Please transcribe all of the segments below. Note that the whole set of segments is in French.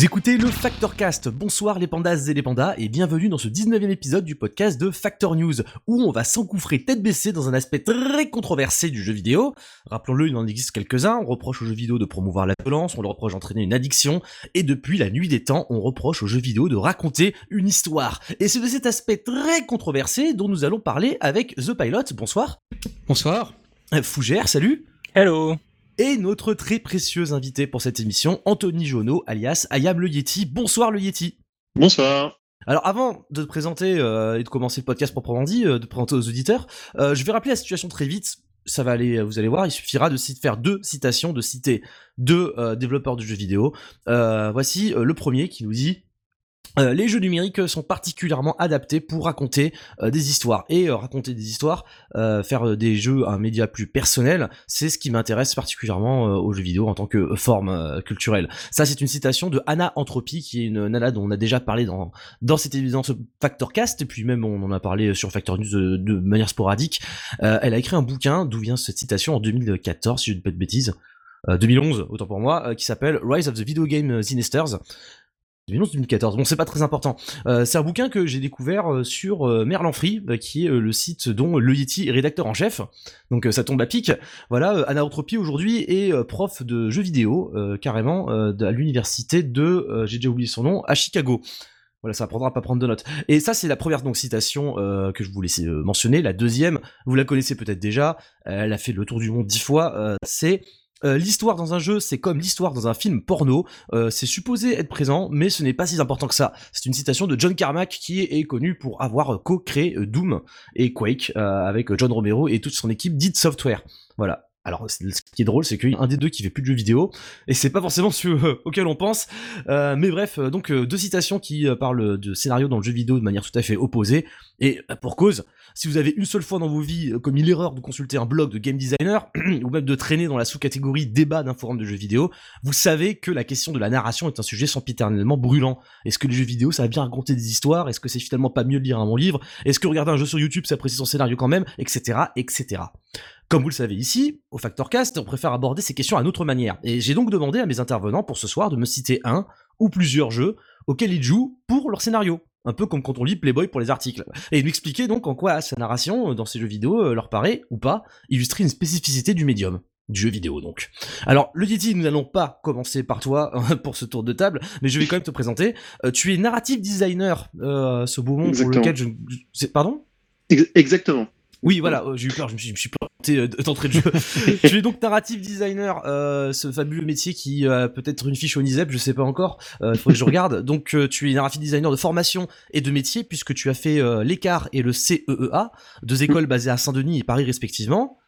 Vous écoutez le Factorcast. Bonsoir les pandas et les pandas et bienvenue dans ce 19e épisode du podcast de Factor News où on va s'engouffrer tête baissée dans un aspect très controversé du jeu vidéo. Rappelons-le, il en existe quelques-uns. On reproche aux jeux vidéo de promouvoir la violence, on leur reproche d'entraîner une addiction et depuis la nuit des temps, on reproche aux jeux vidéo de raconter une histoire. Et c'est de cet aspect très controversé dont nous allons parler avec The Pilot. Bonsoir. Bonsoir. Fougère, salut. Hello et notre très précieux invité pour cette émission, Anthony Jono, alias Ayam le Yeti. Bonsoir le Yeti. Bonsoir. Alors avant de te présenter euh, et de commencer le podcast proprement dit, euh, de présenter aux auditeurs, euh, je vais rappeler la situation très vite. Ça va aller, vous allez voir, il suffira de faire deux citations, de citer deux développeurs de jeux vidéo. voici le premier qui nous dit euh, les jeux numériques sont particulièrement adaptés pour raconter euh, des histoires et euh, raconter des histoires, faire des jeux un média plus personnel, c'est ce qui m'intéresse particulièrement aux jeux vidéo en tant que forme culturelle. Ça, c'est une citation de Anna Entropy, qui est une nana dont on a déjà parlé dans dans cette dans ce Factorcast, et puis même on en a parlé sur Factor News de, manière sporadique. elle a écrit un bouquin d'où vient cette citation en 2014, si je ne dis pas de bêtises. 2011, autant pour moi, qui s'appelle Rise of the Video Game Sinisters. 2011-2014. Bon, c'est pas très important. Euh, c'est un bouquin que j'ai découvert euh, sur euh, Merlan Free, qui est le site dont le Yeti est rédacteur en chef. Donc ça tombe à pic. Voilà, Anaotropie aujourd'hui est prof de jeux vidéo, carrément, à l'université de, j'ai déjà oublié son nom, à Chicago. Voilà, ça apprendra à pas prendre de notes. Et ça, c'est la première citation que je voulais mentionner. La deuxième, vous la connaissez peut-être déjà. elle a fait le tour du monde dix fois. c'est euh, l'histoire dans un jeu, c'est comme l'histoire dans un film porno. Euh, c'est supposé être présent, mais ce n'est pas si important que ça. C'est une citation de John Carmack qui est, connu pour avoir co-créé euh, Doom et Quake avec John Romero et toute son équipe d'id Software. Voilà. Alors, ce qui est drôle, c'est qu'il y a un des deux qui fait plus de jeux vidéo, et c'est pas forcément celui auquel on pense. mais bref, donc deux citations qui parlent de scénario dans le jeu vidéo de manière tout à fait opposée, et pour cause, si vous avez une seule fois dans vos vies euh, commis l'erreur de consulter un blog de game designer, ou même de traîner dans la sous-catégorie débat d'un forum de jeux vidéo, vous savez que la question de la narration est un sujet sempiternellement brûlant. Est-ce que les jeux vidéo, ça va bien raconter des histoires? Est-ce que c'est finalement pas mieux de lire un bon livre? Est-ce que regarder un jeu sur YouTube, ça apprécie son scénario quand même? Etc. etc. Comme vous le savez ici, au Factorcast, on préfère aborder ces questions à notre manière. Et j'ai donc demandé à mes intervenants pour ce soir de me citer un ou plusieurs jeux auxquels ils jouent pour leur scénario. Un peu comme quand on lit Playboy pour les articles. Et m'expliquer donc en quoi sa narration euh, dans ces jeux vidéo euh, leur paraît, ou pas, illustrer une spécificité du médium. Du jeu vidéo donc. Alors le Yeti, nous n'allons pas commencer par toi pour ce tour de table, mais je vais quand même te présenter. Euh, tu es narrative designer, ce beau monde pour lequel je... Pardon? Exactement. Oui, voilà, j'ai eu peur, je me suis, je me suis planté d'entrée de jeu. tu es donc narrative designer, euh, ce fabuleux métier qui a peut-être une fiche au NISEP, je sais pas encore, il faut que je regarde. Donc tu es narrative designer de formation et de métier, puisque tu as fait l'écart et le CEEA, deux écoles basées à Saint-Denis et Paris respectivement.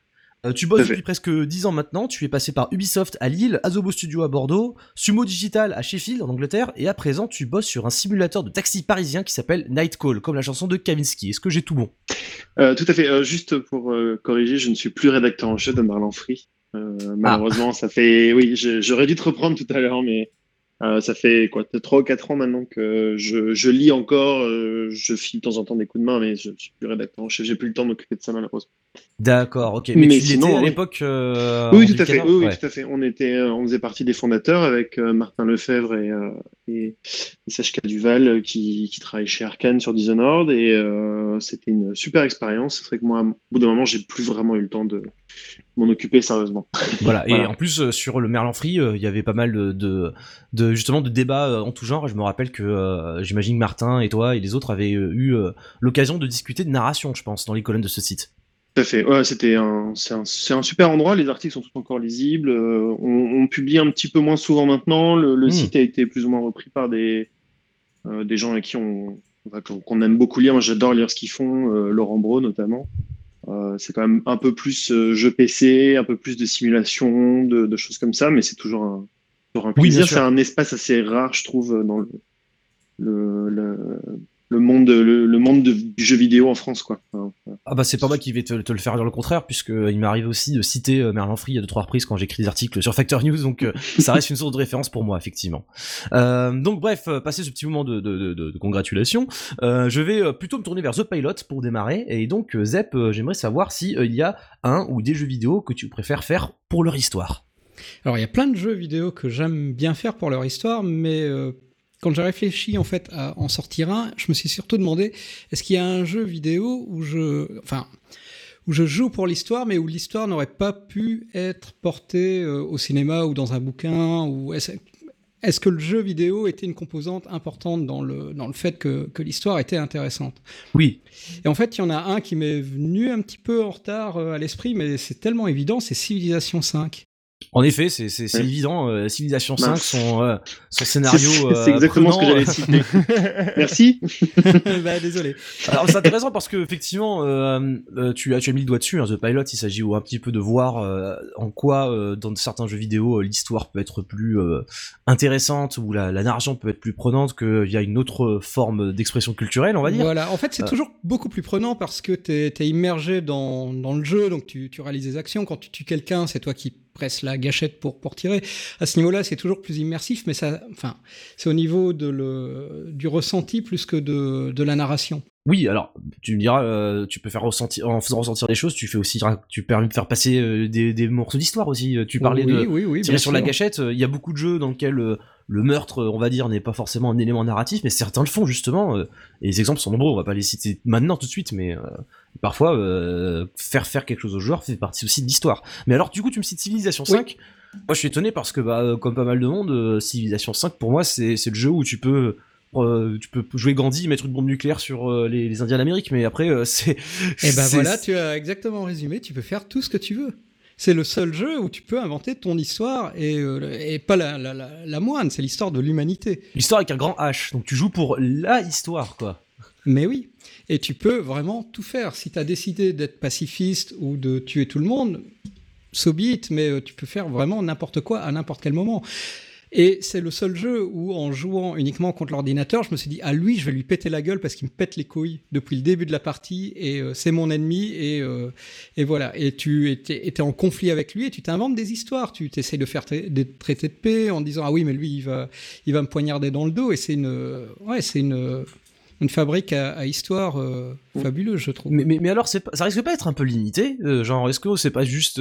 Euh, tu bosses depuis presque 10 ans maintenant, tu es passé par Ubisoft à Lille, Azobo Studio à Bordeaux, Sumo Digital à Sheffield en Angleterre, et à présent tu bosses sur un simulateur de taxi parisien qui s'appelle Night Call, comme la chanson de Kavinsky. Est-ce que j'ai tout bon? Euh, Tout à fait. Euh, juste pour corriger, je ne suis plus rédacteur en chef de Marlon Free. malheureusement, ça fait. Oui, j'aurais dû te reprendre tout à l'heure, mais ça fait quoi 3 ou 4 ans maintenant que je, je lis encore, je file de temps en temps des coups de main, mais je ne suis plus rédacteur en chef. J'ai plus le temps de m'occuper de ça malheureusement. D'accord, ok. Mais, tu l'étais à l'époque. Euh, oui, tout à fait. Oui, tout à fait. On était, euh, on faisait partie des fondateurs avec euh, Martin Lefebvre et, et, et Duval qui, qui chez Arkane sur Dishonored et c'était une super expérience. C'est vrai que moi, au bout d'un moment, j'ai plus vraiment eu le temps de m'en occuper sérieusement. Voilà. Et en plus sur le Merlan Free, il y avait pas mal de, de, justement de débats en tout genre. Je me rappelle que j'imagine que Martin et toi et les autres avaient eu l'occasion de discuter de narration, je pense, dans les colonnes de ce site. Tout à fait. Ouais, c'était un, c'est un, un, super endroit. Les articles sont tous encore lisibles. Euh, on, on, publie un petit peu moins souvent maintenant. Le, le hmm. site a été plus ou moins repris par des, euh, des gens avec qui on, qu'on aime beaucoup lire. Moi, j'adore lire ce qu'ils font. Euh, Laurent Bro, notamment. Euh, c'est quand même un peu plus jeu PC, un peu plus de simulation, de, de choses comme ça, mais c'est toujours un, Sur un plaisir, c'est un espace assez rare, je trouve, dans le, le, le monde, le, monde du jeu vidéo en France, quoi. ah bah c'est pas moi qui vais te, le faire dire le contraire, puisque il m'arrive aussi de citer euh, Merlin Free à deux trois reprises quand j'écris des articles sur Factor News, donc euh, ça reste une source de référence pour moi, effectivement. Euh, donc bref, passer ce petit moment de, de, de, congratulation, je vais plutôt me tourner vers The Pilot pour démarrer, et donc Zep, j'aimerais savoir si il y a un ou des jeux vidéo que tu préfères faire pour leur histoire. Alors il y a plein de jeux vidéo que j'aime bien faire pour leur histoire, mais quand j'ai réfléchi en fait à en sortir un, je me suis surtout demandé est-ce qu'il y a un jeu vidéo où je, enfin, où je joue pour l'histoire, mais où l'histoire n'aurait pas pu être portée euh, au cinéma ou dans un bouquin ou est-ce que le jeu vidéo était une composante importante dans le, dans le fait que, que l'histoire était intéressante? Oui. Et en fait, il y en a un qui m'est venu un petit peu en retard euh, à l'esprit, mais c'est tellement évident, c'est Civilization 5. En effet, c'est évident. Euh, Civilization 5, son, euh, son scénario. C'est euh, exactement ce que j'allais citer. Merci. bah, désolé. Alors c'est intéressant parce que effectivement, tu, as, tu as mis le doigt dessus. Hein, The Pilot, il s'agit un petit peu de voir en quoi, dans certains jeux vidéo, l'histoire peut être plus intéressante ou la, la, narration peut être plus prenante qu'il y a une autre forme d'expression culturelle, on va dire. Voilà. En fait, c'est toujours beaucoup plus prenant parce que tu es, immergé dans, dans, le jeu, donc tu, tu réalises des actions. Quand tu tues quelqu'un, c'est toi qui presse la gâchette pour, pour tirer. À ce niveau-là, c'est toujours plus immersif, mais ça, enfin, c'est au niveau de le, du ressenti plus que de, de la narration. Oui, alors tu me diras, euh, tu peux faire ressentir, en faisant ressentir des choses, tu fais aussi, tu permets de faire passer euh, des, des, morceaux d'histoire aussi. Tu parlais de oui, oui, tirer sur la gâchette. Il y a beaucoup de jeux dans lesquels euh, le meurtre, on va dire, n'est pas forcément un élément narratif, mais certains le font justement. et les exemples sont nombreux. On va pas les citer maintenant tout de suite, mais parfois faire faire quelque chose aux joueurs fait partie aussi de l'histoire. Mais alors, du coup, tu me cites Civilization 5. Moi, je suis étonné parce que, bah, comme pas mal de monde, Civilization 5 pour moi, c'est le jeu où tu peux euh, tu peux jouer Gandhi, mettre une bombe nucléaire sur euh, les, Indiens d'Amérique, mais après, euh, c'est. Et eh ben voilà, tu as exactement résumé. Tu peux faire tout ce que tu veux. C'est le seul jeu où tu peux inventer ton histoire et, et pas la, la, la, moine, c'est l'histoire de l'humanité. L'histoire avec un grand H. Donc tu joues pour la histoire, quoi. Mais oui. Et tu peux vraiment tout faire. Si tu as décidé d'être pacifiste ou de tuer tout le monde, so be it, mais tu peux faire vraiment n'importe quoi à n'importe quel moment. Et c'est le seul jeu où, en jouant uniquement contre l'ordinateur, je me suis dit, ah lui, je vais lui péter la gueule parce qu'il me pète les couilles depuis le début de la partie et euh, c'est mon ennemi et, euh, et voilà. Et tu étais, étais, en conflit avec lui et tu t'inventes des histoires. Tu t'essayes de faire des traités de paix en disant, ah oui, mais lui, il va, il va me poignarder dans le dos et c'est une, ouais, c'est une, une fabrique à, histoire euh, fabuleuse, je trouve. Mais, mais, mais alors, ça risque pas d'être un peu limité Genre, est-ce que c'est pas juste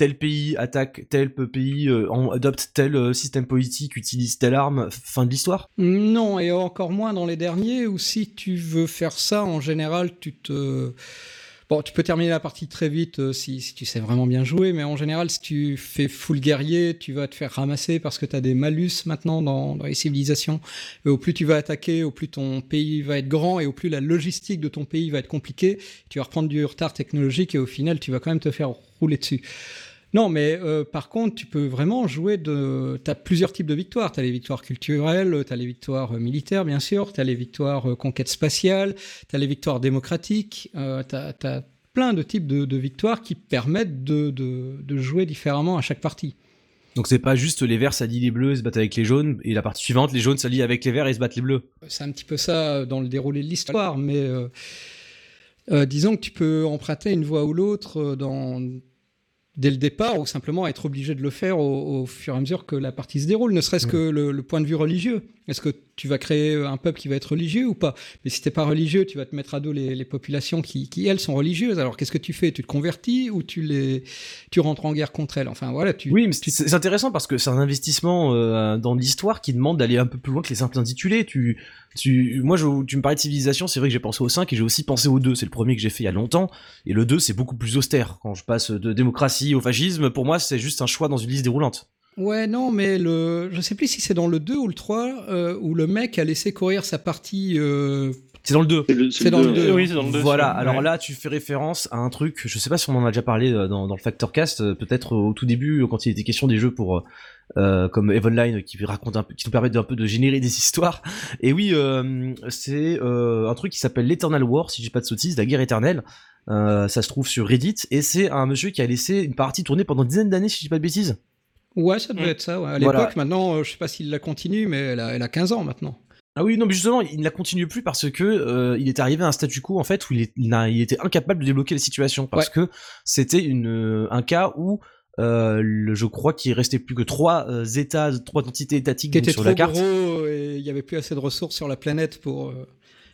tel pays attaque tel pays, euh, adopte tel euh, système politique, utilise telle arme, fin de l'histoire Non, et encore moins dans les derniers, où si tu veux faire ça, en général, tu te... Bon, tu peux terminer la partie très vite euh, si, tu sais vraiment bien jouer, mais en général, si tu fais full guerrier, tu vas te faire ramasser parce que tu as des malus maintenant dans, dans, les civilisations. Et au plus tu vas attaquer, au plus ton pays va être grand et au plus la logistique de ton pays va être compliquée. Tu vas reprendre du retard technologique et au final, tu vas quand même te faire rouler dessus. Non, mais euh, par contre, tu peux vraiment jouer de. Tu as plusieurs types de victoires. Tu as les victoires culturelles, tu as les victoires euh, militaires, bien sûr, tu as les victoires euh, conquête spatiale, tu as les victoires démocratiques, euh, tu as, plein de types de, victoires qui permettent de, de, jouer différemment à chaque partie. Donc c'est pas juste les verts s'allient les bleus et se battent avec les jaunes, et la partie suivante, les jaunes s'allient avec les verts et se battent les bleus. C'est un petit peu ça dans le déroulé de l'histoire, mais disons que tu peux emprunter une voie ou l'autre dans dès le départ ou simplement être obligé de le faire au, fur et à mesure que la partie se déroule, ne serait-ce que le, point de vue religieux. Est-ce que tu vas créer un peuple qui va être religieux ou pas? Mais si t'es pas religieux, tu vas te mettre à dos les, populations qui, elles, sont religieuses. Alors qu'est-ce que tu fais? Tu te convertis ou tu les, tu rentres en guerre contre elles? Enfin voilà. Tu, oui, mais c'est intéressant parce que c'est un investissement euh, dans l'histoire qui demande d'aller un peu plus loin que les simples intitulés. Tu, tu, moi, je, tu me parlais de civilisation, c'est vrai que j'ai pensé au 5 et j'ai aussi pensé au 2. C'est le premier que j'ai fait il y a longtemps. Et le 2, c'est beaucoup plus austère. Quand je passe de démocratie au fascisme, pour moi, c'est juste un choix dans une liste déroulante. Ouais, non, mais le, je sais plus si c'est dans le 2 ou le 3 euh, où le mec a laissé courir sa partie. Euh, c'est dans le 2. C'est dans, le 2. Oui, c'est dans le 2. Voilà, alors là, tu fais référence à un truc, je sais pas si on en a déjà parlé euh, dans, dans le Factor Cast, peut-être au tout début, quand il était question des jeux pour euh, comme Evenline qui raconte un peu, qui nous permet un peu de générer des histoires. Et oui, euh, c'est euh, un truc qui s'appelle l'Eternal War, si j'ai pas de sottises, la guerre éternelle. ça se trouve sur Reddit et c'est un monsieur qui a laissé une partie tourner pendant une dizaine d'années, si je dis pas de bêtises. Ouais, ça devait Mm. être ça. ouais. À l'époque, Voilà. maintenant, euh, je sais pas s'il la continue, mais elle a, elle a 15 ans maintenant. Ah oui, non, mais justement, il ne la continue plus parce que euh, il est arrivé à un statu quo en fait où il, est- il n'a- il était incapable de débloquer la situation parce que c'était une euh, un cas où euh, le- je crois qu'il restait plus que trois euh, états, trois entités étatiques Qui donc, sur trop la carte. gros et il y avait plus assez de ressources sur la planète pour, euh,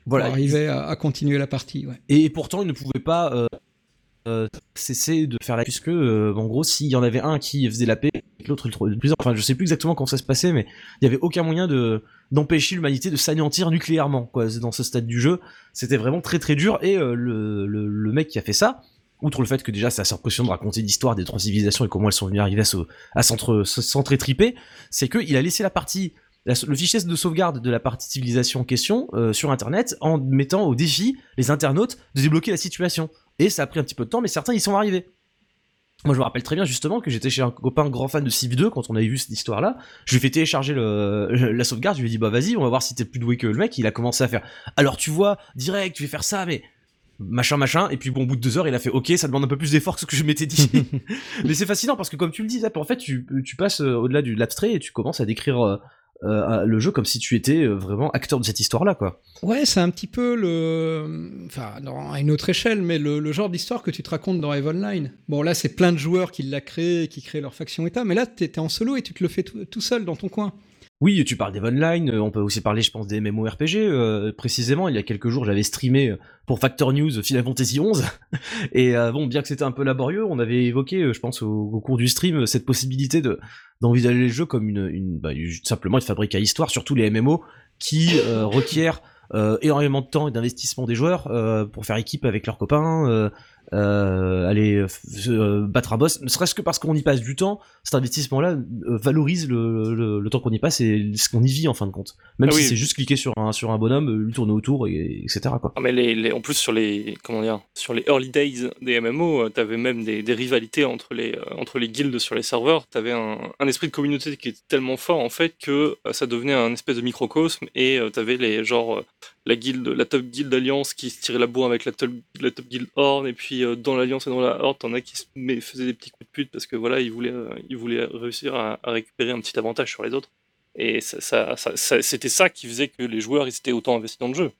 Voilà. pour arriver à, à continuer la partie. Ouais. Et pourtant, il ne pouvait pas cesser de faire la puisque en gros, s'il y en avait un qui faisait la paix, l'autre il trouvait le plus. Enfin, je sais plus exactement comment ça se passait, mais il y avait aucun moyen de d'empêcher l'humanité de s'anéantir nucléairement. Quoi, dans ce stade du jeu, c'était vraiment très très dur. Et le, le le mec qui a fait ça. Outre le fait que déjà c'est assez impressionnant de raconter l'histoire des trois civilisations et comment elles sont venues arriver à se, à s'entre- se- s'entretriper, c'est qu'il a laissé la partie, le fichier de sauvegarde de la partie civilisation en question euh, sur internet en mettant au défi les internautes de débloquer la situation. Et ça a pris un petit peu de temps, mais certains y sont arrivés. Moi, je me rappelle très bien justement que j'étais chez un copain grand fan de Civ 2 quand on avait vu cette histoire-là. Je lui ai fait télécharger le, la sauvegarde. Je lui ai dit bah vas-y, on va voir si t'es plus doué que le mec. Il a commencé à faire. Alors tu vois, direct, tu vais faire ça, mais machin machin. Et puis bon, au bout de deux heures, il a fait ok, ça demande un peu plus d'effort que ce que je m'étais dit. mais c'est fascinant parce que comme tu le dis, Zap, en fait, tu, tu passes euh, au-delà du l'abstrait et tu commences à décrire euh, euh, le jeu comme si tu étais vraiment acteur de cette histoire-là, quoi. Ouais, c'est un petit peu le. Enfin, non, à une autre échelle, mais le, le genre d'histoire que tu te racontes dans Eve Online. Bon, là, c'est plein de joueurs qui l'a créé, et qui créent leur faction État, mais là, t'es en solo et tu te le fais tout, tout seul dans ton coin. Oui, tu parles d'Eve Online, euh, on peut aussi parler, je pense, des MMORPG. euh, précisément, il y a quelques jours, j'avais streamé euh, pour Factor News Final Fantasy XI. Et euh, bon, bien que c'était un peu laborieux, on avait évoqué, euh, je pense, au, cours du stream, cette possibilité de d'envisager le jeu comme une, une bah, simplement une fabrique à histoire, surtout les MMO qui requièrent énormément de temps et d'investissement des joueurs pour faire équipe avec leurs copains, euh, aller euh, euh, battre un boss, ne serait-ce que parce qu'on y passe du temps, cet investissement-là euh, valorise le, le, le temps qu'on y passe et ce qu'on y vit en fin de compte. Même Ah si oui. c'est juste cliquer sur un, sur un bonhomme, lui tourner autour, et, etc. Quoi. Ah, mais les, les- en plus sur les comment dire sur les early days des MMO, t'avais même des, des rivalités entre les entre les guildes sur les serveurs. T'avais un, un esprit de communauté qui était tellement fort en fait que ça devenait un espèce de microcosme et t'avais les genre la guilde la top guild alliance qui se tirait la bourre avec la top la top guild horde et puis euh, dans l'alliance et dans la horde t'en as qui se mais, faisaient des petits coups de pute parce que voilà ils voulaient euh, ils voulaient réussir à, à récupérer un petit avantage sur les autres. Et ça, ça- ça- ça- c'était ça qui faisait que les joueurs ils étaient autant investis dans le jeu.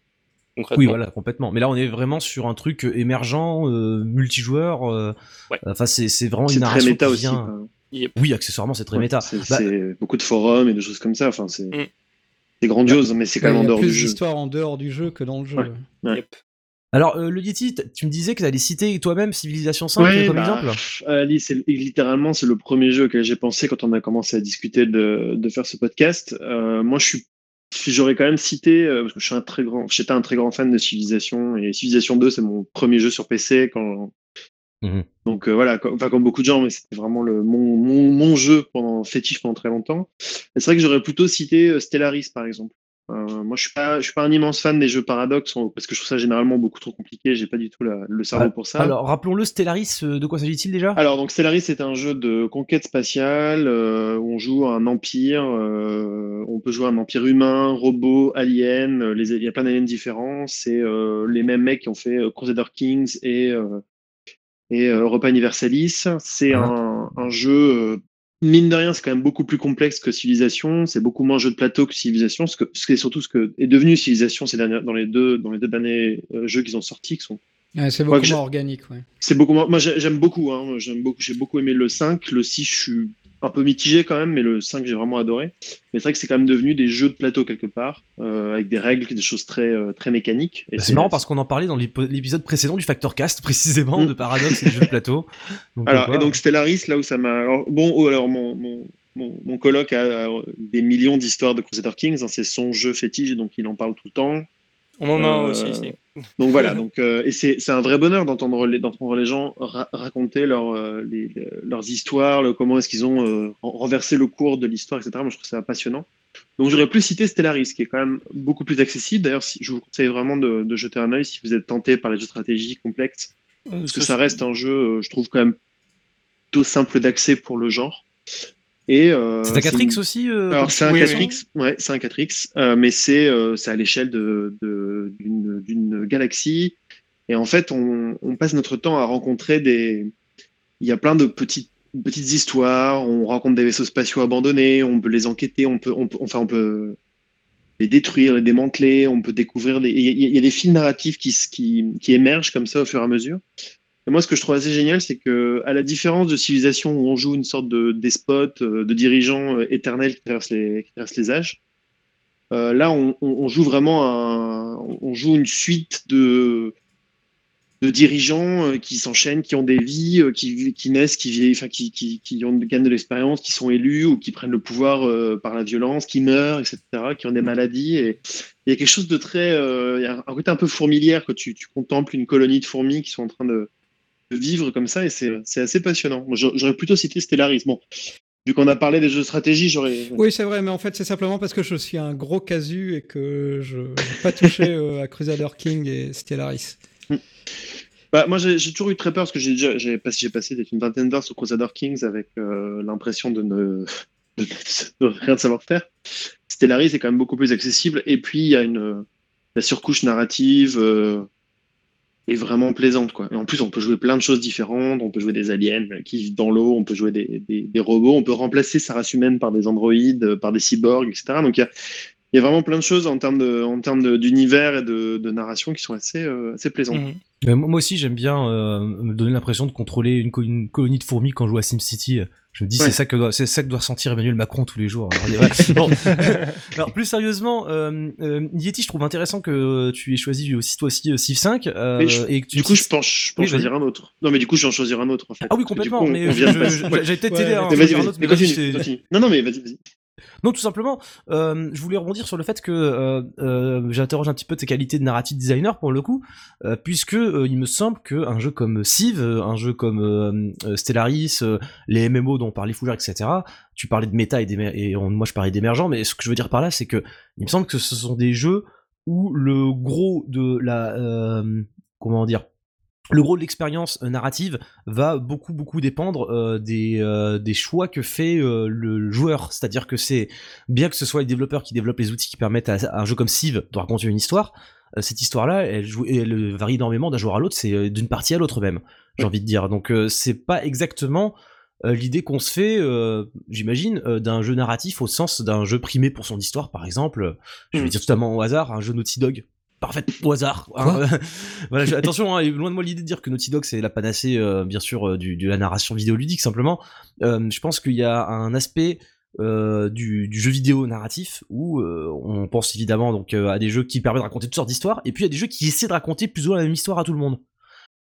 Concrètement. Oui, voilà, complètement. Mais là, on est vraiment sur un truc euh, émergent, euh, multijoueur. euh, Ouais. Enfin, c'est c'est vraiment une très narration méta qui aussi. vient- quoi. Oui, accessoirement, c'est très Ouais, méta. C'est Bah, c'est beaucoup de forums et de choses comme ça. Enfin, c'est Mm. C'est grandiose, mais c'est quand même en il y a dehors plus du jeu. d'histoires en dehors du jeu que dans le jeu. Ouais. Ouais. Yep. Alors, euh, le Yeti, tu me disais que tu allais citer toi-même Civilization 5 Ouais, comme bah, exemple c'est littéralement c'est le premier jeu que j'ai pensé quand on a commencé à discuter de, de faire ce podcast. Euh, moi, je suis j'aurais quand même cité euh, parce que je suis un très grand j'étais un très grand fan de Civilization et Civilization 2 c'est mon premier jeu sur PC quand Mhm. donc euh, voilà comme, enfin comme beaucoup de gens mais c'était vraiment le mon, mon, mon jeu pendant fétiche pendant très longtemps c'est vrai que j'aurais plutôt cité euh, Stellaris par exemple Euh, moi je suis pas je suis pas un immense fan des jeux paradoxes parce que je trouve ça généralement beaucoup trop compliqué j'ai pas du tout la- le cerveau Ah, pour ça Alors, rappelons-le, Stellaris, de quoi s'agit-il déjà? Alors, donc Stellaris, c'est un jeu de conquête spatiale euh, où on joue un empire. euh, on peut jouer un empire humain, robot, alien. Les, il y a plein d'aliens différents. C'est les mêmes mecs qui ont fait Crusader Kings et, et euh, Europa Universalis. C'est Ah. un, un jeu, euh, mine de rien, c'est quand même beaucoup plus complexe que Civilization. C'est beaucoup moins jeu de plateau que Civilization. Ce, que, ce qui est surtout ce que est devenu Civilization ces dernières, dans, les deux, dans les deux derniers euh, jeux qu'ils ont sortis, qui sont Ouais, c'est beaucoup moins organique. Ouais. c'est beaucoup moins. Moi, j'ai- j'aime beaucoup. Hein. Moi, J'aime beaucoup. J'ai beaucoup aimé le 5. Le 6, je suis un peu mitigé quand même, mais le 5, j'ai vraiment adoré. Mais c'est vrai que c'est quand même devenu des jeux de plateau quelque part, euh, avec des règles, des choses très, euh, très mécaniques. Bah, C'est marrant parce qu'on en parlait dans l'épisode précédent du Factor Cast, précisément, Mm. de Paradox et de jeux de plateau. Donc, Alors, quoi. et donc Stellaris, là où ça m'a. Bon, oh, alors mon, mon, mon, a, a des millions d'histoires de Crusader Kings. hein, c'est son jeu fétiche, donc il en parle tout le temps. On en a Euh, aussi ici. Donc voilà, donc euh, et c'est c'est un vrai bonheur d'entendre les d'entendre les gens ra- raconter leur, euh, les- leurs histoires, le, comment est-ce qu'ils ont euh, ren- renversé le cours de l'histoire, etc. Moi, je trouve ça passionnant. Donc j'aurais plus cité Stellaris, qui est quand même beaucoup plus accessible. D'ailleurs, si, je vous conseille vraiment de, de jeter un œil si vous êtes tenté par les jeux de stratégie complexes, parce que ça reste un jeu, euh, je trouve quand même plutôt simple d'accès pour le genre. Et euh, C'est un 4X une- aussi euh, alors c'est un oui, 4X, ouais, c'est un 4X, euh, mais c'est euh, c'est à l'échelle de de- d'une d'une galaxie. Et en fait, on, on passe notre temps à rencontrer des. Il y a plein de petites petites histoires, on raconte des vaisseaux spatiaux abandonnés, on peut les enquêter, on peut, on peut enfin on peut les détruire, les démanteler, on peut découvrir des. Il y, a des fils narratifs qui, qui, qui, émergent comme ça au fur et à mesure. Et moi, ce que je trouve assez génial, c'est que, à la différence de civilisation où on joue une sorte de despote, euh, de dirigeant euh, éternel qui traverse les, qui traverse les âges, euh, là, on, joue vraiment un, on joue une suite de, de dirigeants qui s'enchaînent, qui ont des vies, qui, qui naissent, qui, vieillissent, qui, qui, qui ont, gagnent de l'expérience, qui sont élus ou qui prennent le pouvoir par la violence, qui meurent, etc., qui ont des maladies. Et il y a quelque chose de très. il y a un côté un peu fourmilière quand tu, tu, contemples une colonie de fourmis qui sont en train de vivre comme ça et c'est assez passionnant. J'aurais plutôt cité Stellaris. Bon, vu qu'on a parlé des jeux de stratégie, j'aurais. Oui, c'est vrai, mais en fait, c'est simplement parce que je suis un gros casu et que je n'ai pas touché à Crusader King et Stellaris. Bah, moi, j'ai toujours eu très peur parce que j'ai passé, passé une vingtaine d'heures sur Crusader Kings avec euh, l'impression de ne de, rien savoir faire. Stellaris est quand même beaucoup plus accessible. Et puis, il y a une la surcouche narrative euh, est vraiment plaisante. Quoi. Et en plus, on peut jouer plein de choses différentes. On peut jouer des aliens qui vivent dans l'eau. On peut jouer des, des, des, robots. On peut remplacer sa race humaine par des androïdes, par des cyborgs, etc. Donc, il y a, il y a vraiment plein de choses en termes de, en termes d'univers et de, de, narration qui sont assez, euh, assez plaisantes. Mhm. moi aussi, j'aime bien euh, me donner l'impression de contrôler une, colonie de fourmis quand je joue à SimCity. Je me dis, c'est ça que c'est ça que doit sentir Emmanuel Macron tous les jours. Alors, Alors plus sérieusement, euh, euh, Yeti, je trouve intéressant que tu aies choisi aussi toi aussi Civ 5. Euh, et que du coup, je pense, je pense choisir un autre. Non, mais du coup, je vais en choisir un autre. En fait. Ah oui, complètement. Coup, mais j'allais peut-être t'aider à en choisir un autre. Mais vas-y, non, non, mais vas-y, vas-y. Non, tout simplement, euh, je voulais rebondir sur le fait que euh, euh, j'interroge un petit peu tes qualités de narrative designer pour le coup, puisque il me semble que un jeu comme Civ, un jeu comme Stellaris, les MMO dont on parlait Fougère, etc. Tu parlais de méta et, et moi je parlais d'émergent, mais ce que je veux dire par là, c'est que il me semble que ce sont des jeux où le gros de la comment dire le gros de l'expérience euh, narrative va beaucoup beaucoup dépendre euh, des, euh, des choix que fait le joueur. C'est-à-dire que c'est bien que ce soit les développeurs qui développent les outils qui permettent à, un jeu comme Civ de raconter une histoire, cette histoire-là, elle, joue, elle varie énormément d'un joueur à l'autre, c'est d'une partie à l'autre même, j'ai envie de dire. Donc c'est pas exactement l'idée qu'on se fait, j'imagine, d'un jeu narratif au sens d'un jeu primé pour son histoire, par exemple. Je vais hmm. dire totalement au hasard, un jeu Naughty Dog parfait au hasard. Hein. voilà, attention, hein, loin de moi l'idée de dire que Naughty Dog c'est la panacée, euh, bien sûr, euh, du, de la narration vidéoludique simplement. Euh, je pense qu'il y a un aspect du, du, jeu vidéo narratif où on pense évidemment donc à des jeux qui permettent de raconter toutes sortes d'histoires, et puis il y a des jeux qui essaient de raconter plus ou moins la même histoire à tout le monde.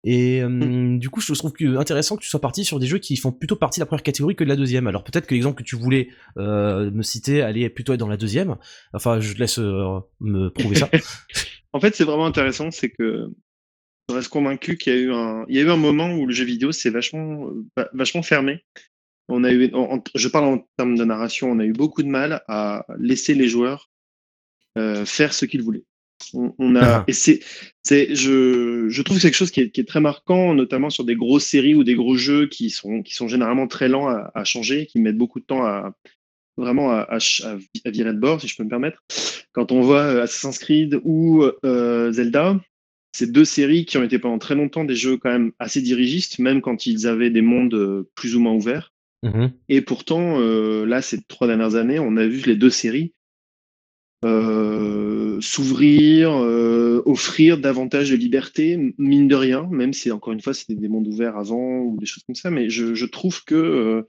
Et mm. du coup, je trouve que intéressant que tu sois parti sur des jeux qui font plutôt partie de la première catégorie que de la deuxième. Alors peut-être que l'exemple que tu voulais me citer allait plutôt être dans la deuxième. Enfin, je te laisse me prouver ça. En fait, c'est vraiment intéressant, c'est que je reste convaincu qu'il y a eu un, il y a eu un moment où le jeu vidéo s'est vachement, vachement fermé. On a eu, je parle en termes de narration, on a eu beaucoup de mal à laisser les joueurs euh, faire ce qu'ils voulaient. On, a, ah. et c'est, c'est, je, je trouve que c'est quelque chose qui est, qui est, très marquant, notamment sur des grosses séries ou des gros jeux qui sont, qui sont généralement très lents à, à changer, qui mettent beaucoup de temps à, vraiment à, à, à, virer de bord, si je peux me permettre. Quand on voit euh, Assassin's Creed ou euh, Zelda, c'est deux séries qui ont été pendant très longtemps des jeux quand même assez dirigistes, même quand ils avaient des mondes euh, plus ou moins ouverts. Mm-hmm. Et pourtant, euh, là, ces trois dernières années, on a vu les deux séries euh, s'ouvrir, euh, offrir davantage de liberté, mine de rien, même si encore une fois c'était des mondes ouverts avant ou des choses comme ça, mais je, je trouve que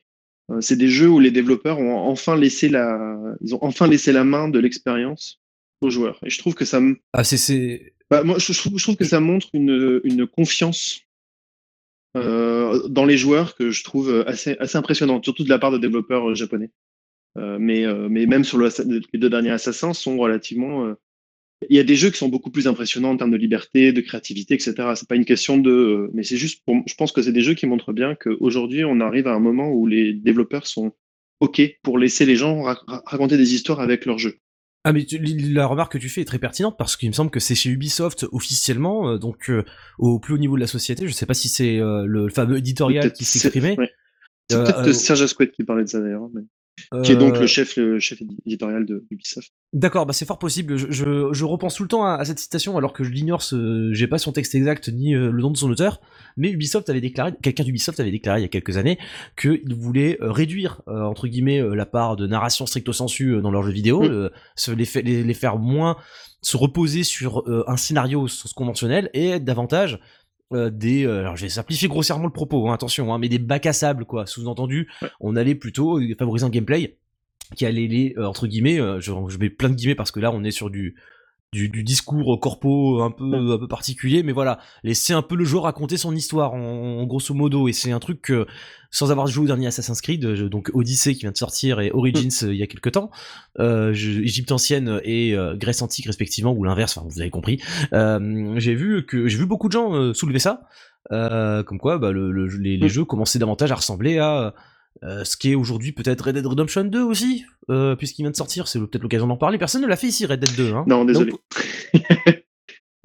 c'est des jeux où les développeurs ont enfin laissé la, ils ont enfin laissé la main de l'expérience aux joueurs. Et je trouve que ça me. Ah, c'est. Bah, moi, je trouve, je trouve, que ça montre une, une confiance euh, dans les joueurs que je trouve assez, assez impressionnante, surtout de la part de développeurs euh, japonais. Euh, mais, euh, mais même sur le, les deux derniers Assassins sont relativement il y a des jeux qui sont beaucoup plus impressionnants en termes de liberté, de créativité, etc. C'est pas une question de, mais c'est juste, pour... je pense que c'est des jeux qui montrent bien qu'aujourd'hui, on arrive à un moment où les développeurs sont ok pour laisser les gens raconter des histoires avec leurs jeux. Ah mais la remarque que tu fais est très pertinente parce qu'il me semble que c'est chez Ubisoft officiellement, euh, donc euh, au plus haut niveau de la société. Je sais pas si c'est euh, le fameux éditorial qui s'exprimait. C'est peut-être Serge Asquith qui parlait de ça d'ailleurs. Mais... Qui est donc Euh, le chef, le chef éditorial de Ubisoft. D'accord, bah c'est fort possible. Je, je, je repense tout le temps à, à cette citation alors que je l'ignore, ce- j'ai pas son texte exact ni euh, le nom de son auteur, mais Ubisoft avait déclaré, quelqu'un d'Ubisoft avait déclaré il y a quelques années qu'il voulait euh, réduire euh, entre guillemets euh, la part de narration stricto sensu euh, dans leurs jeux vidéo, Mm. euh, se les, fa- les, les faire moins se reposer sur euh, un scénario au sens conventionnel et être davantage euh, des euh, alors je vais simplifier grossièrement le propos hein, attention hein, mais des bacs à sable quoi sous-entendu Ouais. on allait plutôt euh, favoriser un gameplay qui allait les euh, entre guillemets euh, je, je mets plein de guillemets parce que là on est sur du du, du discours corpo un peu un peu particulier mais voilà. Laisser un peu le joueur raconter son histoire en, en grosso modo. Et c'est un truc que sans avoir joué au dernier Assassin's Creed je- donc Odyssey qui vient de sortir et Origins euh, il y a quelques temps euh, je- Égypte ancienne et euh, Grèce antique respectivement ou l'inverse enfin vous avez compris. Euh, j'ai vu que j'ai vu beaucoup de gens soulever ça. Euh, comme quoi bah, le, le- les, les Mm. jeux commençaient davantage à ressembler à euh, ce qui est aujourd'hui peut-être Red Dead Redemption 2 aussi, euh, puisqu'il vient de sortir, c'est peut-être l'occasion d'en parler. Personne ne l'a fait ici, Red Dead 2. Hein. Non, désolé.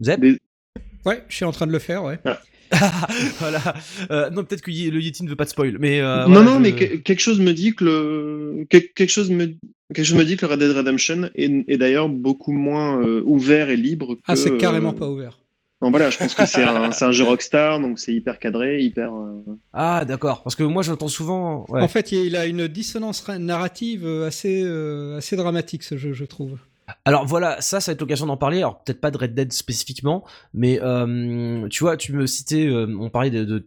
Zep Dés- Ouais, je suis en train de le faire, ouais. voilà. Euh, non, peut-être que le Yeti ne veut pas de spoil, mais euh, non, voilà, non, je- mais que- quelque chose me dit que le quel- quelque chose me quelque chose me dit que le Red Dead Redemption est, est d'ailleurs beaucoup moins euh, ouvert et libre que. Ah, c'est carrément euh, pas ouvert. Non, voilà, je pense que c'est un, c'est un jeu Rockstar, donc c'est hyper cadré, hyper. euh, Ah, d'accord. Parce que moi, j'entends souvent. Ouais. En fait, il a une dissonance ra- narrative euh, assez, euh, assez dramatique, ce jeu, je trouve. Alors voilà, ça, ça va être l'occasion d'en parler. Alors peut-être pas de Red Dead spécifiquement, mais euh, tu vois, tu me citais, euh, on parlait de,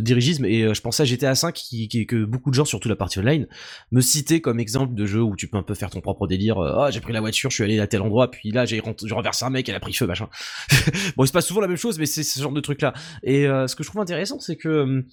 dirigisme et euh, je pensais à GTA V qui, que beaucoup de gens, surtout la partie online, me citaient comme exemple de jeu où tu peux un peu faire ton propre délire. Ah, j'ai pris la voiture, je suis allé à tel endroit, puis là j'ai renversé un mec, elle a pris feu, machin. bon, c'est pas souvent la même chose, mais c'est ce genre de truc là. Et ce que je trouve intéressant, c'est que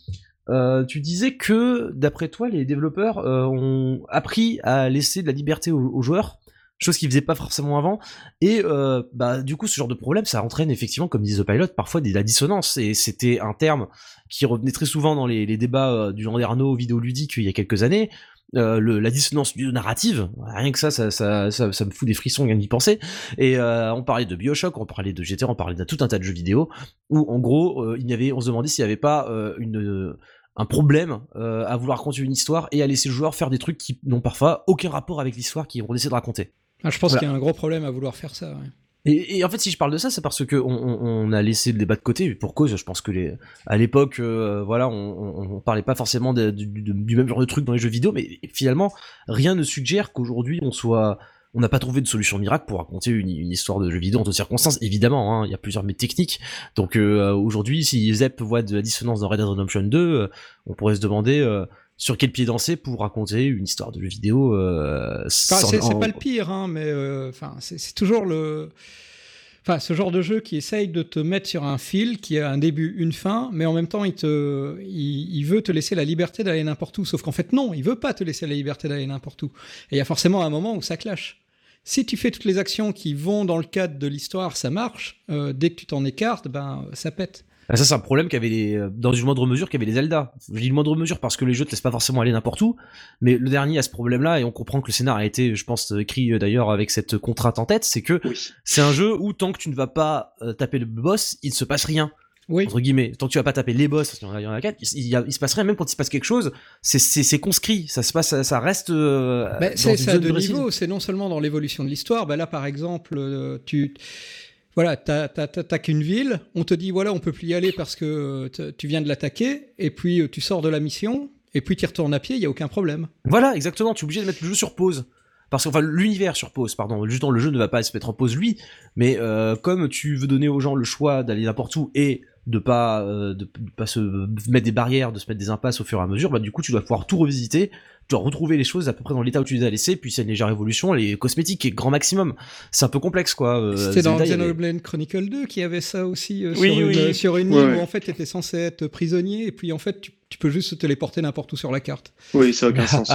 tu disais que, d'après toi, les développeurs ont appris à laisser de la liberté aux joueurs, chose qu'ils faisaient pas forcément avant. Et euh, bah, du coup, ce genre de problème, ça entraîne effectivement, comme disait The Pilot, parfois de la dissonance. Et c'était un terme qui revenait très souvent dans les, les débats euh, du Landerneau vidéoludique il y a quelques années. Euh, le, la dissonance narrative, rien que ça ça, ça, ça, me fout des frissons rien d'y penser. Et euh, on parlait de Bioshock, on parlait de GTA, on parlait de tout un tas de jeux vidéo où en gros, euh, il y avait, on se demandait s'il n'y avait pas euh, une un problème euh, à vouloir raconter une histoire et à laisser le joueur faire des trucs qui n'ont parfois aucun rapport avec l'histoire qu'ils vont essayer de raconter. Ah, je pense Voilà. qu'il y a un gros problème à vouloir faire ça. ouais. Et, et en fait, si je parle de ça, c'est parce que on, a laissé le débat de côté. Pour cause, je pense que les, à l'époque, euh, voilà, on, on, on parlait pas forcément de- du, même genre de truc dans les jeux vidéo, mais finalement, rien ne suggère qu'aujourd'hui on soit, on n'a pas trouvé de solution miracle pour raconter une, une histoire de jeu vidéo en toutes circonstances. Évidemment, hein, il y a plusieurs méthodes techniques. Donc euh, aujourd'hui, si Zep voit de la dissonance dans Red Dead Redemption 2, euh, on pourrait se demander. Sur quel pied danser pour raconter une histoire de jeu vidéo euh, Enfin, c'est en- pas le pire, hein, mais euh, enfin, c'est c'est toujours le. Enfin, ce genre de jeu qui essaye de te mettre sur un fil qui a un début, une fin, mais en même temps, il, te, il, il veut te laisser la liberté d'aller n'importe où. Sauf qu'en fait, non, il veut pas te laisser la liberté d'aller n'importe où. Et il y a forcément un moment où ça clash. Si tu fais toutes les actions qui vont dans le cadre de l'histoire, ça marche. Euh, dès que tu t'en écartes, ben, ça pète. Ah, ça, c'est un problème qu'avaient les, euh, dans une moindre mesure qu'avaient les Zelda. Je dis une moindre mesure parce que les jeux te laissent pas forcément aller n'importe où, mais le dernier a ce problème-là et on comprend que le scénar a été, je pense, écrit euh, d'ailleurs avec cette contrainte en tête, c'est que Oui. c'est un jeu où tant que tu ne vas pas euh, taper le boss, il ne se passe rien. Oui. Entre guillemets, tant que tu vas pas taper les boss, parce qu'il y en a, il y en a quatre, il, il y a- il se passe rien, même quand il se passe quelque chose, c'est, c'est, c'est conscrit, ça se passe, ça, ça reste. euh, Ben, dans c'est ça à zone deux précise. niveaux. C'est non seulement dans l'évolution de l'histoire. Ben là, par exemple, euh, tu voilà, t'attaques une ville. On te dit voilà, on peut plus y aller parce que euh, tu viens de l'attaquer. Et puis euh, tu sors de la mission. Et puis tu retournes à pied. Il y a aucun problème. Voilà, exactement. Tu es obligé de mettre le jeu sur pause. Parce que, enfin, l'univers sur pause, pardon. Justement, le jeu ne va pas se mettre en pause lui, mais euh, comme tu veux donner aux gens le choix d'aller n'importe où et de pas euh, de, de pas se mettre des barrières, de se mettre des impasses au fur et à mesure, bah du coup tu dois pouvoir tout revisiter, tu dois retrouver les choses à peu près dans l'état où tu les as laissées, puis c'est une légère évolution, les cosmétiques et grand maximum. C'est un peu complexe quoi. euh, C'était dans y avait- Xenoblade Chronicle 2 qui avait ça aussi euh, Oui, sur, oui. Une, sur une Ouais, île ouais. où en fait tu étais censé être prisonnier. Et puis en fait tu, tu peux juste te téléporter n'importe où sur la carte. Oui, ça n'a aucun sens.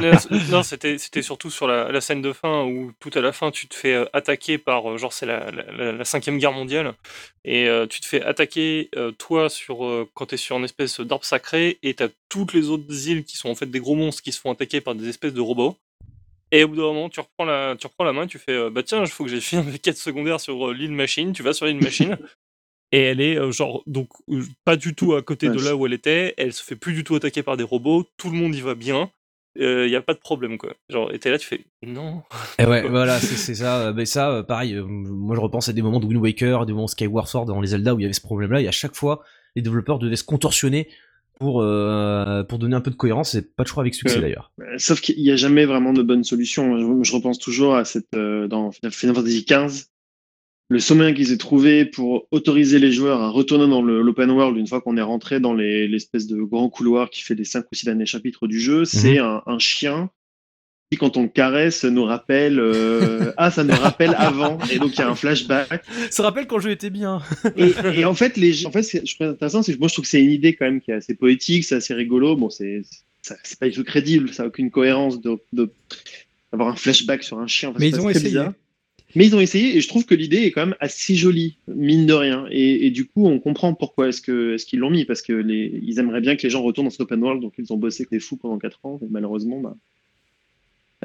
mais- non, c'était c'était surtout sur la, la scène de fin où tout à la fin tu te fais euh, attaquer par euh, genre c'est la, la, la- cinquième guerre mondiale et euh, tu te fais attaquer euh, toi sur euh, quand t'es sur une espèce d'arbre sacré et t'as toutes les autres îles qui sont en fait des gros monstres qui se font attaquer par des espèces de robots et au bout d'un moment tu reprends la tu reprends la main tu fais euh, bah tiens il faut que j'ai fini mes quêtes secondaires sur euh, l'île machine tu vas sur l'île machine et elle est euh, genre donc euh, pas du tout à côté de Ouais, là où elle était elle se fait plus du tout attaquer par des robots tout le monde y va bien il n'y a pas de problème, quoi. Genre, et t'es là, tu fais non. Et ouais, voilà, c'est ça. Mais ça, pareil, moi je repense à des moments de Wind Waker, des moments Skyward Sword dans les Zelda où il y avait ce problème-là, et à chaque fois, les développeurs devaient se contorsionner pour, pour donner un peu de cohérence, et pas toujours avec succès d'ailleurs. Sauf qu'il n'y a jamais vraiment de bonne solution. Je, repense toujours à cette, dans Final Fantasy XV, le sommet qu'ils aient trouvé pour autoriser les joueurs à retourner dans l'open world une fois qu'on est rentré dans l'espèce de grand couloir qui fait les cinq ou six derniers chapitres du jeu, c'est mhm. un, chien qui, quand on le caresse, nous rappelle euh, ah ça nous rappelle avant et donc il y a un flashback. Ça rappelle quand je étais bien. et, en fait les en fait je trouve intéressant c'est moi je trouve que c'est une idée quand même qui est assez poétique, c'est assez rigolo. Bon c'est pas du tout crédible, ça n'a aucune cohérence de, d'avoir un flashback sur un chien. Mais ils ont essayé. Mais ils ont essayé et je trouve que l'idée est quand même assez jolie, mine de rien. Et, du coup, on comprend pourquoi est-ce qu'ils l'ont mis parce que les, ils aimeraient bien que les gens retournent dans cet open world, donc ils ont bossé avec des fous pendant 4 ans. Et malheureusement, bah,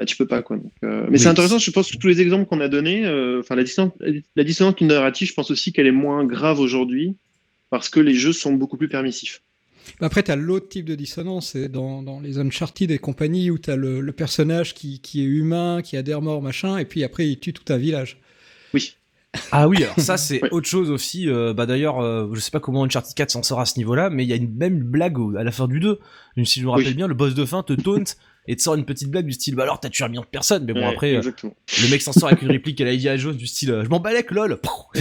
bah, tu peux pas quoi. Euh, mais c'est intéressant. Je pense que tous les exemples qu'on a donnés, euh, enfin la dissonance, la dissonance narrative, je pense aussi qu'elle est moins grave aujourd'hui parce que les jeux sont beaucoup plus permissifs. Après, tu as l'autre type de dissonance, c'est dans, dans, les Uncharted et compagnie, où tu as le, le, personnage qui, qui, est humain, qui a des remords, machin, et puis après, il tue tout un village. Oui. Ah oui, alors ça c'est autre chose aussi. Euh, bah d'ailleurs, euh, je sais pas comment Uncharted 4 s'en sort à ce niveau-là, mais il y a une même blague à la fin du 2. Si je me rappelle bien, le boss de fin te taunt et te sort une petite blague du style bah alors t'as tué un million de personnes. Mais bon après, euh, le mec s'en sort avec une réplique à la Jones du style je m'en balèque lol.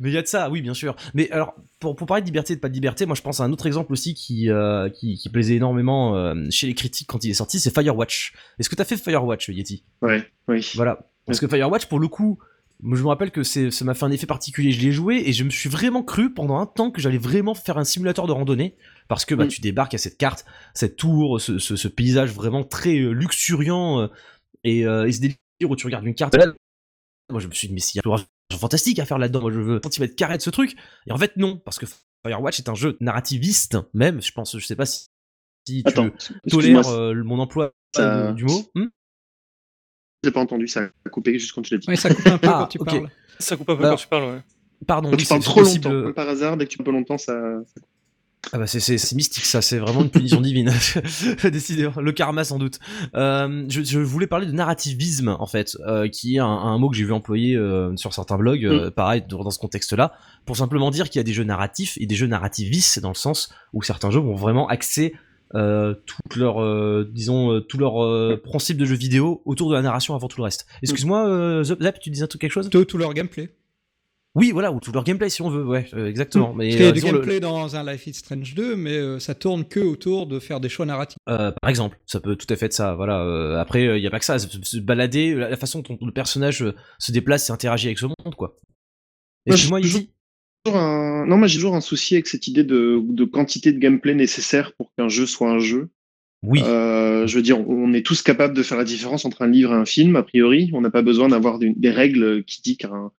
Mais il y a de ça, oui, bien sûr. Mais alors, pour, pour parler de liberté et de pas de liberté, moi je pense à un autre exemple aussi qui, euh, qui, qui, plaisait énormément euh, chez les critiques quand il est sorti, c'est Firewatch. Est-ce que t'as fait Firewatch, Yeti? Ouais, oui. Voilà. Parce que Firewatch, pour le coup, je me rappelle que ça m'a fait un effet particulier. Je l'ai joué et je me suis vraiment cru pendant un temps que j'allais vraiment faire un simulateur de randonnée. Parce que bah, mm. tu débarques à cette carte, cette tour, ce, ce, ce paysage vraiment très euh, luxuriant et, et ce délire où tu regardes une carte. Moi je me suis dit, mais s'il y a fantastique à faire là-dedans. Moi, je veux centimètres carré de ce truc. Et en fait, non, parce que Firewatch est un jeu narrativiste, même. Je pense, je sais pas si, tu tolères euh, mon emploi du mot. Hmm J'ai pas entendu, ça a coupé juste quand tu l'as dit. Oui, ça coupe un peu ah, quand tu parles. Ça coupe un peu quand tu parles, ouais. Pardon, quand tu parles trop longtemps, par hasard, dès que tu parles longtemps, ça, ça coupe. Ah bah c'est mystique ça, c'est vraiment une punition divine. Décidément, le karma sans doute. Euh, je, je, voulais parler de narrativisme en fait, euh, qui est un, un mot que j'ai vu employer euh, sur certains blogs, euh, mm. pareil dans ce contexte-là, pour simplement dire qu'il y a des jeux narratifs et des jeux narrativistes dans le sens où certains jeux vont vraiment axer euh, tout leur, disons, tout leur principe de jeu vidéo autour de la narration avant tout le reste. Excuse-moi, Zap, tu disais quelque chose? Tout, tout leur gameplay. Oui, voilà, ou tout leur gameplay si on veut, ouais, euh, exactement. Mais, il y a du gameplay dans un Life is Strange 2, mais euh, ça tourne que autour de faire des choix narratifs. Euh, par exemple, ça peut tout à fait être ça, voilà. après, il n'y a pas que ça, se balader, la, façon dont le personnage se déplace et interagit avec ce monde, quoi. Excuse-moi, Izzy un... Non, moi j'ai toujours un souci avec cette idée de, de quantité de gameplay nécessaire pour qu'un jeu soit un jeu. Oui. je veux dire, on est tous capables de faire la différence entre un livre et un film, a priori. On n'a pas besoin d'avoir des, règles qui disent qu'un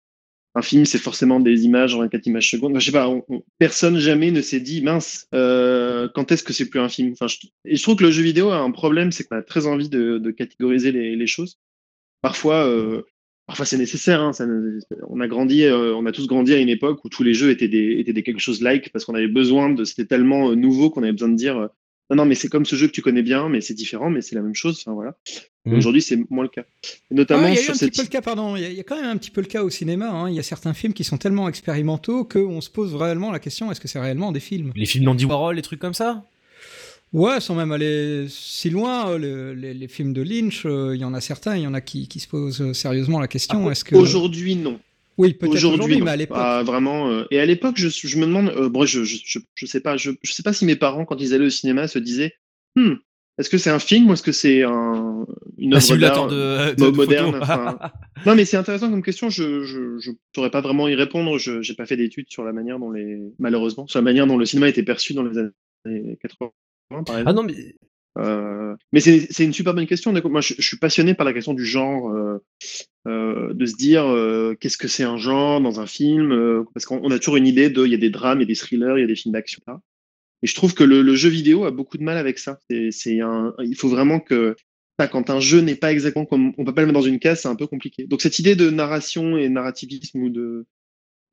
un film, c'est forcément des images en 24 images secondes. je sais pas, personne jamais ne s'est dit, mince, euh, quand est-ce que c'est plus un film? Enfin, je, Et je trouve que le jeu vidéo a un problème, c'est qu'on a très envie de, de catégoriser les, les, choses. Parfois, euh, parfois c'est nécessaire. Hein, on a grandi, euh, on a tous grandi à une époque où tous les jeux étaient des, étaient des quelque chose like parce qu'on avait besoin de, c'était tellement euh, nouveau qu'on avait besoin de dire, non, non, mais c'est comme ce jeu que tu connais bien, mais c'est différent, mais c'est la même chose. Enfin voilà. Mmh. Aujourd'hui, c'est moins le cas. notamment il y a sur un petit peu le cas, pardon. Il y, a quand même un petit peu le cas au cinéma. Hein. Il y a certains films qui sont tellement expérimentaux qu'on se pose réellement la question est-ce que c'est réellement des films? Les films d'Andy Warhol, les trucs comme ça? Ouais, sans même aller si loin, euh, les, films de Lynch, euh, il y en a certains, il y en a qui, qui se posent sérieusement la question. est-ce que aujourd'hui non Oui, peut-être aujourd'hui, mais à l'époque. vraiment. et à l'époque, je, je, me demande, bon, je, je, je, sais pas, je, sais pas si mes parents, quand ils allaient au cinéma, se disaient, hmm, est-ce que c'est un film ou est-ce que c'est un, une œuvre d'art de, moderne Non, mais c'est intéressant comme question. Je je pourrais pas vraiment y répondre. Je j'ai pas fait d'études sur la manière dont les malheureusement sur la manière dont le cinéma était perçu dans les années 80. Par. Ah non mais euh, mais c'est une super bonne question. Moi, je, suis passionné par la question du genre, euh, euh, de se dire qu'est-ce que c'est un genre dans un film, parce qu'on a toujours une idée de, il y a des drames, il y a des thrillers, il y a des films d'action. Et je trouve que le, jeu vidéo a beaucoup de mal avec ça. Il faut vraiment que quand un jeu n'est pas exactement comme on peut pas le mettre dans une case, c'est un peu compliqué. Donc cette idée de narration et narrativisme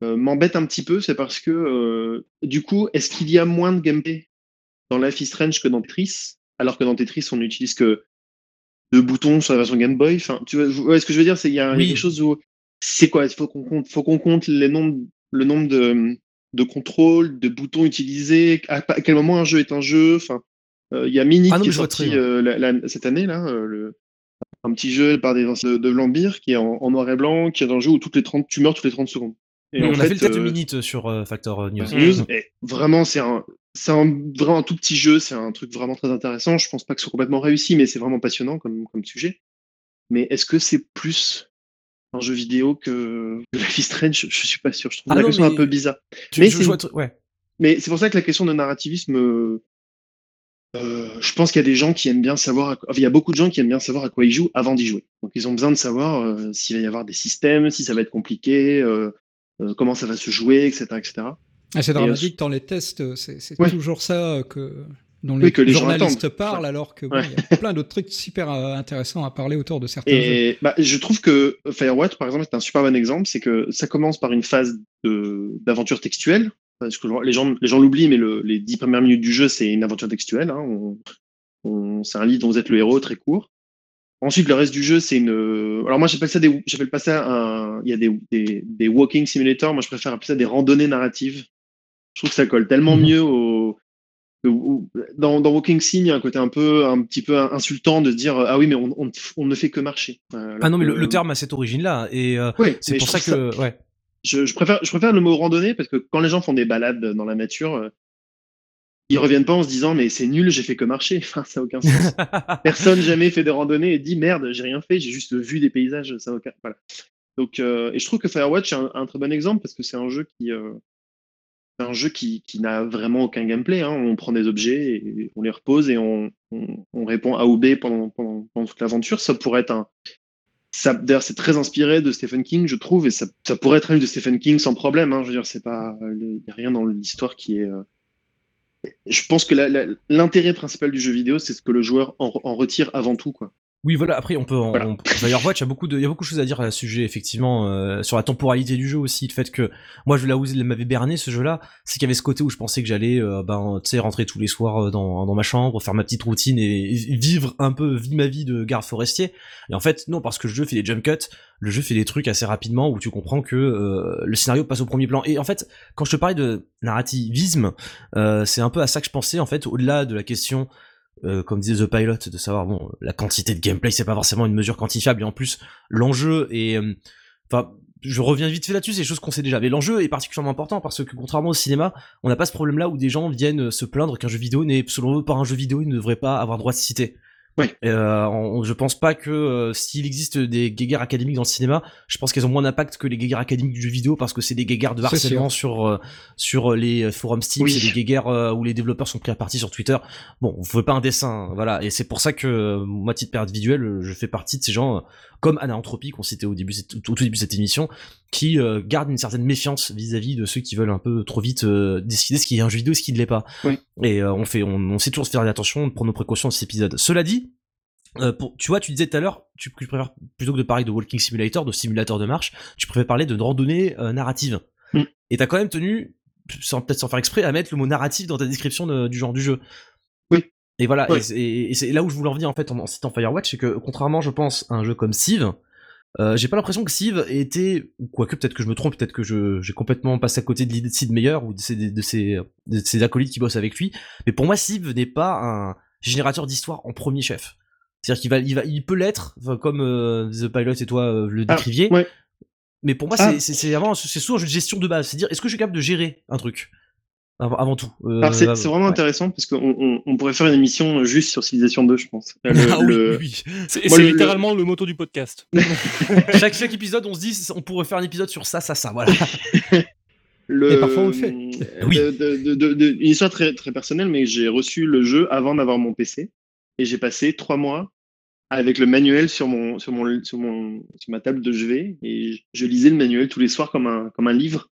m'embête un petit peu, c'est parce que du coup, est-ce qu'il y a moins de gameplay dans Life is Strange que dans Tetris? Alors que dans Tetris, on n'utilise que deux boutons sur la version Game Boy. Enfin, tu vois, ce que je veux dire, c'est il y, a quelque chose où c'est quoi? Il faut qu'on compte, faut qu'on compte les nombres, le nombre de, de contrôles, de boutons utilisés, à, quel moment un jeu est un jeu. Enfin, euh, il y a Mini ah qui est sorti euh, cette année là, euh, le, un petit jeu par des de, de Lambir qui est en, noir et blanc, qui est un jeu où toutes les 30, tu meurs toutes les 30 secondes. Et on a fait le test de Minute sur Factor News. vraiment, c'est un, c'est un, vraiment un tout petit jeu, c'est un truc vraiment très intéressant. Je pense pas que ce soit complètement réussi, mais c'est vraiment passionnant comme, comme sujet. Mais est-ce que c'est plus un jeu vidéo que, la Life is Strange, je, suis pas sûr. Je trouve ah la question un peu bizarre. mais c'est ouais. mais c'est pour ça que la question de narrativisme, euh, je pense qu'il y a des gens qui aiment bien savoir, il y a beaucoup de gens qui aiment bien savoir à quoi ils jouent avant d'y jouer. Donc ils ont besoin de savoir euh, s'il va y avoir des systèmes, si ça va être compliqué, euh, comment ça va se jouer, etc., etc. Ah, c'est dramatique dans les tests, c'est toujours ça que dont les, que les journalistes parlent, alors que bon, y a plein d'autres trucs super euh, intéressants à parler autour de certains et, Bah, je trouve que Firewatch, par exemple, est un super bon exemple. C'est que ça commence par une phase d'aventure textuelle. Parce que les gens les gens l'oublient, mais le, les dix premières minutes du jeu, c'est une aventure textuelle. Hein. On, c'est un livre dont vous êtes le héros, très court. Ensuite, le reste du jeu, c'est une. Alors moi, j'appelle ça des. J'appelle pas ça un. Il y a des, des, des walking simulators. Moi, je préfère appeler ça des randonnées narratives. Je trouve que ça colle tellement mmh mieux au, dans, dans Walking Sim, il y a un côté un peu, un petit peu insultant de dire ah oui mais on, on, ne fait que marcher. ah non mais le, terme a cette origine là et euh, c'est pour ça que ouais. Je, je, préfère, je préfère le mot randonnée parce que quand les gens font des balades dans la nature, euh, ils reviennent pas en se disant mais c'est nul, j'ai fait que marcher. Enfin, ça n'a aucun sens. Personne jamais fait de randonnée et dit merde, j'ai rien fait, j'ai juste vu des paysages. Ça aucun... voilà. Donc, euh, et je trouve que Firewatch est un, un, très bon exemple parce que c'est un jeu qui, un jeu qui, n'a vraiment aucun gameplay. Hein. On prend des objets et on les repose et on, répond A ou B pendant, toute l'aventure. Ça pourrait être un. D'ailleurs, c'est très inspiré de Stephen King, je trouve, et ça, pourrait être un de Stephen King sans problème. Hein. Je veux dire, c'est pas, il n'y a rien dans l'histoire qui est. Euh, je pense que l'intérêt principal du jeu vidéo, c'est ce que le joueur en, en retire avant tout, quoi. Oui, voilà. Après, on peut. En, D'ailleurs, Watch, il y a beaucoup de, il y a beaucoup de choses à dire à ce sujet, effectivement, euh, sur la temporalité du jeu aussi, le fait que moi, je là où il m'avait berné ce jeu-là, c'est qu'il y avait ce côté où je pensais que j'allais, euh, ben, tu sais, rentrer tous les soirs euh, dans, dans ma chambre, faire ma petite routine et, vivre un peu, vivre ma vie de garde forestier. Et en fait, non, parce que le jeu fait des jump cuts, le jeu fait des trucs assez rapidement où tu comprends que le scénario passe au premier plan. Et en fait, quand je te parlais de narrativisme, c'est un peu à ça que je pensais, en fait, au-delà de la question euh, comme disait The Pilot, de savoir bon la quantité de gameplay c'est pas forcément une mesure quantifiable et en plus l'enjeu est euh, enfin je reviens vite fait là-dessus, c'est des choses qu'on sait déjà. Mais l'enjeu est particulièrement important parce que contrairement au cinéma, on n'a pas ce problème-là où des gens viennent se plaindre qu'un jeu vidéo n'est, selon eux, par un jeu vidéo, il ne devrait pas avoir droit de citer. Ouais. Euh, je pense pas que euh, s'il existe des guéguerres académiques dans le cinéma, je pense qu'elles ont moins d'impact que les guéguerres académiques du jeu vidéo parce que c'est des guéguerres de harcèlement sur euh, sur les forums Steam, c'est des guéguerres où les développeurs sont pris à partie sur Twitter. Bon, vous faites pas un dessin, voilà, et c'est pour ça que moi, titre individuel, je fais partie de ces gens comme Anna Entropie qu'on citait au début, au tout début de cette émission, qui euh, gardent une certaine méfiance vis-à-vis de ceux qui veulent un peu trop vite décider ce qui est un jeu vidéo et ce qui ne l'est pas. Et on fait, on, on sait toujours se faire attention, prendre nos précautions dans cet épisode. Cela dit, euh, pour, tu vois, tu disais tout à l'heure, tu, préfères plutôt que de parler de walking simulator, de simulateur de marche, tu préfères parler de randonnée euh, narrative. Mm. Et t'as quand même tenu, sans peut-être sans faire exprès, à mettre le mot narratif dans ta description du genre du jeu. Oui. Et voilà, et, c'est là où je voulais en venir en fait en, citant Firewatch, c'est que contrairement, je pense, à un jeu comme Civ, euh, j'ai pas l'impression que Civ était, ou quoique peut-être que je me trompe, peut-être que j'ai complètement passé à côté de l'idée de Sid Meier ou de ses, de, ses, de ses acolytes qui bossent avec lui, mais pour moi Civ n'est pas un générateur d'histoire en premier chef. C'est-à-dire qu'il va, il va, il peut l'être, comme euh, The Pilot et toi euh, le ah, décriviez. Mais pour moi, ah. c'est, c'est avant, c'est souvent une gestion de base. C'est-à-dire, est-ce que je suis capable de gérer un truc avant, tout. Euh, c'est, vraiment intéressant parce qu'on on, pourrait faire une émission juste sur Civilization 2, je pense. ah, oui, oui. C'est, littéralement le... moto du podcast. chaque, chaque épisode, on se dit, on pourrait faire un épisode sur ça, ça, ça, voilà. Le, et parfois on le fait. oui. une histoire très, très personnelle, mais j'ai reçu le jeu avant d'avoir mon PC et j'ai passé trois mois avec le manuel sur mon sur mon sur ma table de chevet et je lisais le manuel tous les soirs comme un comme un livre.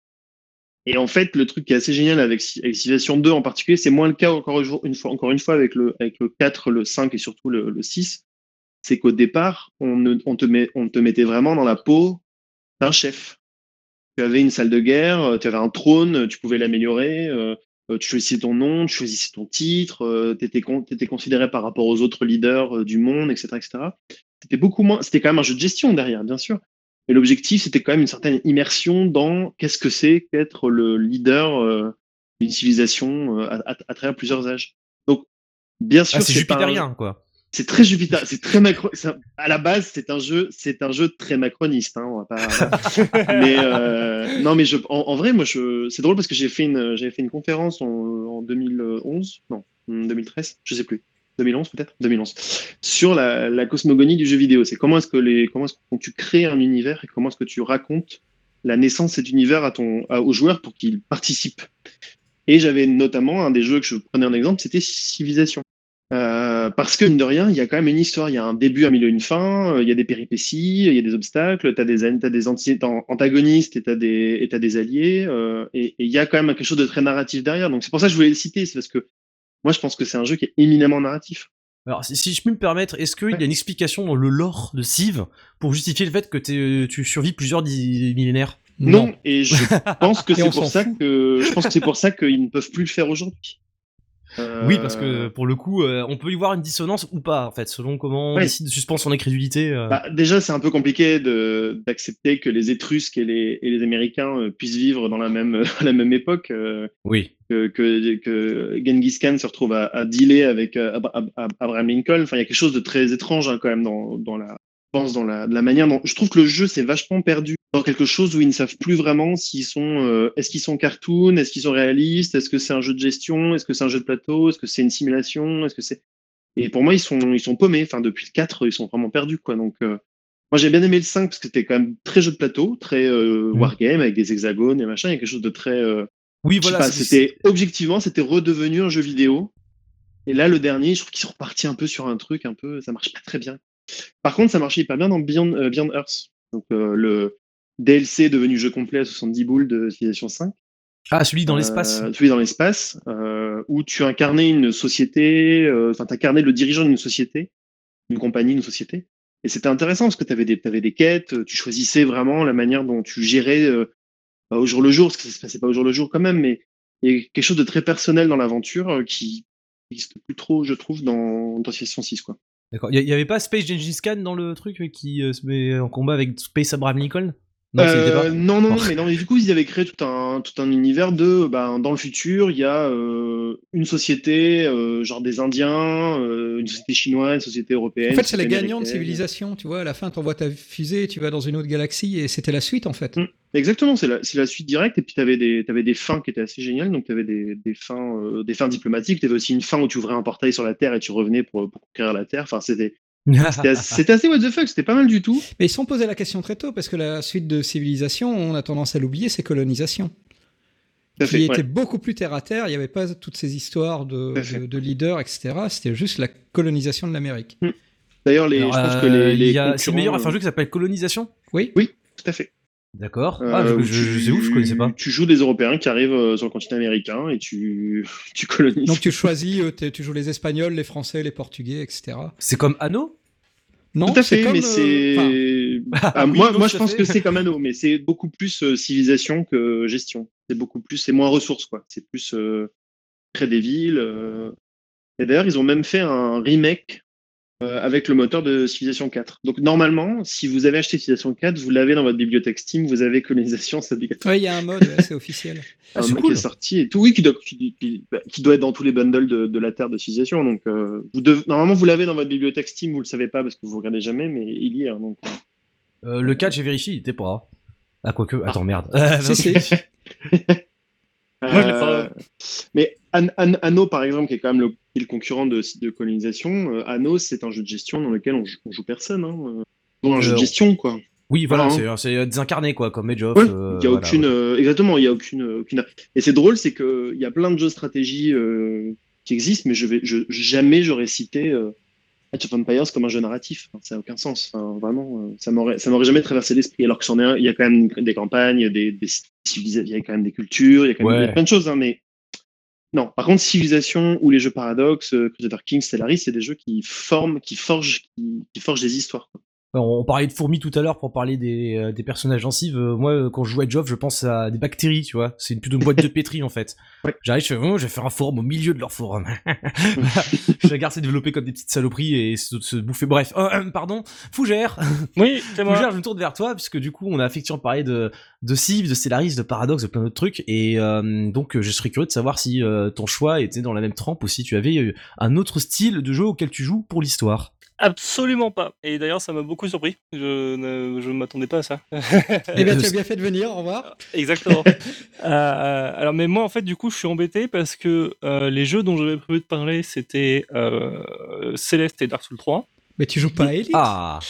Et en fait, le truc qui est assez génial avec, avec Civilization 2 en particulier, c'est moins le cas encore une fois encore une fois avec le avec le 4, le 5 et surtout le, le 6, c'est qu'au départ, on, on te met on te mettait vraiment dans la peau d'un chef. Tu avais une salle de guerre, tu avais un trône, tu pouvais l'améliorer, euh, tu choisissais ton nom, tu choisissais ton titre, tu étais, étais, considéré par rapport aux autres leaders du monde, etc. etc. C'était beaucoup moins. C'était quand même un jeu de gestion derrière, bien sûr. Mais l'objectif, c'était quand même une certaine immersion dans qu'est-ce que c'est qu'être le leader d'une civilisation à, travers plusieurs âges. Donc, bien ah, sûr, c'est jupitérien, quoi. C'est très Jupiter, c'est très macro. À la base, c'est un jeu, c'est un jeu très macroniste. Hein, on va pas. mais euh, non, mais je, en, vrai, moi, je, c'est drôle parce que j'ai fait une, j'avais fait une conférence en, en 2011, non, 2013, je sais plus. 2011 peut-être? 2011 sur la, la, cosmogonie du jeu vidéo c'est comment est-ce que les comment est-ce que tu crées un univers et comment est-ce que tu racontes la naissance de cet univers à ton à, aux joueurs pour qu'ils participent et j'avais notamment un des jeux que je prenais en exemple c'était Civilisation euh, parce que, mine de rien, il y a quand même une histoire. Il y a un début, un milieu, une fin. Euh, il y a des péripéties, il y a des obstacles. Tu as des, as des antagonistes et tu as, des, des alliés. Euh, et il y a quand même quelque chose de très narratif derrière. Donc, c'est pour ça que je voulais le citer. C'est parce que moi, je pense que c'est un jeu qui est éminemment narratif. Alors, si, je peux me permettre, est-ce qu'il y a une explication dans le lore de Civ pour justifier le fait que tu survis plusieurs millénaires? Non. et je pense que c'est pour ça que je pense que c'est pour ça qu'ils ne peuvent plus le faire aujourd'hui. Oui, parce que euh, pour le coup, euh, on peut y voir une dissonance ou pas, en fait, selon comment on décide de suspendre son incrédulité. Euh. Bah, déjà, c'est un peu compliqué d'accepter que les Étrusques et les, et les Américains puissent vivre dans la même, la même époque. oui. Que, que, que, Genghis Khan se retrouve à, dealer avec Abraham Lincoln. Enfin, il y a quelque chose de très étrange hein, quand même dans, dans la, pense dans la, la, manière dont je trouve que le jeu s'est vachement perdu dans quelque chose où ils ne savent plus vraiment s'ils sont euh, est-ce qu'ils sont cartoon, est-ce qu'ils sont réalistes, est-ce que c'est un jeu de gestion, est-ce que c'est un jeu de plateau, est-ce que c'est une simulation, est-ce que c'est et pour moi ils sont ils sont paumés, enfin depuis le 4 ils sont vraiment perdus quoi. Donc euh, moi j'ai bien aimé le 5 parce que c'était quand même très jeu de plateau, très euh, mmh. wargame avec des hexagones et machin, il y a quelque chose de très oui voilà, c'était objectivement c'était redevenu un jeu vidéo. Et là le dernier, je trouve qu'ils sont repartis un peu sur un truc un peu ça marche pas très bien. Par contre, ça marchait hyper bien dans Beyond, euh, Beyond Earth. Donc, euh, le DLC devenu jeu complet à 70 boules de Civilization 5. Ah, celui dans l'espace. Euh, celui dans l'espace, où tu incarnais une société, enfin, tu incarnais le dirigeant d'une société, d'une compagnie, d'une société. Et c'était intéressant parce que tu avais, avais, des quêtes, tu choisissais vraiment la manière dont tu gérais au jour le jour, parce que ça se passait pas au jour le jour quand même, mais il y a quelque chose de très personnel dans l'aventure qui n'existe plus trop, je trouve, dans, dans Civilization 6. Quoi. D'accord. Il y, avait pas Space Gengis Khan dans le truc euh, qui euh, se met en combat avec Space Abraham Lincoln? Euh, non, non, non, mais non, mais du coup, ils avaient créé tout un, tout un univers de, ben, dans le futur, il y a une société, genre des Indiens, une société chinoise, une société européenne. En fait, c'est la gagnante civilisation, tu vois. À la fin, tu envoies ta fusée, tu vas dans une autre galaxie, et c'était la suite, en fait. Mm. Exactement, c'est la, la, suite directe. Et puis, tu avais, avais, des fins qui étaient assez géniales. Donc, tu avais des, des, fins, des fins diplomatiques. Tu avais aussi une fin où tu ouvrais un portail sur la Terre et tu revenais pour, pour conquérir la Terre. Enfin, c'était c'était assez, what the fuck, c'était pas mal du tout. Mais ils sont posés la question très tôt, parce que la suite de civilisation, on a tendance à l'oublier, c'est colonisation. Qui était beaucoup plus terre à terre, il n'y avait pas toutes ces histoires de, de, leaders, etc. C'était juste la colonisation de l'Amérique. D'ailleurs, les, je pense que les, euh, C'est meilleur à faire un jeu qui s'appelle Colonisation? Oui. Oui, tout à fait. D'accord. Ah, euh, je, sais où, je connaissais pas. Tu joues des Européens qui arrivent euh, sur le continent américain et tu, tu colonises. Donc tu choisis, euh, tu joues les Espagnols, les Français, les Portugais, etc. C'est comme Anno Non, Tout à fait, mais c'est. Ah, moi, moi je pense que c'est comme Anno, mais c'est beaucoup plus civilisation que gestion. C'est beaucoup plus, c'est moins ressources, quoi. C'est plus près des villes. Et d'ailleurs, ils ont même fait un remake euh, avec le moteur de Civilization 4. Donc normalement, si vous avez acheté Civilization 4, vous l'avez dans votre bibliothèque Steam, vous avez colonisation, c'est obligatoire. Oui, il y a un mode, c'est officiel. un ah, mode qui est sorti et tout, oui, qui doit, qui, doit, être dans tous les bundles de, la Terre de Civilization. Donc euh, vous normalement, vous l'avez dans votre bibliothèque Steam, vous le savez pas parce que vous regardez jamais, mais il y est. Hein, donc... Euh, le 4, j'ai vérifié, il était pas. Ah, quoique, attends, ah. merde. Moi, je l'ai pas. Mais Anno, par exemple, qui est quand même le, le concurrent de, de colonisation, euh, Anno, c'est un jeu de gestion dans lequel on joue, joue personne. Hein. un jeu de gestion, quoi. Oui, voilà, c'est désincarné, quoi, comme Age of. Euh, il y a aucune, euh, exactement, il y a aucune, aucune. Et c'est drôle, c'est qu'il y a plein de jeux de stratégie qui existent, mais je vais, je, jamais j'aurais cité Age of Empires comme un jeu narratif. ça n'a aucun sens. Enfin, vraiment, ça m'aurait, ça m'aurait jamais traversé l'esprit. Alors que c'en est un, il y a quand même des campagnes, des, des civilisations, il y a quand même des cultures, il y a quand même plein de choses, hein, mais non, par contre, Civilisation ou les jeux Paradox, euh, Crusader Kings, Stellaris, c'est des jeux qui forment, qui forgent, qui, forgent des histoires. On parlait de fourmis tout à l'heure pour parler des, euh, des personnages sensibles. Euh, moi, euh, quand je joue à Jove, je pense à des bactéries, tu vois. C'est une plutôt boîte de pétri en fait. J'arrive, je fais, oh, je vais faire un forum au milieu de leur forum. je regarde se développer comme des petites saloperies et se, bouffer. Bref, pardon, Fougère. Oui, c'est moi. Fougère, je me tourne vers toi puisque du coup, on a effectivement parlé de de Civ, de Stellaris, de Paradox, de plein d'autres trucs. Et donc, je serais curieux de savoir si ton choix était dans la même trempe ou si tu avais un autre style de jeu auquel tu joues pour l'histoire. Absolument pas. Et d'ailleurs, ça m'a beaucoup surpris. Je ne je m'attendais pas à ça. eh bien, tu as bien fait de venir. Au revoir. Exactement. euh, alors, mais moi, en fait, du coup, je suis embêté parce que euh, les jeux dont j'avais prévu de parler, c'était euh, Céleste et Dark Souls 3. Mais tu joues pas à Elite? Ah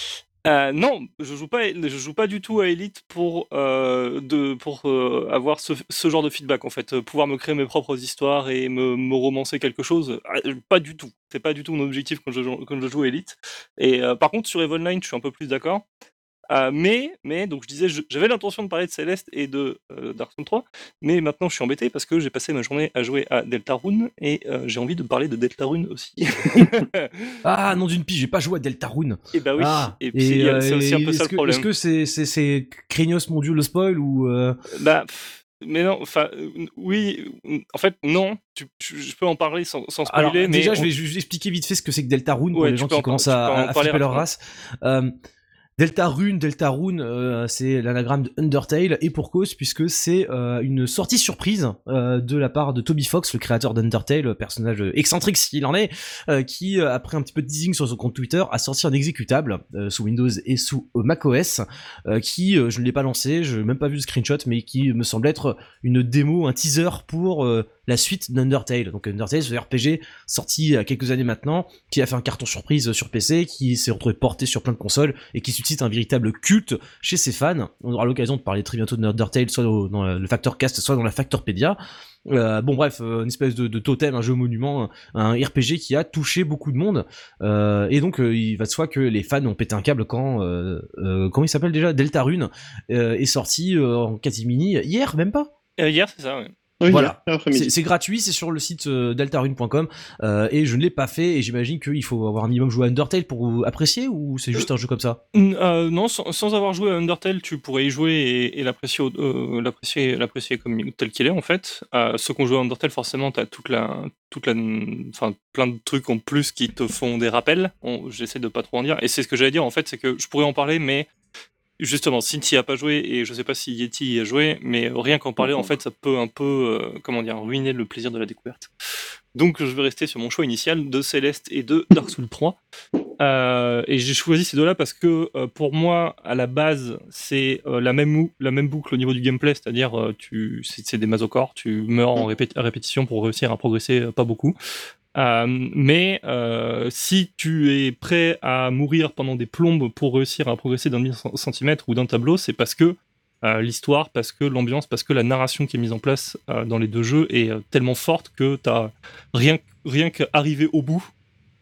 euh, non, je joue pas, je joue pas du tout à Elite pour euh, de pour euh, avoir ce, ce, genre de feedback en fait, pouvoir me créer mes propres histoires et me, me romancer quelque chose. Ah, pas du tout. C'est pas du tout mon objectif quand je quand je joue à Elite. Et par contre sur Evil 9, je suis un peu plus d'accord. Euh, mais, mais, donc je disais, j'avais l'intention de parler de Céleste et de euh, Dark Souls 3, mais maintenant je suis embêté parce que j'ai passé ma journée à jouer à Deltarune et euh, j'ai envie de parler de Deltarune aussi. ah non d'une pige, j'ai pas joué à Deltarune. Et eh bah oui. Ah, et puis c'est aussi un peu ça le problème. Est-ce que c'est c'est Krinios mon dieu le spoil ou Bah. mais non, enfin, oui, en fait, non. Tu, je peux en parler sans, sans spoiler. Alors, mais déjà, je vais juste expliquer vite fait ce que c'est que Deltarune pour les gens qui commencent à, à flipper leur race. Euh, Delta Rune, Delta Rune, euh, c'est l'anagramme de Undertale et pour cause puisque c'est euh, une sortie surprise euh, de la part de Toby Fox, le créateur d'Undertale, personnage excentrique s'il en est, qui après un petit peu de teasing sur son compte Twitter a sorti un exécutable sous Windows et sous macOS, qui je ne l'ai pas lancé, je n'ai même pas vu le screenshot, mais qui me semble être une démo, un teaser pour la suite d'Undertale. Donc Undertale, ce RPG sorti il y a quelques années maintenant, qui a fait un carton surprise sur PC, qui s'est retrouvé porté sur plein de consoles et qui suscite un véritable culte chez ses fans. On aura l'occasion de parler très bientôt d'Undertale, soit dans le Factor Cast, soit dans la Factorpedia. Euh, bon bref, euh, une espèce de, totem, un jeu monument, un RPG qui a touché beaucoup de monde. Euh, et donc il va de soi que les fans ont pété un câble quand comment il s'appelle déjà? Deltarune est sorti en catimini hier, même pas? hier, c'est ça. Voilà, c'est gratuit, c'est sur le site euh, deltarune.com euh, et je ne l'ai pas fait et j'imagine qu'il faut avoir un minimum joué à Undertale pour apprécier ou c'est juste un jeu comme ça? Euh, Non, sans, avoir joué à Undertale, tu pourrais y jouer et, l'apprécier, l'apprécier, l'apprécier comme tel qu'il est en fait. ceux qui ont joué à Undertale, forcément, t'as toute la, toute la, enfin plein de trucs en plus qui te font des rappels. J'essaie de pas trop en dire et c'est ce que j'allais dire en fait, c'est que je pourrais en parler, mais Justement, Cynthia a pas joué et je sais pas si Yeti y a joué, mais rien qu'en parler, en fait, ça peut un peu, euh, comment dire, ruiner le plaisir de la découverte. Donc, je vais rester sur mon choix initial de Céleste et de Dark Souls 3. Euh, et j'ai choisi ces deux-là parce que euh, pour moi, à la base, c'est la, même la même boucle au niveau du gameplay, c'est-à-dire tu c'est des masocores, tu meurs en répétition pour réussir à progresser pas beaucoup. Euh, mais euh, si tu es prêt à mourir pendant des plombes pour réussir à progresser d'un demi-centimètre ou d'un tableau, c'est parce que euh, l'histoire, parce que l'ambiance, parce que la narration qui est mise en place dans les deux jeux est tellement forte que t'as rien, rien qu'arriver au bout,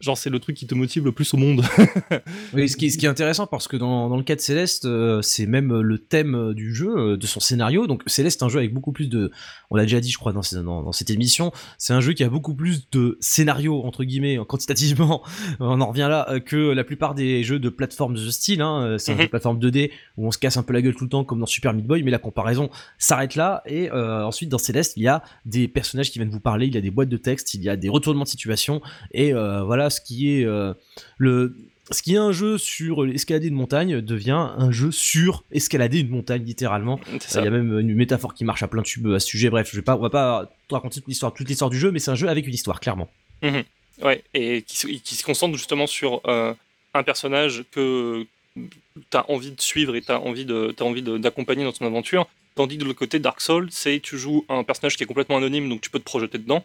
Genre, c'est le truc qui te motive le plus au monde. oui, ce qui, ce qui, est intéressant parce que dans, dans le cas de Céleste, euh, c'est même le thème euh, du jeu, euh, de son scénario. Donc, Céleste, est un jeu avec beaucoup plus de. On l'a déjà dit, je crois, dans, dans, dans cette émission. C'est un jeu qui a beaucoup plus de scénario, entre guillemets, quantitativement. on en revient là, que la plupart des jeux de plateforme de ce style. Hein. C'est un jeu de mhm. plateforme 2D où on se casse un peu la gueule tout le temps, comme dans Super Meat Boy. Mais la comparaison s'arrête là. Et ensuite, dans Céleste, il y a des personnages qui viennent vous parler, il y a des boîtes de texte, il y a des retournements de situation. Et voilà, ce qui est euh, le ce qui est un jeu sur escalader une montagne devient un jeu sur escalader une montagne littéralement. Il y a même une métaphore qui marche à plein de tubes à ce sujet. Bref, je vais pas, on va pas raconter toute l'histoire, toute l'histoire du jeu, mais c'est un jeu avec une histoire clairement. Mhm. Ouais, et qui, se concentre justement sur euh, un personnage que tu as envie de suivre et tu as envie de, as envie d'accompagner dans ton aventure. Tandis que de l'autre côté, Dark Souls, c'est tu joues un personnage qui est complètement anonyme, donc tu peux te projeter dedans,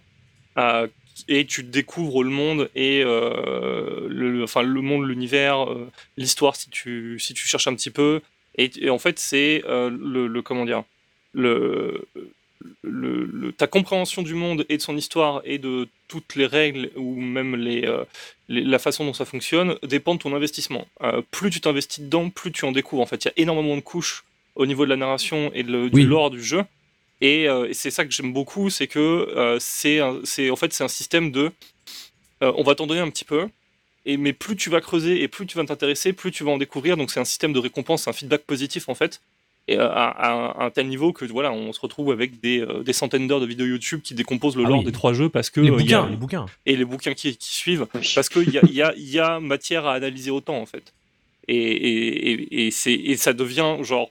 euh, et tu découvres le monde et euh, le, enfin le monde, l'univers, euh, l'histoire si tu si tu cherches un petit peu. Et, en fait, c'est euh, le, comment dire le, le, ta compréhension du monde et de son histoire et de toutes les règles ou même les, la façon dont ça fonctionne dépend de ton investissement. plus tu t'investis dedans, plus tu en découvres. En fait, il y a énormément de couches au niveau de la narration et de, du lore du jeu. Euh, et, c'est ça que j'aime beaucoup, c'est que euh, c'est en fait c'est un système de euh, on va t'en donner un petit peu et, mais plus tu vas creuser et plus tu vas t'intéresser, plus tu vas en découvrir. Donc c'est un système de récompense, un feedback positif en fait. Et euh, à, un tel niveau que voilà, on se retrouve avec des, euh, des centaines d'heures de vidéos YouTube qui décomposent le ah lore des trois jeux parce que les bouquins, les bouquins et les bouquins qui, qui suivent parce qu'il y a, y, a, y a matière à analyser autant en fait. Et, et, et, et ça devient genre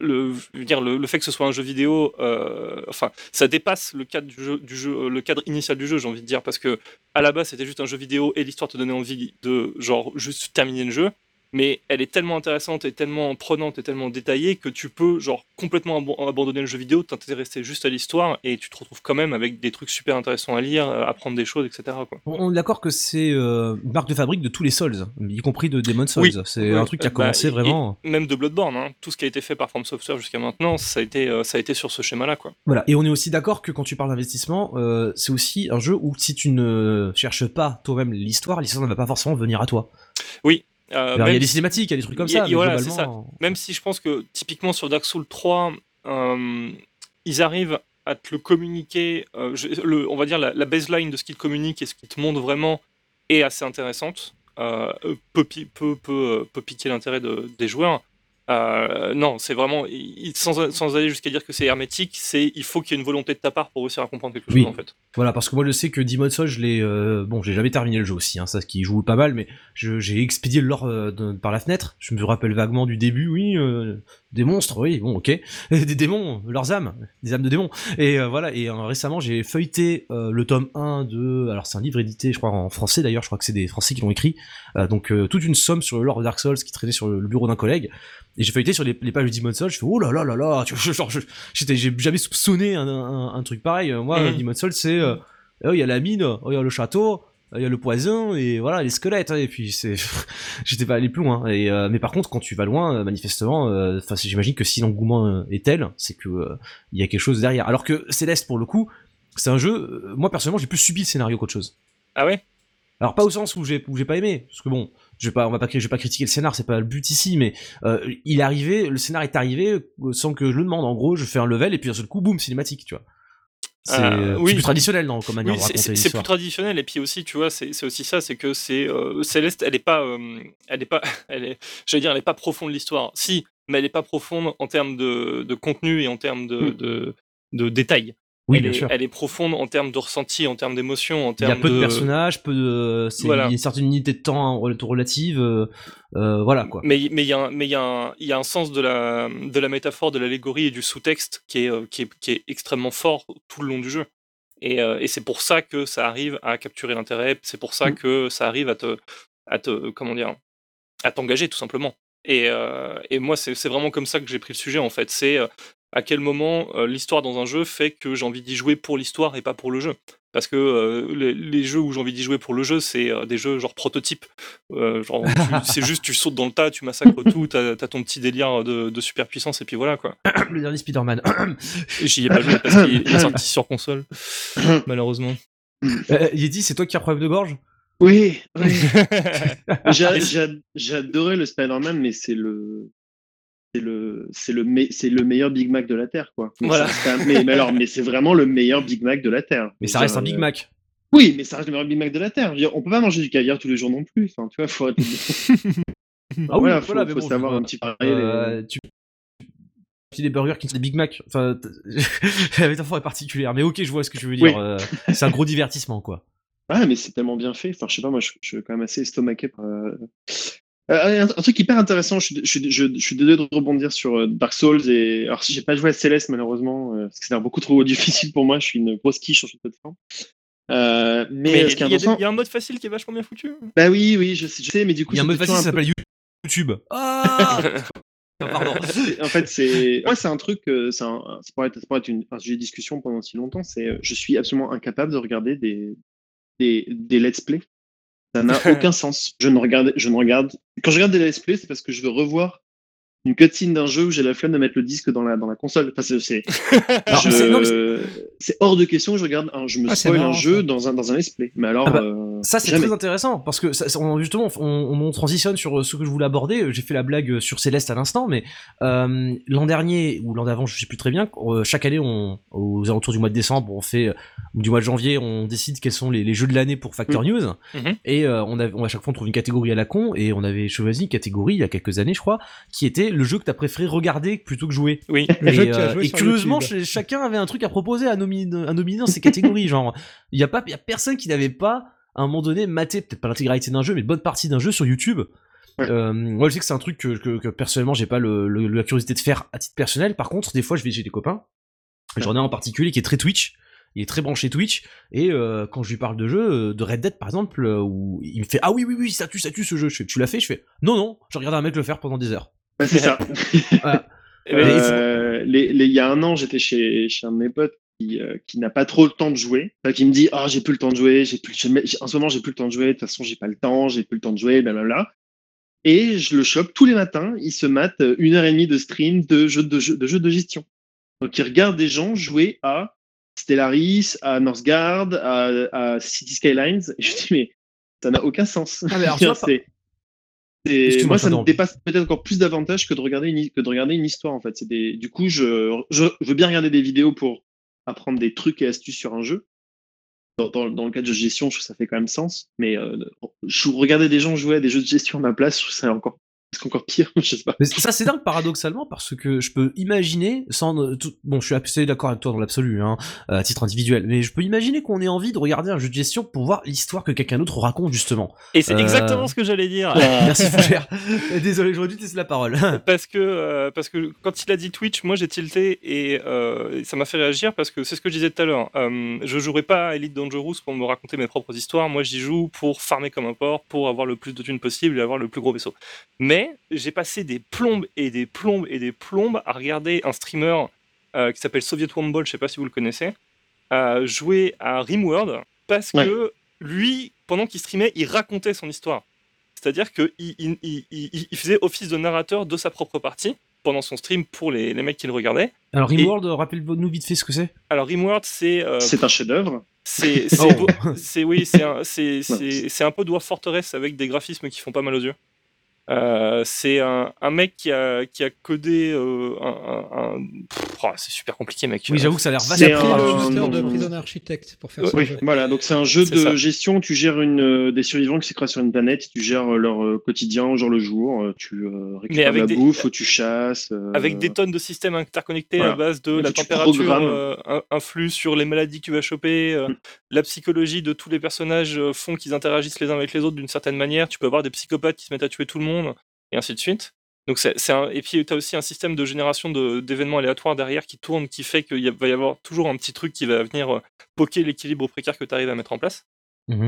le, dire, le, fait que ce soit un jeu vidéo, euh, enfin, ça dépasse le cadre du jeu, du jeu, le cadre initial du jeu, j'ai envie de dire, parce que à la base c'était juste un jeu vidéo et l'histoire te donnait envie de genre juste terminer le jeu mais elle est tellement intéressante et tellement prenante et tellement détaillée que tu peux genre complètement abandonner le jeu vidéo, t'intéresser juste à l'histoire et tu te retrouves quand même avec des trucs super intéressants à lire, apprendre des choses, etc. Quoi. On est d'accord que c'est euh, une marque de fabrique de tous les Souls, y compris de Demon's Souls. Oui, c'est un truc qui a bah, commencé vraiment. même de Bloodborne, hein. tout ce qui a été fait par From Software jusqu'à maintenant, ça a été, euh, ça a été sur ce schéma-là. Quoi. Voilà, et on est aussi d'accord que quand tu parles d'investissement, euh, c'est aussi un jeu où si tu ne cherches pas toi-même l'histoire, l'histoire ne va pas forcément venir à toi. Oui, euh, il y a des cinématiques, il y a des trucs comme ça. Même si je pense que typiquement sur Dark Souls 3, euh, ils arrivent à te le communiquer. Euh, le, on va dire la, baseline de ce qu'ils communiquent et ce qu'ils te montrent vraiment est assez intéressante. peut, peut, peut, peut, piquer l'intérêt des joueurs. Euh, non, c'est vraiment, sans, sans, aller jusqu'à dire que c'est hermétique, c'est il faut qu'il y ait une volonté de ta part pour réussir à comprendre quelque chose en fait. Voilà, parce que moi je sais que Demon's Souls, je l'ai, euh, bon, j'ai jamais terminé le jeu aussi, hein, ça qui joue pas mal, mais j'ai expédié le lore euh, par la fenêtre. Je me rappelle vaguement du début, oui, des monstres, oui, bon, ok, des démons, leurs âmes, des âmes de démons. Et voilà, et récemment j'ai feuilleté le tome 1 de, alors c'est un livre édité, je crois en français d'ailleurs, je crois que c'est des Français qui l'ont écrit, donc toute une somme sur le lore de Dark Souls qui traînait sur le bureau d'un collègue. Et j'ai feuilleté sur les, les pages de Demon's Souls, je fais oh là là là là, tu vois, genre, j'étais, j'ai jamais soupçonné un, un, un, truc pareil. Moi, mm. Demon's Souls, c'est, euh, oh, il y a la mine, oh, il y a le château, il y a le poison et voilà les squelettes hein, et puis c'est j'étais pas allé plus loin et euh, mais par contre quand tu vas loin euh, manifestement enfin j'imagine que si l'engouement est tel c'est que il y a quelque chose derrière alors que Céleste pour le coup c'est un jeu moi personnellement j'ai plus subi le scénario qu'autre chose ah ouais? Alors pas au sens où j'ai où j'ai pas aimé parce que bon je vais pas, on va pas, je vais pas critiquer le scénar, c'est pas le but ici, mais euh, il est arrivé, le scénar est arrivé euh, sans que je le demande. En gros, je fais un level et puis d'un seul coup, boum, cinématique, tu vois. C'est euh, plus traditionnel non, comme manière raconter C'est plus traditionnel et puis aussi, tu vois, c'est aussi ça, c'est que c'est Céleste, elle est pas, elle est pas, elle est, j'allais dire, elle est pas profonde l'histoire. Si, mais elle est pas profonde en termes de, de contenu et en termes de, hmm. de, de détails. Oui, elle, bien est, sûr. elle est profonde en termes de ressenti, en termes d'émotion, en termes Il y a peu de, personnages, peu de, c'est une certaine unité de temps relative, euh, euh, voilà quoi. Mais mais il y a mais il y a un il y a un sens de la de la métaphore, de l'allégorie et du sous-texte qui est, euh, qui est qui est extrêmement fort tout le long du jeu. Et, euh, et c'est pour ça que ça arrive à capturer l'intérêt. C'est pour ça mm. que ça arrive à te à te comment dire à t'engager tout simplement. Et, euh, et moi, c'est vraiment comme ça que j'ai pris le sujet en fait. C'est à quel moment euh, l'histoire dans un jeu fait que j'ai envie d'y jouer pour l'histoire et pas pour le jeu. Parce que euh, les, jeux où j'ai envie d'y jouer pour le jeu, c'est euh, des jeux genre prototype. c'est juste tu sautes dans le tas, tu massacres tout, t'as as ton petit délire de, de super puissance et puis voilà quoi. le dernier Spider-Man. J'y ai pas joué parce qu'il est sorti sur console, malheureusement. Yeti, c'est toi qui as problème de gorge? Oui, oui. adoré le Spider-Man, mais c'est le c'est le c'est le c'est le meilleur Big Mac de la terre quoi. voilà. mais, alors mais c'est vraiment le meilleur Big Mac de la terre. Mais ça reste un Big Mac. Oui, mais ça reste le meilleur Big Mac de la terre. on peut pas manger du caviar tous les jours non plus. Enfin, tu vois, faut. ah oui, voilà, faut, savoir un petit peu. Euh, tu des burgers qui sont des Big Mac. Enfin, la métaphore est particulière, mais ok, je vois ce que tu veux dire. Euh, c'est un gros divertissement, quoi. Ah, mais c'est tellement bien fait. Enfin, je sais pas, moi, je, suis quand même assez estomaqué par, euh, un, truc hyper intéressant, je, je, je, je suis désolé de rebondir sur euh, Dark Souls et alors si j'ai pas joué à Céleste malheureusement euh, parce que c'est beaucoup trop difficile pour moi, je suis une grosse quiche sur cette plateforme. Euh, mais, il y, y, a un mode facile qui est vachement bien foutu. Bah oui, oui, je sais, mais du coup il y a un mode facile qui s'appelle YouTube. Ah Pardon. en fait, c'est moi, c'est un truc, c'est un, ça pourrait être, ça pourrait être une, un sujet de discussion pendant si longtemps. C'est, je suis absolument incapable de regarder des des, des let's play ça n'a aucun sens. Je ne regarde, je ne regarde. Quand je regarde des let's play, c'est parce que je veux revoir une cutscene d'un jeu où j'ai la flemme de mettre le disque dans la, dans la console. Enfin, c'est, c'est, Alors, je- c'est- non, mais c'est hors de question que je regarde un, je me Ah, spoil marrant, un jeu ça. dans un, dans un let's play. Mais alors, Ah bah, euh, Ça c'est jamais. très intéressant parce que ça, ça- on- justement on, on transitionne sur ce que je voulais aborder. J'ai fait la blague sur Céleste à l'instant, mais euh, l'an dernier ou l'an d'avant, je sais plus très bien. euh, chaque année, on, aux alentours du mois de décembre, on fait euh, du mois de janvier, on décide quels sont les, les jeux de l'année pour Factor Mm. News. Mhm. Et euh, on, avait, on à chaque fois on trouve une catégorie à la con et on avait choisi une catégorie il y a quelques années, je crois, qui était le jeu que t'as préféré regarder plutôt que jouer. Oui. Le et, jeu que tu as euh, joué et sur curieusement, YouTube. chacun avait un truc à proposer à, nominer, à nominer dans ces catégories. genre, il y a pas, il y a personne qui n'avait pas à un moment donné maté peut-être pas l'intégralité d'un jeu, mais une bonne partie d'un jeu sur YouTube. Ouais. Euh, moi, je sais que c'est un truc que, que, que personnellement j'ai pas le, le- la curiosité de faire à titre personnel. Par contre, des fois, je vais chez des copains. J'en ai un en particulier qui est très Twitch. Il est très branché Twitch et euh, quand je lui parle de jeux, euh, de Red Dead par exemple, où il me fait ah oui oui oui ça tue ça tue ce jeu. Je fais, tu l'as fait Je fais non non. Je regardé un mec le faire pendant des heures. Bah, c'est ça. Eh ben, Euh, les- les- il y a un an, j'étais chez, chez un de mes potes qui, euh, qui n'a pas trop le temps de jouer, Enfin, qui me dit ah j'ai plus le temps de jouer, j'ai plus, en ce moment j'ai plus le temps de jouer, de toute façon j'ai pas le temps, j'ai plus le temps de jouer, blablabla. Et je le chope tous les matins, il se mate euh, une heure et demie de stream de jeux de, jeux, de, jeux de gestion. Donc il regarde des gens jouer à Stellaris, à Northgard, à, à City Skylines. Et je dis mais ça n'a aucun sens. Ah, mais alors, vois, Moi, ça me dépasse peut-être encore plus d'avantages que de regarder une, que de regarder une histoire, en fait. C'est des, du coup, je, je, je veux bien regarder des vidéos pour apprendre des trucs et astuces sur un jeu. Dans, dans, dans le cas de jeux de gestion, je trouve que ça fait quand même sens. Mais euh, je regarder des gens jouer à des jeux de gestion à ma place, je trouve ça encore, c'est encore pire. je sais pas. Mais ça c'est dingue paradoxalement parce que je peux imaginer sans euh, tout- bon je suis assez d'accord avec toi dans l'absolu hein, à titre individuel mais je peux imaginer qu'on ait envie de regarder un jeu de gestion pour voir l'histoire que quelqu'un d'autre raconte justement. Et c'est Euh, exactement ce que j'allais dire. Merci Fougère. Désolé j'aurais dû te laisser la parole. parce que euh, parce que quand il a dit Twitch, moi j'ai tilté et euh, ça m'a fait réagir parce que c'est ce que je disais tout à l'heure. Euh, je jouerai pas à Elite Dangerous pour me raconter mes propres histoires. Moi j'y joue pour farmer comme un porc, pour avoir le plus de thunes possible et avoir le plus gros vaisseau. Mais j'ai passé des plombes et des plombes et des plombes à regarder un streamer euh, qui s'appelle Soviet Womball, je sais pas si vous le connaissez, à jouer à Rimworld parce Ouais. que lui, pendant qu'il streamait, il racontait son histoire. C'est-à-dire qu'il il, il- il- il- il faisait office de narrateur de sa propre partie pendant son stream pour les, les mecs qui le regardaient. Alors Rimworld rappelle-nous vite fait ce que c'est? Alors Rimworld, c'est euh, C'est un chef-d'œuvre. c'est c'est Oh. beau- c'est- oui, c'est un c'est c'est c'est un peu Dwarf Fortress avec des graphismes qui font pas mal aux yeux. Euh, c'est un, un mec qui a, qui a codé euh, un, un- un- Pff, oh, c'est super compliqué mec. Oui j'avoue que ça a l'air C'est vaste. Pris un- le booster de non. Prison Architect pour faire Oui, ce Oui, jeu. voilà. Donc c'est un jeu C'est de ça. gestion. Tu gères une, euh, des survivants qui s'écrasent sur une planète. Tu gères leur euh, quotidien au jour le jour. Tu euh, récupères avec de la des- bouffe, tu chasses. euh, Avec des tonnes de systèmes interconnectés voilà. à base de Et la température euh, influe sur les maladies que tu vas choper, euh, Mm. la psychologie de tous les personnages font qu'ils interagissent les uns avec les autres d'une certaine manière. Tu peux avoir des psychopathes qui se mettent à tuer tout le monde, et ainsi de suite. Donc c'est, un... Et puis tu as aussi un système de génération de- d'événements aléatoires derrière qui tourne, qui fait qu'il va y avoir toujours un petit truc qui va venir euh, poker l'équilibre précaire que tu arrives à mettre en place.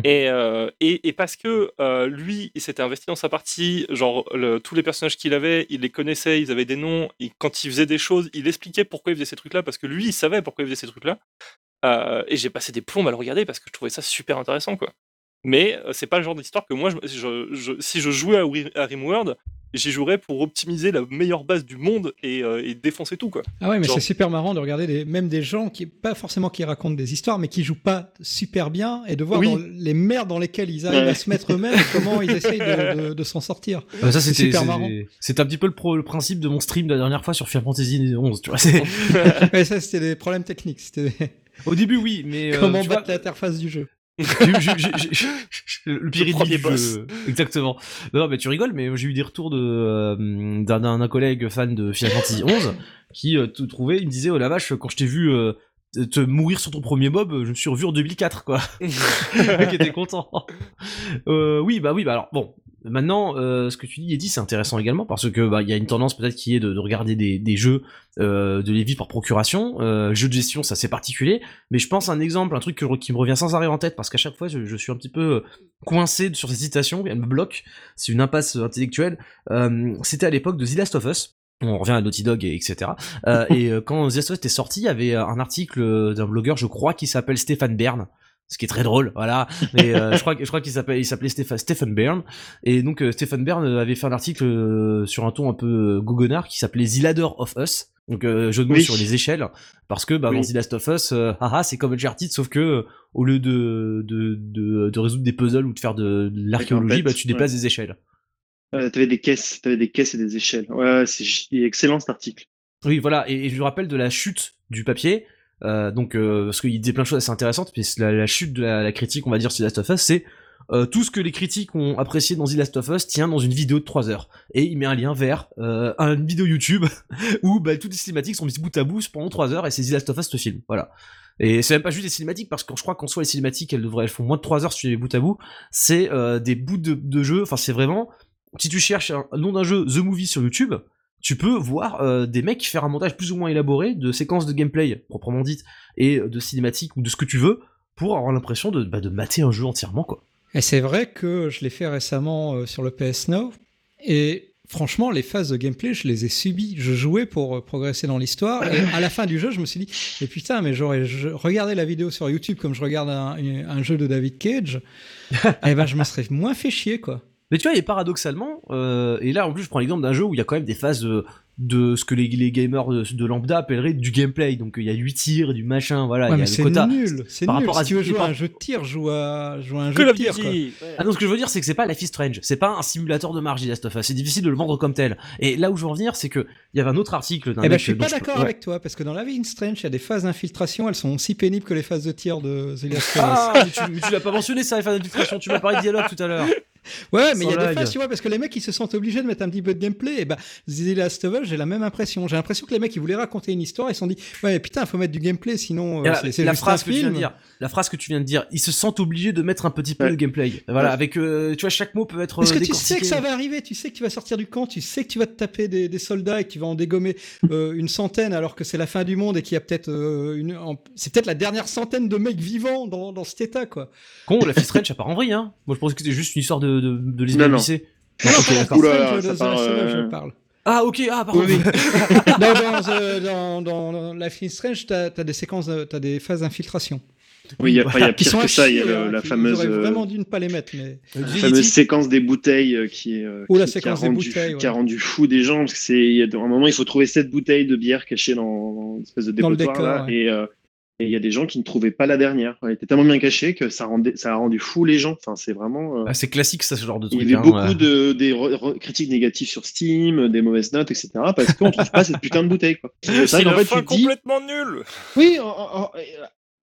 Et, euh, et, et parce que euh, lui, il s'était investi dans sa partie, genre le- tous les personnages qu'il avait, il les connaissait, ils avaient des noms, et quand il faisait des choses, il expliquait pourquoi il faisait ces trucs-là, parce que lui, il savait pourquoi il faisait ces trucs-là. Euh, et j'ai passé des plombs à le regarder parce que je trouvais ça super intéressant, quoi. Mais euh, c'est pas le genre d'histoire que moi, je, je- je- si je jouais à, Rimworld, j'y jouerais pour optimiser la meilleure base du monde et, euh, et défoncer tout, quoi. Ah ouais, mais Genre- c'est super marrant de regarder des, même des gens qui, pas forcément qui racontent des histoires, mais qui jouent pas super bien et de voir Oui. dans les merdes dans lesquelles ils arrivent Ouais. à se mettre eux-mêmes et comment ils essayent de, de- de s'en sortir. Euh, ça C'est super marrant. c'est un petit peu le, pro- le principe de mon stream de la dernière fois sur Final Fantasy 11 tu vois. c'est- Mais ça, c'était des problèmes techniques. C'était Au début oui mais euh, comment vois, battre l'interface du jeu. Le pire premier boss. Exactement. Non, non, mais tu rigoles, mais j'ai eu des retours de euh, d'un collègue fan de Final Fantasy 11 qui euh, te trouvait, il me disait oh la vache quand je t'ai vu euh, te- mourir sur ton premier mob, je me suis revu en 2004 quoi. le mec était content. Euh, oui bah oui bah alors bon. Maintenant, euh, ce que tu dis, Eddie, c'est intéressant également parce que bah il y a une tendance peut-être qui est de, de regarder des, des jeux, euh, de les vivre par procuration. Euh, jeux de gestion, ça c'est particulier. Mais je pense à un exemple, un truc que- qui me revient sans arrêt en tête, parce qu'à chaque fois, je, je suis un petit peu euh, coincé sur ces citations, elle me bloque, c'est une impasse intellectuelle. C'était à l'époque de The Last of Us. On revient à Naughty Dog, et etc. Euh, et quand The Last of Us était sorti, il y avait un article d'un blogueur, je crois, qui s'appelle Stéphane Bern, ce qui est très drôle, voilà. Mais euh, je crois, je crois qu'il s'appelait, il s'appelait Stephen, Byrne. Et donc euh, Stephen Byrne avait fait un article euh, sur un ton un peu gogonard qui s'appelait The Ladder of Us. Donc jeu de mots Oui. sur les échelles, parce que bah, Oui. dans The Last of Us, euh, haha, c'est comme Uncharted, sauf que euh, au lieu de, de, de, de résoudre des puzzles ou de faire de, de l'archéologie, bah tu déplaces des échelles. Euh, t'avais des caisses, t'avais des caisses et des échelles. Ouais, c'est excellent cet article. Oui, voilà, et, et je me rappelle de la chute du papier, euh, donc euh, parce qu'il disait plein de choses assez intéressantes, c'est la, la chute de la, critique, on va dire, sur The Last of Us, c'est euh, tout ce que les critiques ont apprécié dans The Last of Us tient dans une vidéo de 3 heures. Et il met un lien vers euh, une vidéo YouTube où bah, toutes les cinématiques sont mises bout à bout pendant 3 heures et c'est The Last of Us ce film. Voilà. Et c'est même pas juste des cinématiques parce que je crois qu'en soi les cinématiques elles devraient elles font moins de 3 heures si tu les bout à bout. C'est euh, des bouts de, de jeu, enfin c'est vraiment si tu cherches un nom d'un jeu The Movie sur YouTube, tu peux voir euh, des mecs faire un montage plus ou moins élaboré de séquences de gameplay proprement dites et de cinématiques ou de ce que tu veux pour avoir l'impression de, bah, de mater un jeu entièrement quoi. Et c'est vrai que je l'ai fait récemment euh, sur le PS Now. Et franchement, les phases de gameplay, je les ai subies. Je jouais pour euh, progresser dans l'histoire. Et à la fin du jeu, je me suis dit, mais putain, mais j'aurais regardé la vidéo sur YouTube comme je regarde un, un jeu de David Cage. et ben, je me serais moins fait chier, quoi. Mais tu vois, et paradoxalement, euh, et là en plus je prends l'exemple d'un jeu où il y a quand même des phases de, de ce que les, les gamers de, de lambda appelleraient du gameplay. Donc il y a 8 tirs, du machin, voilà, Ouais, il y mais a c'est le quota. nul. C'est Par nul. rapport à Si tu veux jouer à un jeu de tir, joue à, joue à un jeu de of tir, quoi. Ah non, ce que je veux dire, c'est que c'est pas Life is Strange, c'est pas un simulateur de marge, Last of Us. C'est difficile de le vendre comme tel. Et là où je veux en venir, c'est que il y avait un autre article d'un Eh ben, je suis dont pas peux- d'accord ouais. avec toi, parce que dans la vie in Strange, il y a des phases d'infiltration, elles sont aussi pénibles que les phases de tir de The Last of Us. Ah, mais tu, mais tu l'as pas mentionné ça, les phases d'infiltration, tu m'as parlé de dialogue tout à l'heure. Ouais, mais il y a des phases, tu vois, parce que les mecs, ils se sentent obligés de mettre un petit peu de gameplay. Et bah, The Last of Us, j'ai la même impression. J'ai l'impression que les mecs, ils voulaient raconter une histoire, ils se sont dit, ouais, putain, faut mettre du gameplay, sinon, euh, la, c'est c'est la juste phrase un que tu viens film. de dire, la phrase que tu viens de dire, ils se sentent obligés de mettre un petit peu Ouais. de gameplay. Voilà, Ouais. avec, euh, tu vois, chaque mot peut être Parce que tu sais que ça va arriver, tu sais que tu vas sortir du camp, tu sais que tu vas te taper des, des soldats et que tu vas en dégommer euh, une centaine alors que c'est la fin du monde et qu'il y a peut-être euh, une. en- C'est peut-être la dernière centaine de mecs vivants dans, dans cet état, quoi. Con, la Strange, ça part en vrille, hein. Moi, je pensais que c'était juste une histoire de, de, de Non, au non. lycée. Non, la de Us, euh, je parle. Ah, ok, ah, pardon. Oui, dans, dans, euh, dans, dans, dans la Fist Strange, t'as as des séquences, de- t'as des phases d'infiltration. Oui, il y a, enfin, il y a Qui pire que ça. Il y a le- hein, la qui- fameuse, euh, vraiment dû ne pas les mettre, mais. Euh, la fameuse séquence des bouteilles euh, qui, est, euh, Oh, la qui- qui a séquence des rendu, bouteilles, qui a ouais. rendu fou des gens parce que c'est, il y a, à un moment, il faut trouver sept bouteilles de bière cachées dans, dans une espèce de Dans le dépotoir décor, là, ouais. et euh, et il y a des gens qui ne trouvaient pas la dernière. Elle était tellement bien cachée que ça rendait, ça a rendu fou les gens. Enfin, c'est vraiment. euh, Ah, c'est classique, ça, ce genre de il truc. y avait hein, beaucoup ouais. de des re- re- critiques négatives sur Steam, des mauvaises notes, etc. Parce qu'on trouve pas cette putain de bouteille. Quoi. C'est vrai qu'en la fait, fin tu te dis, complètement nulle oui, en, en-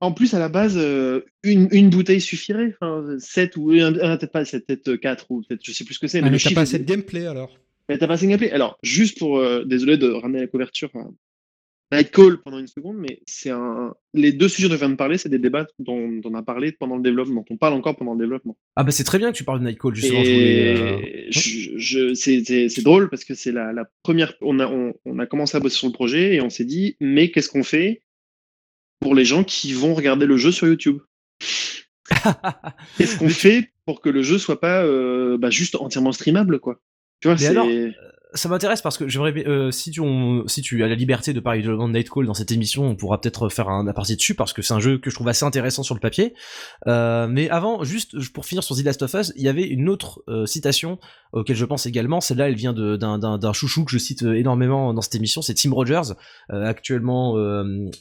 en plus, à la base, euh, une, une bouteille suffirait. Enfin, 7 ou peut-être pas 7, peut-être 4 ou peut-être je sais plus ce que c'est. Ah, mais mais t'as pas assez de gameplay alors. mais t'as pas assez de gameplay. Alors, juste pour, euh, désolé de ramener la couverture à Nightcall pendant une seconde, mais c'est un. Les deux sujets dont je viens de parler, c'est des débats dont, dont on a parlé pendant le développement. On parle encore pendant le développement. Ah, bah, c'est très bien que tu parles de Nightcall, justement. je voulais, euh, Et je, je- c'est- drôle parce que c'est la, la première. On a, on, on a commencé à bosser sur le projet et on s'est dit, mais qu'est-ce qu'on fait pour les gens qui vont regarder le jeu sur YouTube? Qu'est-ce qu'on fait pour que le jeu soit pas euh, bah, juste entièrement streamable, quoi? Tu vois, Mais alors, ça m'intéresse parce que j'aimerais euh, si tu on- si tu as la liberté de parler de Nightcall dans cette émission, on pourra peut-être faire un aparté dessus parce que c'est un jeu que je trouve assez intéressant sur le papier. Euh, mais avant, juste pour finir sur The Last of Us, il y avait une autre euh, citation auquel je pense également. Celle-là, elle vient d'un chouchou que je cite énormément dans cette émission, c'est Tim Rogers, actuellement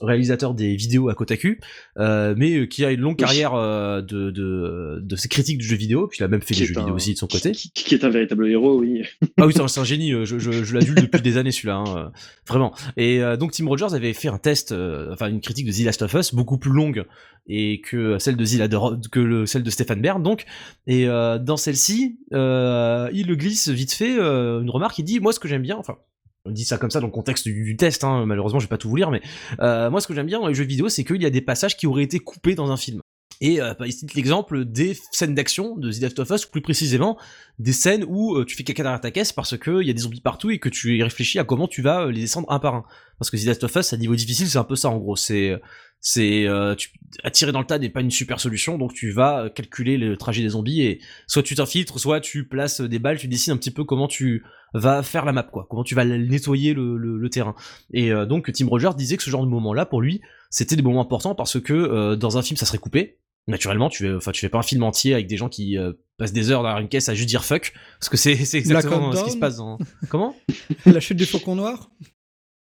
réalisateur des vidéos à Kotaku, mais qui a une longue carrière de, de de ses critiques du jeu vidéo, puis il a même fait Qui des jeux un- vidéo aussi de son côté. Qui, qui est un véritable héros, oui. Ah oui, c'est un- c'est un génie, euh, je, je, je l'adule depuis des années celui-là, hein, euh, vraiment. Et euh, donc Tim Rogers avait fait un test, euh, enfin une critique de The Last of Us, beaucoup plus longue et que celle de The Ladder- que le, celle de Stéphane Bern, donc. Et dans celle-ci, il le glisse vite fait une remarque, il dit, moi ce que j'aime bien, enfin... On dit ça comme ça dans le contexte du, test, hein, malheureusement je vais pas tout vous lire, mais moi ce que j'aime bien dans les jeux vidéo, c'est qu'il y a des passages qui auraient été coupés dans un film. Et euh, bah, il cite l'exemple des scènes d'action de The Last of Us, plus précisément des scènes où euh, tu fais caca derrière ta caisse parce que il y a des zombies partout et que tu réfléchis à comment tu vas euh, les descendre un par un. Parce que The Last of Us à niveau difficile, c'est un peu ça en gros. C'est c'est euh, tu, attirer dans le tas n'est pas une super solution, donc tu vas calculer le trajet des zombies et soit tu t'infiltres, soit tu places des balles, tu décides un petit peu comment tu vas faire la map quoi, comment tu vas nettoyer le, le, le terrain. Et donc Tim Rogers disait que ce genre de moment là pour lui c'était des moments importants parce que dans un film ça serait coupé naturellement, tu, enfin, tu fais pas un film entier avec des gens qui passent des heures derrière une caisse à juste dire fuck, parce que c'est exactement ce qui se passe dans. Comment? La chute du faucon noir?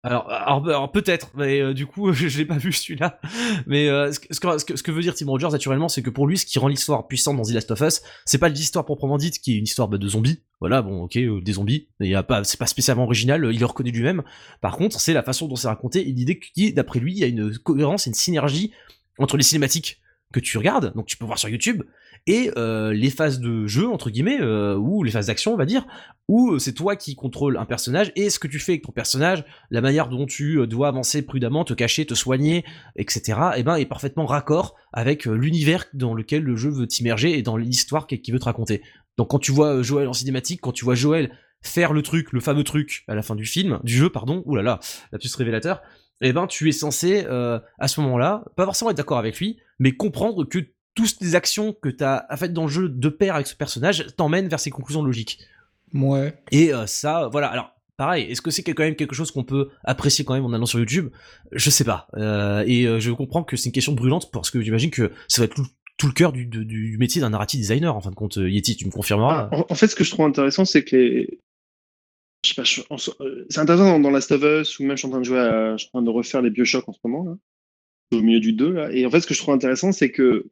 Alors, alors, peut-être, mais euh, du coup, je, l'ai pas vu celui-là. Mais euh, ce, que, ce, que, veut dire Tim Rogers, naturellement, c'est que pour lui, ce qui rend l'histoire puissante dans The Last of Us, c'est pas l'histoire proprement dite, qui est une histoire bah, de zombies. Voilà, bon, ok, euh, des zombies. Y a pas, c'est pas spécialement original. Il le reconnaît lui-même. Par contre, c'est la façon dont c'est raconté et l'idée qui, d'après lui, il y a une cohérence une synergie entre les cinématiques que tu regardes, donc tu peux voir sur YouTube, et euh, les phases de jeu entre guillemets euh, ou les phases d'action on va dire où c'est toi qui contrôles un personnage et ce que tu fais avec ton personnage la manière dont tu euh, dois avancer prudemment te cacher te soigner etc et eh ben est parfaitement raccord avec l'univers dans lequel le jeu veut t'immerger et dans l'histoire qu'il veut te raconter. Donc quand tu vois Joël en cinématique quand tu vois Joël faire le truc le fameux truc à la fin du film du jeu pardon oulala la plus révélateur et eh ben tu es censé à ce moment-là pas forcément être d'accord avec lui mais comprendre que toutes les actions que tu as faites dans le jeu de pair avec ce personnage t'emmènent vers ses conclusions logiques. Ouais. Et euh, ça, voilà. Alors, pareil, est-ce que c'est quand même quelque chose qu'on peut apprécier quand même en allant sur YouTube? Je sais pas. Euh, et euh, je comprends que c'est une question brûlante parce que j'imagine que ça va être tout, le cœur du, du, métier d'un narrative designer, en fin de compte. Yeti, tu me confirmeras. Ah, en, fait, ce que je trouve intéressant, c'est que les. Je sais pas, c'est intéressant dans, Last of Us, ou même je suis en train de jouer à, je suis en train de refaire les Bioshock en ce moment, là, au milieu du 2, là. Et en fait, ce que je trouve intéressant, c'est que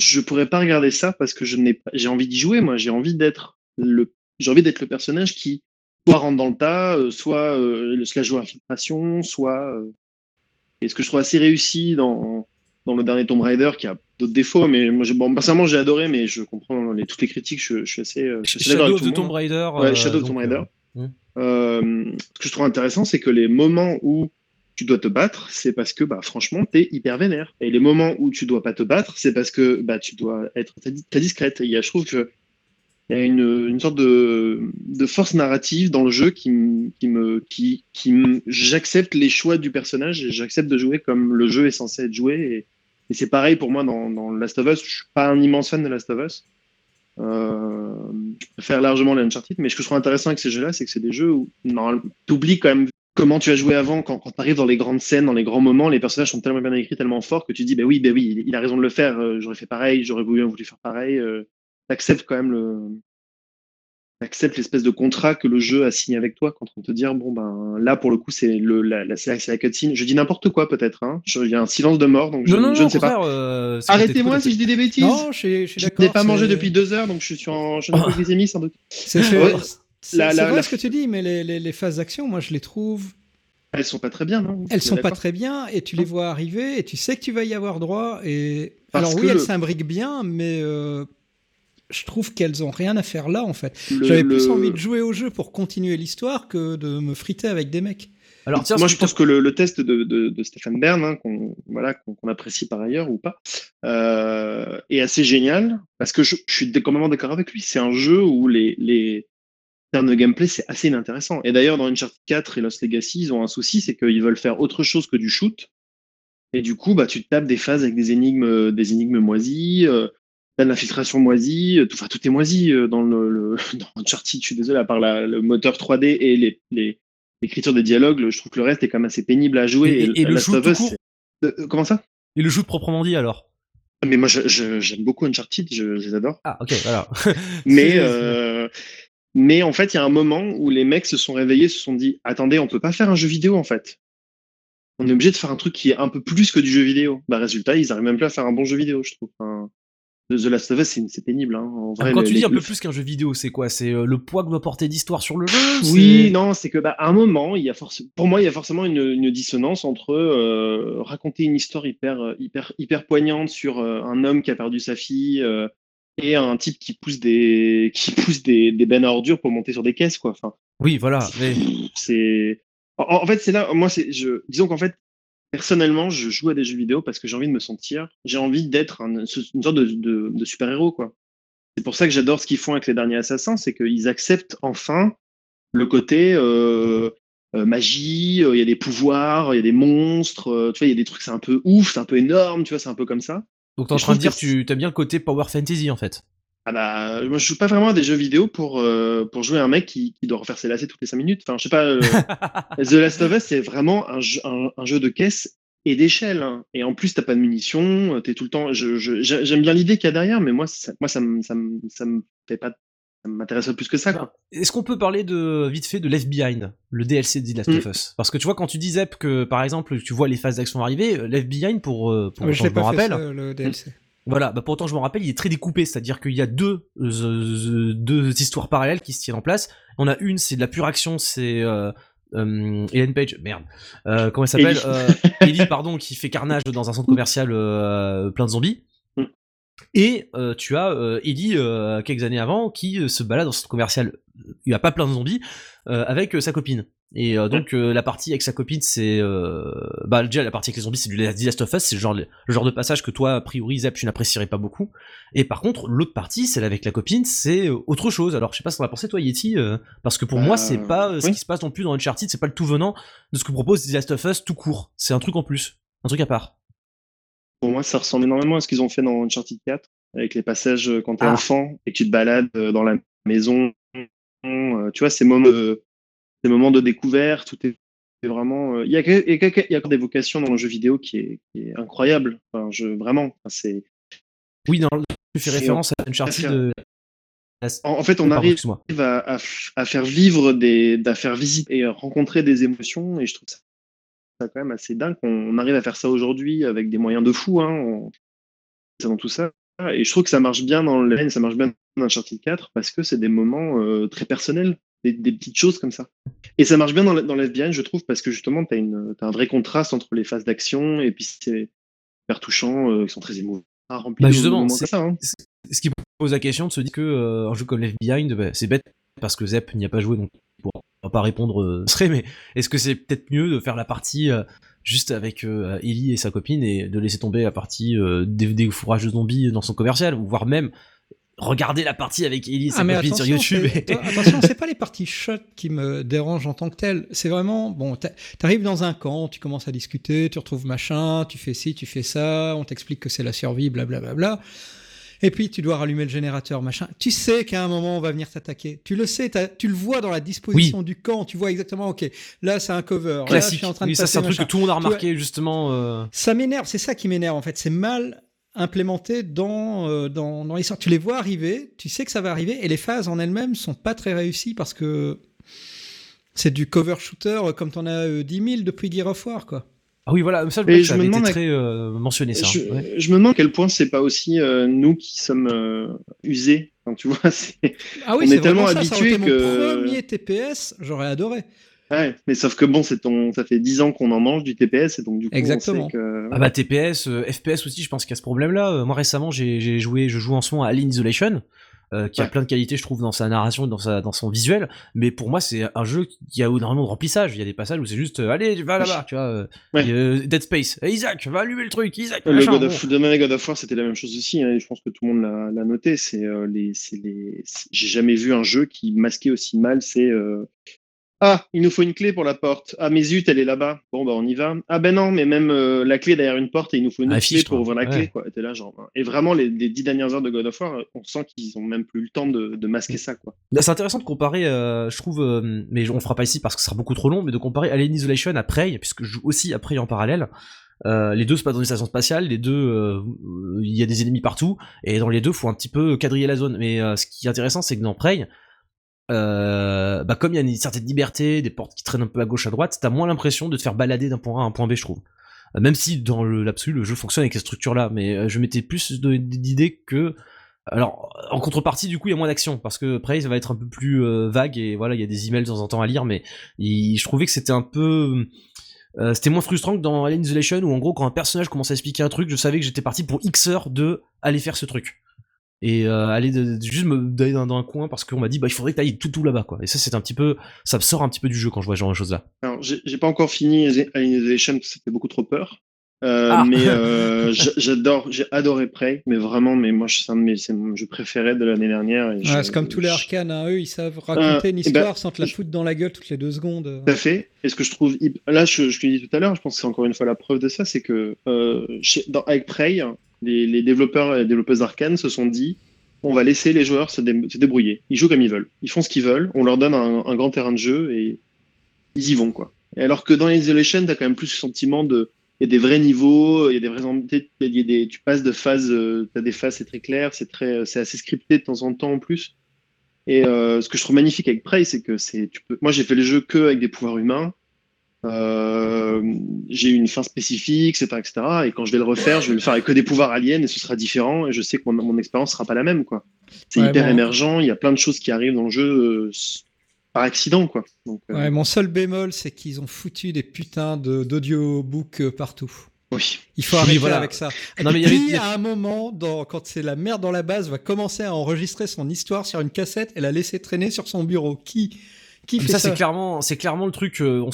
je pourrais pas regarder ça parce que je n'ai pas, j'ai envie d'y jouer, moi, j'ai envie d'être le, j'ai envie d'être le personnage qui soit rentre dans le tas, euh, soit euh, se la joue infiltration, soit. Euh, et ce que je trouve assez réussi dans, dans le dernier Tomb Raider, qui a d'autres défauts, mais moi, bon, personnellement, j'ai adoré, mais je comprends les, toutes les critiques, je, je suis assez. Je Shadow of Tomb Raider. Ouais, Shadow of Tomb Raider. ce que je trouve intéressant, c'est que les moments où tu dois te battre, c'est parce que bah, franchement, tu es hyper vénère. Et les moments où tu dois pas te battre, c'est parce que bah, tu dois être très discrète. il y a, je trouve que il y a une, une sorte de, de, force narrative dans le jeu qui, qui me qui, qui j'accepte les choix du personnage et j'accepte de jouer comme le jeu est censé être joué et, et c'est pareil pour moi dans, dans, Last of Us je suis pas un immense fan de Last of Us euh, largement l'Uncharted mais ce que je trouve intéressant avec ces jeux là c'est que c'est des jeux où tu oublies quand même comment tu as joué avant, quand, tu arrives dans les grandes scènes, dans les grands moments, les personnages sont tellement bien écrits, tellement forts que tu dis, ben oui, ben oui, il, a raison de le faire, euh, j'aurais fait pareil, j'aurais voulu, voulu faire pareil. Euh, tu acceptes quand même le. acceptes l'espèce de contrat que le jeu a signé avec toi quand on te dire, bon, ben là, pour le coup, c'est le, la, la, la cutscene. Je dis n'importe quoi, peut-être. Hein. Il y a un silence de mort, donc je, ne sais pas. Euh, Arrêtez-moi si je dis des bêtises. Non, je, je, je n'ai pas mangé depuis deux heures, donc je suis en, je suis sans doute. C'est c'est vrai ce que tu dis, mais les, les, les phases d'action, moi, je les trouve. Elles sont pas très bien, non? Elles sont pas très bien, et tu les vois arriver, et tu sais que tu vas y avoir droit. Et alors oui, elles s'imbriquent bien, mais euh, je trouve qu'elles ont rien à faire là, en fait. J'avais plus envie de jouer au jeu pour continuer l'histoire que de me friter avec des mecs. Alors, tiens, moi, je pense que le, test de, de, Stéphane Bern, hein, qu'on voilà, qu'on apprécie par ailleurs ou pas, euh, est assez génial parce que je, je suis complètement d'accord avec lui. C'est un jeu où les, les, termes de gameplay, c'est assez inintéressant. Et d'ailleurs, dans Uncharted 4 et Lost Legacy, ils ont un souci, c'est qu'ils veulent faire autre chose que du shoot. Et du coup, bah, tu te tapes des phases avec des énigmes, des énigmes moisies, euh, de l'infiltration moisie, euh, tout, enfin, tout est moisi euh, dans le, dans Uncharted. Je suis désolé, à part le moteur 3D et les, les, l'écriture des dialogues, je trouve que le reste est quand même assez pénible à jouer. Et, le shoot comment ça? Et le shoot proprement dit alors? Mais moi, j'aime beaucoup Uncharted, je, je, les adore. Ah, ok, voilà. mais, euh, mais en fait, il y a un moment où les mecs se sont réveillés, se sont dit Attendez, on peut pas faire un jeu vidéo en fait. On est obligé de faire un truc qui est un peu plus que du jeu vidéo. Bah, résultat, ils arrivent même plus à faire un bon jeu vidéo, je trouve. The Last of Us, c'est pénible. Hein. quand tu dis un peu plus qu'un jeu vidéo, c'est quoi? C'est euh, le poids que doit porter d'histoire sur le jeu? Oui, non, c'est que bah, à un moment, il y a pour moi, il y a forcément une, dissonance entre euh, raconter une histoire hyper, hyper, hyper poignante sur euh, un homme qui a perdu sa fille, et un type qui pousse des qui pousse des, des bennes à ordures pour monter sur des caisses quoi. Enfin, oui, voilà. C'est en, fait c'est là moi c'est je disons qu'en fait personnellement je joue à des jeux vidéo parce que j'ai envie de me sentir j'ai envie d'être une sorte de, de, de super héros quoi. C'est pour ça que j'adore ce qu'ils font avec les derniers assassins, c'est qu'ils acceptent enfin le côté euh, euh, magie, euh, il y a des pouvoirs, il y a des monstres, tu vois, il y a des trucs, c'est un peu ouf, c'est un peu énorme, tu vois, c'est un peu comme ça. Donc t'es en train de dire que tu as bien le côté power fantasy en fait. Ah bah, moi je joue pas vraiment à des jeux vidéo pour, euh, pour jouer un mec qui, qui, doit refaire ses lacets toutes les 5 minutes. Enfin, je sais pas, euh, The Last of Us c'est vraiment un jeu, un, jeu de caisse et d'échelle. hein. Et en plus, t'as pas de munitions, t'es tout le temps. je- je- J'aime bien l'idée qu'il y a derrière, mais moi, ça, moi, ça, me- ça, me- ça me fait pas, ça m'intéresse plus que ça, quoi. Est-ce qu'on peut parler de vite fait de Left Behind, le DLC de The Last Mm. of Us? Parce que tu vois, quand tu dis Zep que par exemple tu vois les phases d'action arriver, euh, Left Behind pour, euh, pour mais autant je fait rappelle. ça, le DLC. Voilà, bah pour autant je me rappelle, il est très découpé, c'est-à-dire qu'il y a deux euh, deux histoires parallèles qui se tiennent en place. On a une, c'est de la pure action, c'est euh, euh, Ellen Page, merde, euh, comment elle s'appelle Ellie. euh, Ellie, pardon, qui fait carnage dans un centre commercial euh, plein de zombies. Et euh, tu as euh, Ellie, euh, quelques années avant, qui euh, se balade dans ce commercial, il n'y a pas plein de zombies, euh, avec euh, sa copine. Et euh, donc euh, la partie avec sa copine, c'est euh, bah déjà la partie avec les zombies, c'est du The Last of Us, c'est le genre le genre de passage que toi a priori Zep tu n'apprécierais pas beaucoup. Et par contre l'autre partie, celle avec la copine, c'est autre chose. Alors je sais pas ce qu'on a pensé toi Yeti, euh, parce que pour moi c'est pas ce qui se passe non plus dans Uncharted, c'est pas le tout venant de ce que propose The Last of Us tout court. C'est un truc en plus, un truc à part. Pour moi, ça ressemble énormément à ce qu'ils ont fait dans Uncharted 4, avec les passages euh, quand t'es Ah. enfant et que tu te balades euh, dans la maison. euh, Tu vois, ces moments, de, ces moments de découverte, tout est c'est vraiment. Il y a, il y a des vocations dans le jeu vidéo qui est, qui est incroyable. Enfin, je, vraiment, c'est. Oui, dans tu fais référence à Uncharted. euh, En, en fait, on pardon, arrive à, à, f- à faire vivre des, à faire visiter et à rencontrer des émotions, et je trouve ça, ça quand même assez dingue qu'on on arrive à faire ça aujourd'hui avec des moyens de fou, hein, on- dans tout ça. Et je trouve que ça marche bien dans le ça marche bien dans Uncharted 4 parce que c'est des moments euh, très personnels, des, des petites choses comme ça. Et ça marche bien dans, dans l'FBN, je trouve, parce que justement, tu as, un vrai contraste entre les phases d'action et puis c'est hyper touchant, euh, ils sont très émouvants, remplis Bah justement, c'est- ça. hein. ce qui pose la question de se dire que euh, un jeu comme Left Behind, bah, c'est bête parce que Zep n'y a pas joué donc il pourra pas répondre euh, serait mais est-ce que c'est peut-être mieux de faire la partie euh, juste avec euh, Ellie et sa copine et de laisser tomber la partie des, des fourrages de zombies dans son commercial ou voire même regarder la partie avec Ellie et sa Ah copine sur YouTube et- attention, c'est pas les parties shot qui me dérangent en tant que telles. C'est vraiment bon. t'a- T'arrives dans un camp, tu commences à discuter, tu retrouves machin, tu fais ci, tu fais ça, on t'explique que c'est la survie, blablabla. Et puis tu dois rallumer le générateur, machin. Tu sais qu'à un moment on va venir t'attaquer. Tu le sais, tu le vois dans la disposition du camp. Tu vois exactement. Ok, là c'est un cover. Là je suis en train de oui ça c'est un truc que tout le monde a vois, remarqué justement euh, ça m'énerve, c'est ça qui m'énerve en fait. C'est mal implémenté dans, euh, dans, dans l'histoire. Tu les vois arriver, tu sais que ça va arriver, et les phases en elles-mêmes sont pas très réussies parce que c'est du cover shooter euh, comme t'en as euh, 10 000 depuis Gear of War, quoi. Ah oui voilà ça, Et ça je me demande à- très euh, mentionné ça je, ouais. je me demande à quel point c'est pas aussi euh, nous qui sommes euh, usés. Enfin, tu vois, c'est. Ah oui, On c'est est tellement vraiment ça, ça aurait été habitué que- mon premier TPS, j'aurais adoré. Ouais, mais sauf que bon, c'est ton, ça fait 10 ans qu'on en mange du TPS et donc du coup, Exactement. on sait que. Ah bah TPS, euh, FPS aussi, je pense qu'il y a ce problème-là. Moi récemment, j'ai j'ai joué, je joue en ce moment à Alien Isolation, euh, qui a plein de qualités, je trouve, dans sa narration et dans, sa, dans son visuel. Mais pour moi, c'est un jeu qui a énormément de remplissage. Il y a des passages où c'est juste, euh, allez, va là-bas, tu vois. euh, Ouais. Dead Space, Eh, Isaac, va allumer le truc, Isaac. Le machin, God bon. of, God of War, c'était la même chose aussi, hein, et je pense que tout le monde l'a- noté. C'est les, les, j'ai jamais vu un jeu qui masquait aussi mal. Euh, ah, il nous faut une clé pour la porte. Ah, mais zut, elle est là-bas. Bon, bah on y va. Ah ben non, mais même euh, la clé derrière une porte et il nous faut une autre clé pour ouvrir la Ouais. clé. Quoi. Et là, genre. hein. Et vraiment, les, les dix dernières heures de God of War, on sent qu'ils ont même plus le temps de, de masquer ça, quoi. Là, c'est intéressant de comparer, euh, je trouve, euh, mais on fera pas ici parce que ce sera beaucoup trop long, mais de comparer Alien Isolation à Prey, puisque je joue aussi à Prey en parallèle. Euh, les deux se passent dans une station spatiale, les deux, euh, euh, il y a des ennemis partout, et dans les deux, faut un petit peu quadriller la zone. Mais euh, ce qui est intéressant, c'est que dans Prey, euh, bah comme il y a une certaine liberté, des portes qui traînent un peu à gauche à droite, t'as moins l'impression de te faire balader d'un point A à un point B, je trouve. Euh, Même si dans l'absolu, le jeu fonctionne avec ces structures-là, mais euh, je mettais plus d'idées que alors, en contrepartie, du coup, il y a moins d'action parce que Prey ça va être un peu plus vague et voilà, il y a des emails de temps en temps à lire, mais je trouvais que c'était un peu, c'était moins frustrant que dans Alien Isolation où en gros, quand un personnage commençait à expliquer un truc, je savais que j'étais parti pour X heures de aller faire ce truc et euh, aller de, de- juste me d'aller dans, dans un coin parce qu'on m'a dit bah il faudrait que t'ailles tout tout là-bas quoi. Et ça, c'est un petit peu, ça me sort un petit peu du jeu quand je vois ce genre de choses là. Alors, j'ai pas encore fini Alien Isolation parce que ça fait beaucoup trop peur. Euh, Ah. Mais euh, j'a- j'adore, j'ai adoré Prey, mais vraiment, mais moi, c'est un de mes, mon jeu préféré de l'année dernière. Ouais, c'est comme tous les arcanes, hein, eux ils savent raconter une eh ben, histoire sans te la foutre dans la gueule toutes les deux secondes. Tout à fait. Et ce que je trouve, là, je, je te l'ai dit tout à l'heure, je pense que c'est encore une fois la preuve de ça, c'est que euh, chez, dans, avec Prey, les, les développeurs et les développeuses d'Arkane se sont dit, on va laisser les joueurs se, dé- se débrouiller. Ils jouent comme ils veulent. Ils font ce qu'ils veulent. On leur donne un, grand terrain de jeu et ils y vont, quoi. Alors que dans Isolation, t'as quand même plus ce sentiment de, il y a des vrais niveaux, il y a des il y a des, tu passes de phases, tu as des phases, c'est très clair, c'est très, c'est assez scripté de temps en temps en plus. Et euh, ce que je trouve magnifique avec Prey, c'est que tu moi j'ai fait le jeu que avec des pouvoirs humains. Euh, j'ai une fin spécifique, etc., etc. Et quand je vais le refaire, je vais le faire avec que des pouvoirs aliens et ce sera différent. Et je sais que mon, mon expérience sera pas la même, quoi. C'est Ouais, hyper bon. émergent. Il y a plein de choses qui arrivent dans le jeu euh, par accident, quoi. Donc, euh, Ouais, mon seul bémol, c'est qu'ils ont foutu des putains d'audiobooks euh, partout. oui. Il faut voilà. avec ça. Non, mais il y à un moment, dans, quand c'est la merde dans la base, va commencer à enregistrer son histoire sur une cassette et la laisser traîner sur son bureau Qui? Qui Mais fait ça, ça, c'est clairement, c'est clairement le truc. euh, on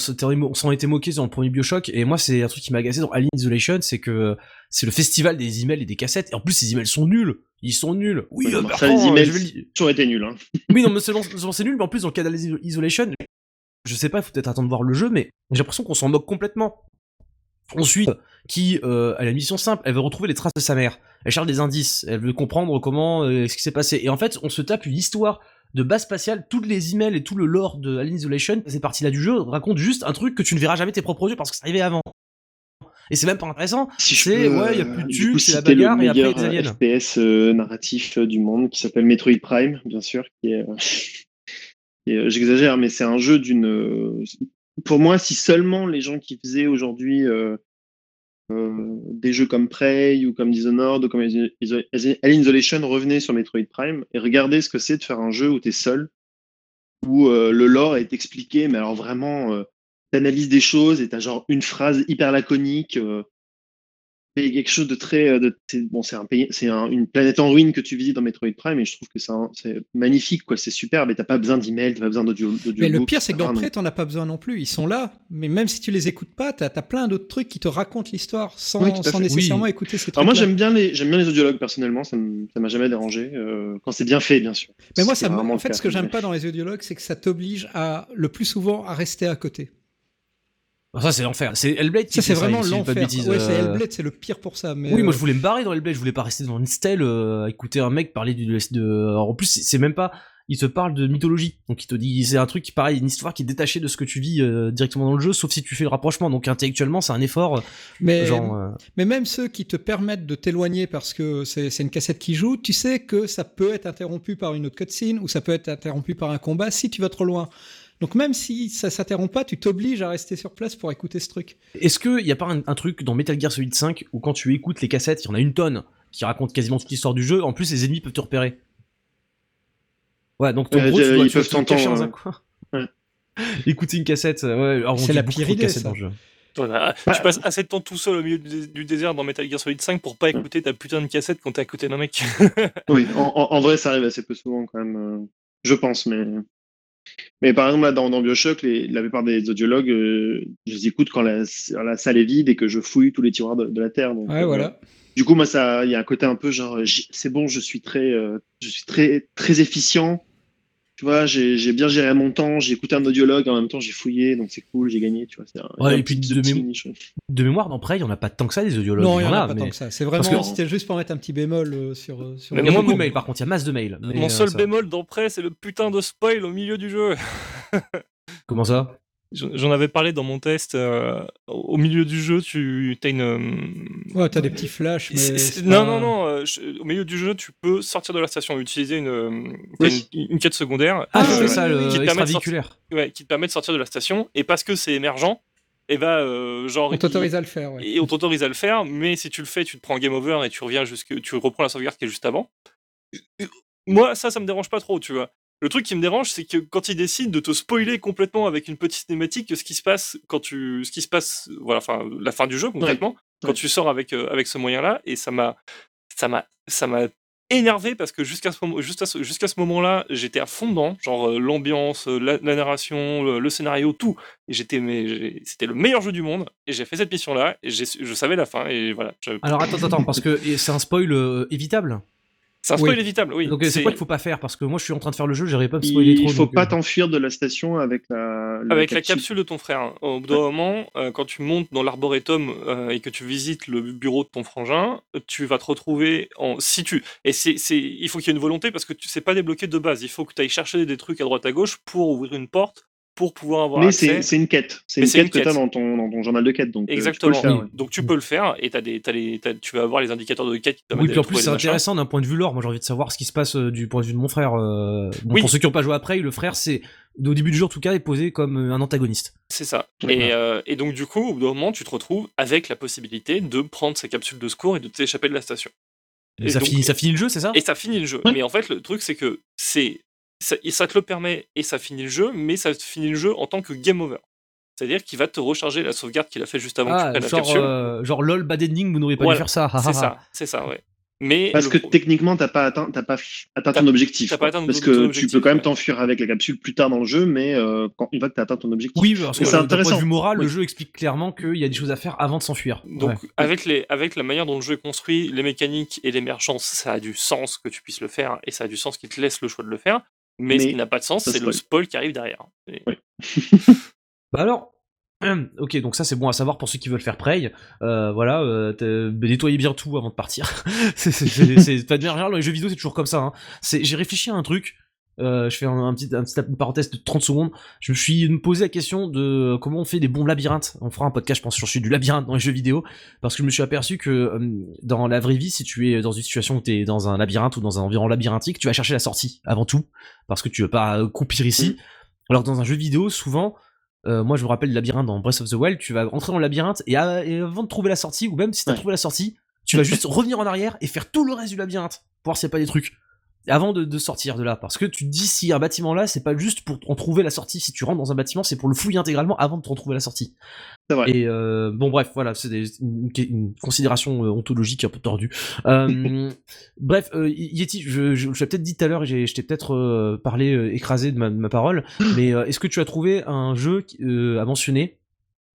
s'en était moqué dans le premier Bioshock, et moi, c'est un truc qui m'a agacé dans Alien Isolation, c'est que c'est le festival des emails et des cassettes. Et en plus, ces emails sont nuls. Ils sont nuls. Oui, Ouais, euh, bon, ça, les emails, toujours été nul. Hein. Oui, non, mais c'est nul, mais en plus, dans le cas d'Alien Isolation, je sais pas, il faut peut-être attendre de voir le jeu, mais j'ai l'impression qu'on s'en moque complètement. Ensuite, qui euh, a la mission simple, elle veut retrouver les traces de sa mère. Elle cherche des indices, elle veut comprendre comment, euh, ce qui s'est passé. Et en fait, on se tape une histoire de base spatiale, toutes les emails et tout le lore de Alien Isolation, ces parties-là du jeu racontent juste un truc que tu ne verras jamais tes propres yeux parce que c'est arrivé avant. Et c'est même pas intéressant. Si je C'est, peux, ouais, il y a euh, plus de c'est la bagarre, et après, meilleur, il y a des euh, aliens. FPS euh, narratif du monde qui s'appelle Metroid Prime, bien sûr. Qui est, euh, J'exagère, mais c'est un jeu d'une. Pour moi, si seulement les gens qui faisaient aujourd'hui euh, euh, des jeux comme Prey ou comme Dishonored ou comme Alien Isolation revenaient sur Metroid Prime et regardaient ce que c'est de faire un jeu où tu es seul, où euh, le lore est expliqué, mais alors vraiment, euh, des choses et t'as genre une phrase hyper laconique. C'est quelque chose de très. euh, De, bon, c'est un pays, c'est un- une planète en ruine que tu visites dans Metroid Prime et je trouve que c'est magnifique, quoi. C'est superbe et t'as pas besoin d'emails, t'as pas besoin d'audio. Mais le pire, c'est que dans. Prêt, t'en as pas besoin non plus. Ils sont là, mais même si tu les écoutes pas, t'as as plein d'autres trucs qui te racontent l'histoire sans, Oui, nécessairement Oui. écouter ces trucs. Alors moi j'aime bien les j'aime bien les audiologues personnellement, ça m'a jamais dérangé euh, quand c'est bien fait bien sûr. Mais moi, ça en fait, ce que j'aime pas dans les audiologues, c'est que ça t'oblige à, le plus souvent, à rester à côté. Ça, c'est l'enfer. C'est Hellblade qui Ça, c'est vraiment l'enfer. Ouais, c'est euh, Hellblade, c'est le pire pour ça. Mais Oui, moi euh, je voulais me barrer dans Hellblade, je voulais pas rester devant une stèle euh, à écouter un mec parler du de alors, en plus c'est- même pas il te parle de mythologie. Donc il te dit c'est un truc qui pareil, une histoire qui est détachée de ce que tu vis euh, directement dans le jeu sauf si tu fais le rapprochement. Donc intellectuellement, c'est un effort euh, mais, genre euh, mais même ceux qui te permettent de t'éloigner parce que c'est c'est une cassette qui joue, tu sais que ça peut être interrompu par une autre cutscene ou ça peut être interrompu par un combat si tu vas trop loin. Donc même si ça s'interrompt pas, tu t'obliges à rester sur place pour écouter ce truc. Est-ce que y a pas un, un truc dans Metal Gear Solid 5 où quand tu écoutes les cassettes, il y en a une tonne qui raconte quasiment toute l'histoire du jeu, en plus les ennemis peuvent te repérer. Ouais, donc Ouais, gros, tu ils dois, tu peuvent t'entendre, ouais. Ouais. Écouter une cassette, euh, ouais, C'est la pire idée, ça. dans le jeu. Voilà. Bah, tu passes assez de temps tout seul au milieu du, désert dans Metal Gear Solid 5 pour pas Mm. écouter ta putain de cassette quand t'es à côté d'un mec. Oui, en, en- en vrai ça arrive assez peu souvent quand même, euh, je pense, mais mais par exemple là dans, dans Bioshock, les, la plupart des audiologues, euh, je les écoute quand la, la salle est vide et que je fouille tous les tiroirs de, de la terre. Donc, Ouais, euh, voilà. Du coup, moi, ça, il y a un côté un peu genre, c'est bon, je suis très, euh, je suis très, très efficient. Tu vois, j'ai bien géré mon temps, j'ai écouté un audiologue, en même temps j'ai fouillé, donc c'est cool, j'ai gagné, tu vois. c'est un- Ouais, un et puis de niche, ouais. De mémoire, dans Prey, il y en a pas tant que ça des audiologues. Non, il y en a pas mais... tant que ça. C'est Parce vraiment, que- c'était juste pour mettre un petit bémol euh, sur. euh, sur Mais Il y a beaucoup de mon- mails, par contre, il y a masse de mails. Mon euh, seul ça- bémol dans Prey, c'est le putain de spoil au milieu du jeu. Comment ça? J'en avais parlé dans mon test. euh, au milieu du jeu, tu as une. euh, Ouais, t'as des petits flashs, mais. Non, pas- non, non. euh, je- au milieu du jeu, tu peux sortir de la station, utiliser une, Oui. une, une quête secondaire Ah, c'est euh, ça, le qui, te permet de sortir, ouais, qui te permet de sortir de la station. Et parce que c'est émergent, et bah, euh, genre. On t'autorise à le faire, ouais. Et on t'autorise à le faire, mais si tu le fais, tu te prends game over et tu reviens jusque, tu reprends la sauvegarde qui est juste avant. Moi, ça, ça me dérange pas trop, tu vois. Le truc qui me dérange, c'est que quand ils décident de te spoiler complètement avec une petite cinématique, ce qui se passe quand tu, ce qui se passe, voilà, enfin, la fin du jeu concrètement, quand Ouais. tu sors avec euh, avec ce moyen-là, et ça m'a, ça m'a, ça m'a énervé parce que jusqu'à ce moment, jusqu'à ce, jusqu'à ce moment-là, j'étais à fond dedans, genre euh, l'ambiance, euh, la, la narration, le, le scénario, tout. Et j'étais, mais c'était le meilleur jeu du monde. Et j'ai fait cette mission-là, et je savais la fin, et voilà. je- Alors attends, attends, parce que c'est un spoil euh, évitable? C'est un spoil Oui. évitable, oui. Donc euh, c'est quoi qu'il faut pas faire? Parce que moi je suis en train de faire le jeu, j'arrive pas à me spoiler Il trop. faut donc, pas euh, t'enfuir de la station avec la, Avec la capsule de ton frère. hein. Au bout d'un moment, euh, quand tu montes dans l'arboretum euh, et que tu visites le bureau de ton frangin, tu vas te retrouver en. Si tu. Et c'est, c'est... il faut qu'il y ait une volonté parce que tu sais pas débloquer de base. Il faut que tu ailles chercher des trucs à droite à gauche pour ouvrir une porte pour pouvoir avoir Mais accès. c'est c'est une quête. C'est Mais une quête que tu as dans ton, dans ton journal de quête. Donc, euh, tu peux le Exactement. faire, ouais. Donc tu peux le faire et des, les, tu vas avoir les indicateurs de quête qui te Oui, puis en plus c'est intéressant d'un point de vue lore. Moi j'ai envie de savoir ce qui se passe euh, du point de vue de mon frère. euh, bon, Oui. Pour ceux qui n'ont pas joué après, le frère c'est au début du jeu en tout cas est posé comme un antagoniste. C'est ça. Ouais. Et, euh, et donc du coup, au bout d'un moment, tu te retrouves avec la possibilité de prendre sa capsule de secours et de t'échapper de la station. Et Et ça, donc- finit, ça finit le jeu, c'est ça? Et ça finit le jeu. Ouais. Mais en fait, le truc, c'est que c'est ça, et ça te le permet et ça finit le jeu, mais ça finit le jeu en tant que game over. C'est-à-dire qu'il va te recharger la sauvegarde qu'il a fait juste avant que tu Ah, la capsule. euh, genre lol bad ending, vous n'auriez pas Voilà. dû faire ça. c'est ça, c'est ça, ouais. Mais Parce le que pro- techniquement, t'as pas atteint, t'as pas atteint ton objectif. pas atteint Parce que tu peux quand même ouais. t'enfuir avec la capsule plus tard dans le jeu, mais euh, quand une fois que t'as atteint ton objectif. Oui, parce que c'est d'un point de intéressant. vue moral, Oui. le jeu explique clairement qu'il y a des choses à faire avant de s'enfuir. Donc, Ouais. avec, les, avec la manière dont le jeu est construit, les mécaniques et l'émergence, ça a du sens que tu puisses le faire et ça a du sens qu'il te laisse le choix de le faire. Mais, ce Mais qui n'a pas de sens, c'est le spoil. qui arrive derrière. Et- Bah alors, hum, ok, donc ça c'est bon à savoir pour ceux qui veulent faire Prey. Euh, voilà, euh, bah, nettoyez bien tout avant de partir. c'est pas de manière générale, dans les jeux vidéo c'est toujours comme ça. Hein. C'est- J'ai réfléchi à un truc. Euh, je fais un, un petit, un petit une parenthèse de 30 secondes. Je me suis posé la question de comment on fait des bons labyrinthes. On fera un podcast, je pense, sur le du labyrinthe dans les jeux vidéo, parce que je me suis aperçu que euh, dans la vraie vie, si tu es dans une situation où tu es dans un labyrinthe ou dans un environnement labyrinthique, tu vas chercher la sortie avant tout, parce que tu veux pas euh, croupir ici. Alors que dans un jeu vidéo, souvent, euh, moi je me rappelle le labyrinthe dans Breath of the Wild, tu vas entrer dans le labyrinthe et, à- et avant de trouver la sortie, ou même si t'as Ouais. trouvé la sortie, tu vas juste revenir en arrière et faire tout le reste du labyrinthe, pour voir s'il n'y a pas des trucs. Avant de, de sortir de là, parce que tu te dis si un bâtiment là, c'est pas juste pour en trouver la sortie. Si tu rentres dans un bâtiment, c'est pour le fouiller intégralement avant de te retrouver la sortie. C'est vrai. Et euh, bon, bref, voilà, c'est des- une, une considération euh, ontologique un peu tordue. Euh, bref, euh, Yeti, je, je, je l'ai peut-être dit tout à l'heure et j'ai- je t'ai peut-être euh, parlé euh, écrasé de ma, de ma parole, mais euh, est-ce que tu as trouvé un jeu euh, à mentionner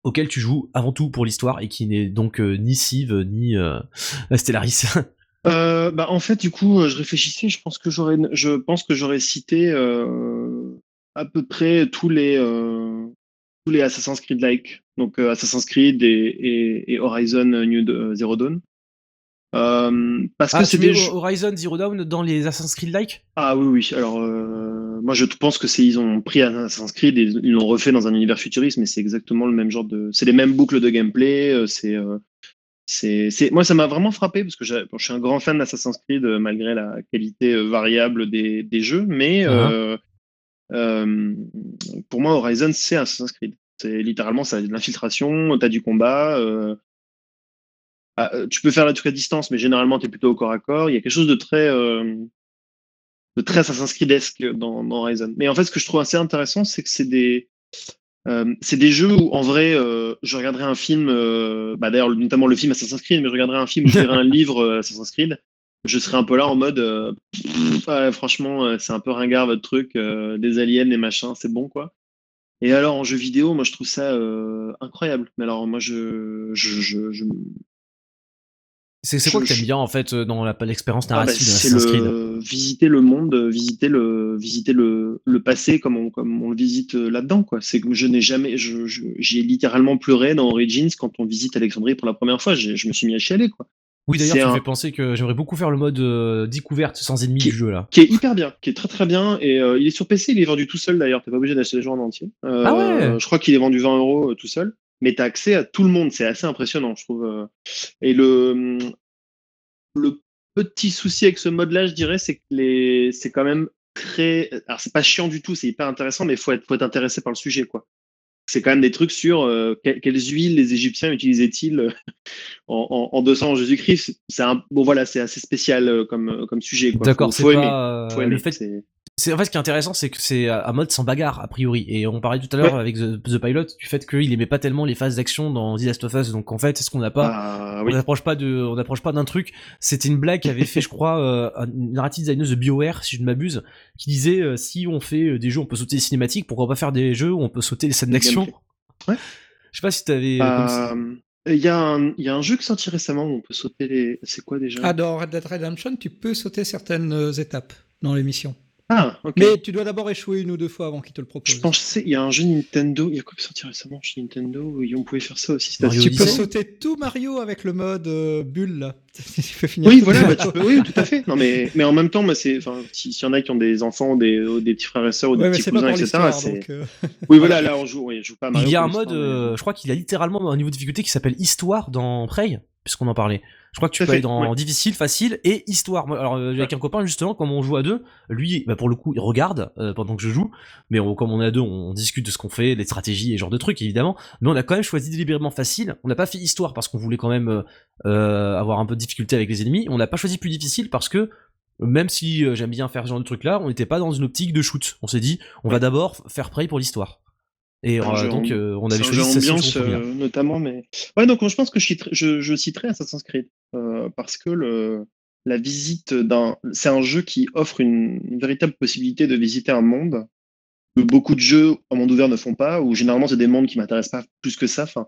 auquel tu joues avant tout pour l'histoire et qui n'est donc euh, ni Civ ni euh, Stellaris? Euh, bah, en fait, du coup, euh, je réfléchissais. Je pense que j'aurais, je pense que j'aurais cité euh, à peu près tous les euh, tous les Assassin's Creed like, donc Assassin's Creed et, et, et Horizon New Zero Dawn. Parce Ah, que jeux. Horizon Zero Dawn dans les Assassin's Creed like? Ah oui, oui. Alors, moi, je pense que c'est ils ont pris Assassin's Creed et ils l'ont refait dans un univers futuriste, mais c'est exactement le même genre de. C'est les mêmes boucles de gameplay. C'est, c'est. Moi, ça m'a vraiment frappé parce que bon, je suis un grand fan d'Assassin's Creed euh, malgré la qualité euh, variable des, des jeux, mais Ah. euh, euh, pour moi, Horizon, c'est Assassin's Creed. C'est littéralement ça, de l'infiltration, t'as du combat. euh, ah, tu peux faire la truc à distance, mais généralement, tu es plutôt au corps à corps. Il y a quelque chose de très, euh, de très Assassin's Creed-esque dans, dans Horizon. Mais en fait, ce que je trouve assez intéressant, c'est que c'est des, euh, c'est des jeux où, en vrai, euh, je regarderais un film, euh, bah, d'ailleurs, notamment le film Assassin's Creed, mais je regarderais un film je lirais un livre Assassin's Creed. Je serais un peu là en mode, pff, ouais, franchement, c'est un peu ringard votre truc, des aliens, des machins, c'est bon, quoi. Et alors, en jeu vidéo, moi, je trouve ça incroyable. Mais alors, moi, je, je, je, je, C'est quoi Je- que t'aimes bien en fait euh, dans l'expérience Ah bah, narrative c'est le visiter le monde, visiter le visiter le, le passé comme on comme on le visite euh, là-dedans quoi. C'est que je n'ai jamais je je- j'ai littéralement pleuré dans Origins quand on visite Alexandrie pour la première fois. J'ai- Je me suis mis à chialer quoi. Oui, d'ailleurs, tu me un- fais penser que j'aimerais beaucoup faire le mode euh, découverte sans ennemis du jeu là. Qui est hyper bien, qui est très très bien et euh, il est sur PC, il est vendu tout seul d'ailleurs. T'es pas obligé d'acheter le jeu en entier. Euh, Ah ouais Je crois qu'il est vendu 20 euros tout seul, mais t'as accès à tout le monde. C'est assez impressionnant, je trouve. euh. Et le le petit souci avec ce mode-là, je dirais, c'est que les, c'est quand même très, alors c'est pas chiant du tout, c'est hyper intéressant, mais faut être, faut être intéressé par le sujet, quoi. C'est quand même des trucs sur euh, que- quelles huiles les Égyptiens utilisaient-ils euh, en, en, en 200 Jésus-Christ. C'est un, bon voilà, c'est assez spécial comme, comme sujet. quoi. D'accord, c'est aimer, pas aimer. le fait. C'est- C'est en fait ce qui est intéressant, c'est que c'est un mode sans bagarre a priori. Et on parlait tout à l'heure Ouais. avec The, The Pilot du fait qu'il aimait pas tellement les phases d'action dans The Last of Us. Donc en fait, est-ce qu'on n'a pas oui. On n'approche pas de, on n'approche pas d'un truc. C'était une blague qu'avait fait, je crois, euh, une narrative designeuse de BioWare, si je ne m'abuse, qui disait euh, si on fait euh, des jeux, on peut sauter les cinématiques, pourquoi pas faire des jeux où on peut sauter les scènes d'action. Ouais. Je sais pas si t'avais. euh, ça. Euh, Il y, a un- il y a un jeu qui est sorti récemment où on peut sauter les. C'est quoi déjà? Ah, dans Red Dead Redemption, tu peux sauter certaines euh, étapes dans l'émission. Ah, ok. Mais tu dois d'abord échouer une ou deux fois avant qu'il te le propose. Je pensais, il y a un jeu Nintendo, il y a quoi qui est sorti récemment chez Nintendo où on pouvait faire ça aussi. Mario Tu peux Odyssey. sauter tout Mario avec le mode euh, bulle là. tu peux finir Oui, tout voilà, bah, tu peux, oui, tout à fait. Non, mais, mais en même temps, moi, c'est, enfin, si- s'il y en a qui ont des enfants, ou des, ou des petits frères et sœurs, ou des Ouais, petits cousins, etc. donc, euh, Oui, voilà, là, on joue, oui, je joue pas à Mario. Il y a un mode, mais- euh, je crois qu'il a littéralement un niveau de difficulté qui s'appelle Histoire dans Prey, puisqu'on en parlait. Je crois que tu peux aller dans ouais. difficile, facile et histoire. Alors euh, avec un copain justement, comme on joue à deux, lui, bah, pour le coup, il regarde euh, pendant que je joue, mais on- comme on est à deux, on, on discute de ce qu'on fait, les stratégies et ce genre de trucs évidemment. Mais on a quand même choisi délibérément facile. On n'a pas fait histoire parce qu'on voulait quand même euh, avoir un peu de difficulté avec les ennemis. On n'a pas choisi plus difficile parce que même si j'aime bien faire ce genre de truc là, on n'était pas dans une optique de shoot. On s'est dit, on va d'abord faire Prey pour l'histoire. Et euh, donc euh, on avait choisi jeu ambiance euh, notamment, mais ouais, donc je pense que je, citerai- je, je citerai Assassin's Creed euh, parce que le, la visite d'un, c'est un jeu qui offre une, une véritable possibilité de visiter un monde que beaucoup de jeux en monde ouvert ne font pas, ou généralement c'est des mondes qui m'intéressent pas plus que ça. Enfin,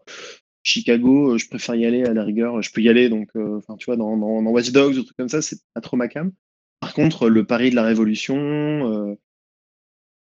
Chicago, euh, je préfère y aller à la rigueur, je peux y aller donc, enfin tu vois, dans, dans, dans Watch Dogs ou trucs comme ça, c'est pas trop ma cam. Par contre, le Paris de la Révolution.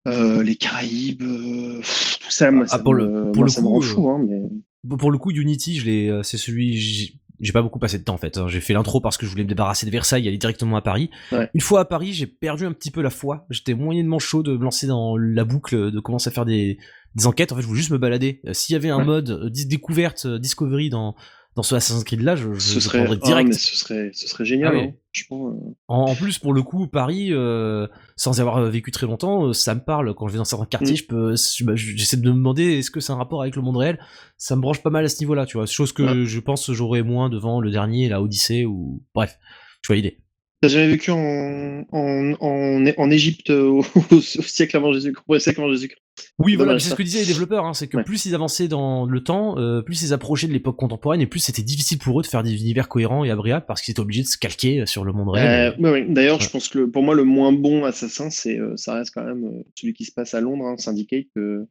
Euh, euh, les Caraïbes, euh, pff, tout ça, moi, Ah, ça, pour me, le- pour moi, le ça me coup, rend euh, fou. Hein, mais... Bon, Pour le coup, Unity, je l'ai, euh, c'est celui, j'ai j'ai pas beaucoup passé de temps en fait. hein. J'ai fait l'intro parce que je voulais me débarrasser de Versailles et aller directement à Paris. Ouais. Une fois à Paris, j'ai perdu un petit peu la foi. J'étais moyennement chaud de me lancer dans la boucle, de commencer à faire des, des enquêtes. En fait, je voulais juste me balader. Euh, S'il y avait un Ouais. mode euh, découverte, euh, discovery dans dans ce Assassin's Creed là, je, je, ce je serait prendrais ah, direct. mais ce serait ce serait génial Ah oui. hein. Euh. En, plus, pour le coup, Paris, euh, sans y avoir euh, vécu très longtemps, ça me parle. Quand je vais dans certains quartiers, Mm. je peux, je- j'essaie de me demander est-ce que c'est un rapport avec le monde réel? Ça me branche pas mal à ce niveau-là, tu vois. Chose que Ouais. je pense j'aurais moins devant le dernier, la Odyssée ou bref. Tu vois l'idée. t'as jamais vécu en en en, en Égypte au, au siècle avant Jésus-Christ? Oui, voilà, c'est ce que disaient les développeurs, hein, c'est que Ouais. plus ils avançaient dans le temps, euh, plus ils approchaient de l'époque contemporaine, et plus c'était difficile pour eux de faire des univers cohérents et agréables parce qu'ils étaient obligés de se calquer sur le monde euh, réel. ouais. d'ailleurs Ouais. je pense que le- pour moi le moins bon assassin c'est euh, ça reste quand même euh, celui qui se passe à Londres hein, Syndicate euh,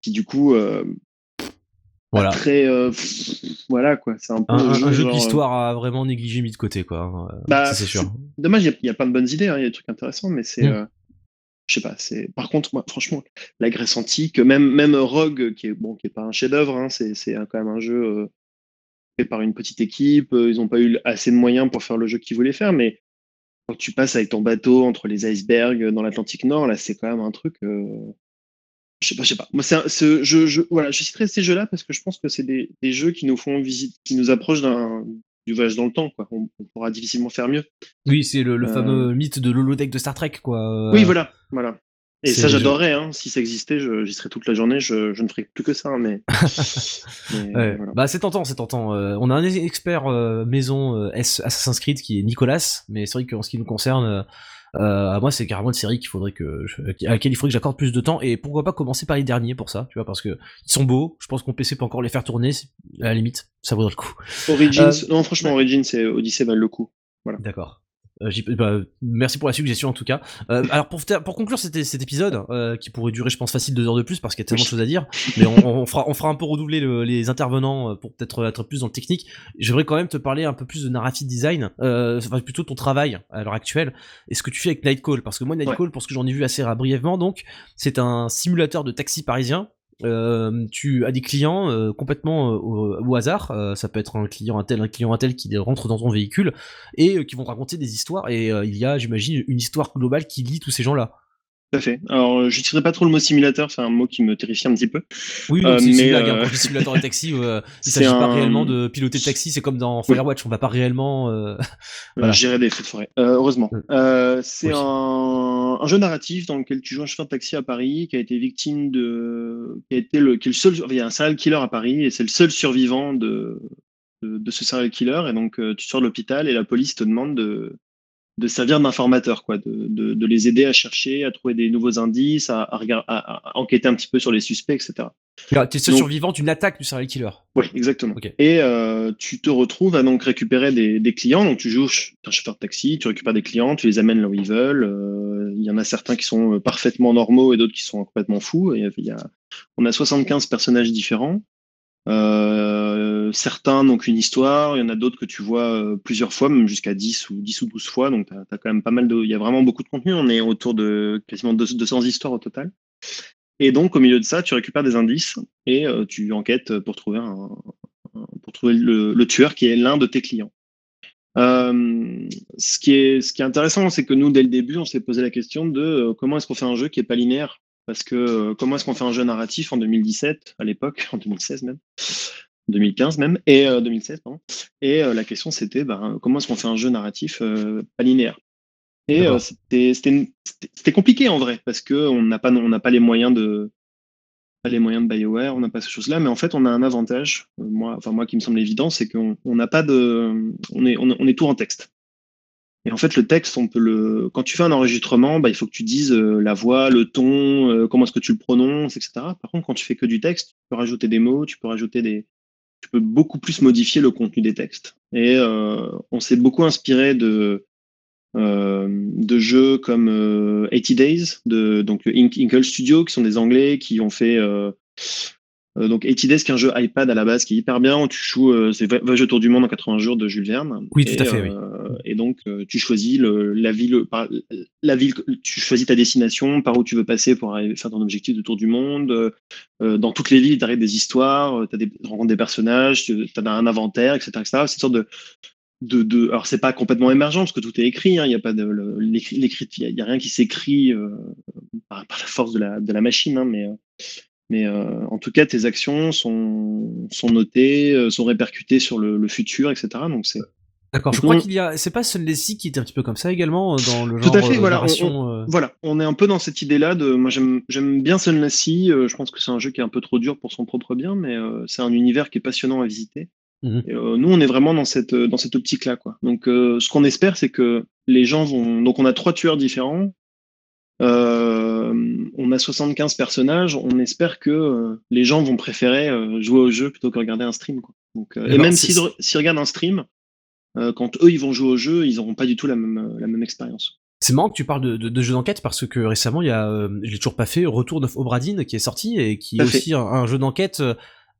qui du coup euh, voilà. euh, voilà quoi c'est un peu Un, jeu euh, l'histoire a vraiment négligé, mis de côté, quoi. hein, euh, Bah, c'est sûr. Dommage, il y a- il y, a plein de bonnes idées, hein, il y a des trucs intéressants, mais c'est. Mm. Euh, je sais pas, c'est. Par contre, franchement, la Grèce antique, même, même Rogue, qui est, bon, qui est pas un chef-d'œuvre, hein, c'est quand même un jeu euh, fait par une petite équipe, euh, ils n'ont pas eu assez de moyens pour faire le jeu qu'ils voulaient faire, mais quand tu passes avec ton bateau entre les icebergs dans l'Atlantique Nord, là, c'est quand même un truc. euh, je sais pas, je sais pas. Moi, c'est jeu, je, voilà, je citerai ces jeux-là parce que je pense que c'est des, des jeux qui nous font visite, qui nous approchent d'un du voyage dans le temps, quoi. On, on pourra difficilement faire mieux. Oui, c'est le, le Euh, fameux mythe de l'holodeck de Star Trek, quoi. Oui, Euh, voilà, voilà. Et ça, j'adorerais. Hein. Si ça existait, je- j'y serais toute la journée. Je, je ne ferais plus que ça, hein, mais. mais Ouais. voilà. Bah c'est tentant, c'est tentant. Euh, on a un expert euh, maison euh, S- Assassin's Creed qui est Nicolas, mais c'est vrai qu'en ce qui nous concerne, euh, à moi c'est carrément une série qu'il faudrait que je- à laquelle il faudrait que j'accorde plus de temps et pourquoi pas commencer par les derniers pour ça, tu vois, parce que ils sont beaux. Je pense qu'on PC peut encore les faire tourner, à la limite, ça vaudrait le coup. Origins, Euh, non, franchement, Origins et Odyssey valent le coup. D'accord. Euh, bah, merci pour la suggestion en tout cas. Euh, alors pour, pour conclure cet, cet épisode, euh, qui pourrait durer je pense facile deux heures de plus parce qu'il y a tellement de choses à dire, mais on, on fera, on fera un peu redoubler le- les intervenants pour peut-être être plus dans le technique. J'aimerais quand même te parler un peu plus de narrative design, enfin plutôt ton travail à l'heure actuelle et ce que tu fais avec Nightcall. Parce que moi Nightcall, pour ce que j'en ai vu assez brièvement, donc c'est un simulateur de taxi parisien. Euh, tu as des clients euh, complètement euh, au, hasard. Euh, ça peut être un client un tel, un client un tel qui rentre dans ton véhicule et euh, qui vont te raconter des histoires. Et il y a, j'imagine, une histoire globale qui lie tous ces gens-là. Tout à fait. Alors, euh, j'utiliserai pas trop le mot simulateur, c'est un mot qui me terrifie un petit peu. Oui, Euh, mais, blague. hein. euh, dis simulateur de taxi, euh, il s'agit pas réellement de piloter de taxi. C'est comme dans Firewatch, on va pas réellement. euh, Voilà. Gérer des feux de forêt. Heureusement. C'est Oui. un, un jeu narratif dans lequel tu joues un chauffeur de taxi à Paris qui a été victime de. qui a été le, qui est le seul. Il y a un serial killer à Paris et c'est le seul survivant de, de, de ce serial killer. Et donc, tu sors de l'hôpital et la police te demande de, de servir d'informateur, quoi, de, de, de les aider à chercher, à trouver des nouveaux indices, à, à, regard- à- à enquêter un petit peu sur les suspects, etc. Tu es seul Donc- survivant d'une attaque du serial killer. Oui, exactement. Et euh, tu te retrouves à donc récupérer des, des clients. Donc tu joues, un chauffeur de taxi, tu récupères des clients, tu les amènes là où ils veulent. Euh, Il y en a certains qui sont euh, parfaitement normaux et d'autres qui sont complètement fous. Et y a, on a 75 personnages différents. Certains n'ont qu'une histoire, il y en a d'autres que tu vois plusieurs fois, même jusqu'à 10 ou 10 ou 12 fois, donc tu as, quand même pas mal de... Il y a vraiment beaucoup de contenu, on est autour de quasiment 200 histoires au total. Et donc, au milieu de ça, tu récupères des indices et tu enquêtes pour trouver, un, pour trouver le, tueur qui est l'un de tes clients. ce, qui est, ce qui est intéressant, c'est que nous, dès le début, on s'est posé la question de comment est-ce qu'on fait un jeu qui n'est pas linéaire? Parce que comment est-ce qu'on fait un jeu narratif en 2017, à l'époque, en 2016 même? 2015 même, et 2016, pardon. Et la question, c'était ben, comment est-ce qu'on fait un jeu narratif pas linéaire? Et euh, c'était compliqué en vrai, parce qu'on n'a pas, on pas les moyens de pas les moyens de BioWare, on n'a pas ces choses-là, mais en fait, on a un avantage, euh, moi, enfin moi qui me semble évident, c'est qu'on n'a pas de, on est, on, est tout en texte. Et en fait, le texte, on peut le, quand tu fais un enregistrement, bah, il faut que tu dises euh, la voix, le ton, comment est-ce que tu le prononces, etc. Par contre, quand tu fais que du texte, tu peux rajouter des mots, tu peux rajouter des, tu peux beaucoup plus modifier le contenu des textes. Et on s'est beaucoup inspiré de euh, de jeux comme 80 euh, Days, de donc Inkle Studio, qui sont des Anglais qui ont fait euh, donc 80 Days, qui est un jeu iPad à la base qui est hyper bien, où tu joues, c'est Voyage autour du monde en 80 jours de Jules Verne. Oui, tout à fait. Oui. Et donc, tu choisis le, la ville, la ville, tu choisis ta destination, par où tu veux passer pour arriver, faire ton objectif de tour du monde. dans toutes les villes, tu des histoires, tu rencontres des personnages, tu as un inventaire, etc. etc. C'est une sorte de, de, de alors c'est pas complètement émergent parce que tout est écrit hein, il n'y a pas de l'écrit il y, a rien qui s'écrit euh, par, la force de la, de la machine hein, mais euh, mais euh, en tout cas tes actions sont sont notées sont répercutées sur le, futur etc donc c'est D'accord, je crois qu'il y a, c'est pas Sunlessy qui est un petit peu comme ça également dans le genre. Tout à fait, voilà. On, voilà, on est un peu dans cette idée-là de, moi j'aime, bien Sunlessy. je pense que c'est un jeu qui est un peu trop dur pour son propre bien, mais c'est un univers qui est passionnant à visiter. Mhm. Euh, nous, on est vraiment dans cette, dans cette optique-là. Quoi. Donc, euh, ce qu'on espère, c'est que les gens vont. Donc, on a trois tueurs différents. Euh, on a 75 personnages. On espère que les gens vont préférer jouer au jeu plutôt que regarder un stream. Quoi. Donc, et même s'ils regardent un stream, quand eux ils vont jouer au jeu, ils n'auront pas du tout la même, la même expérience. C'est marrant que tu parles de, de, de jeu d'enquête parce que récemment il y a, je l'ai toujours pas fait, Retour de Obradine qui est sorti et qui est aussi un, jeu d'enquête,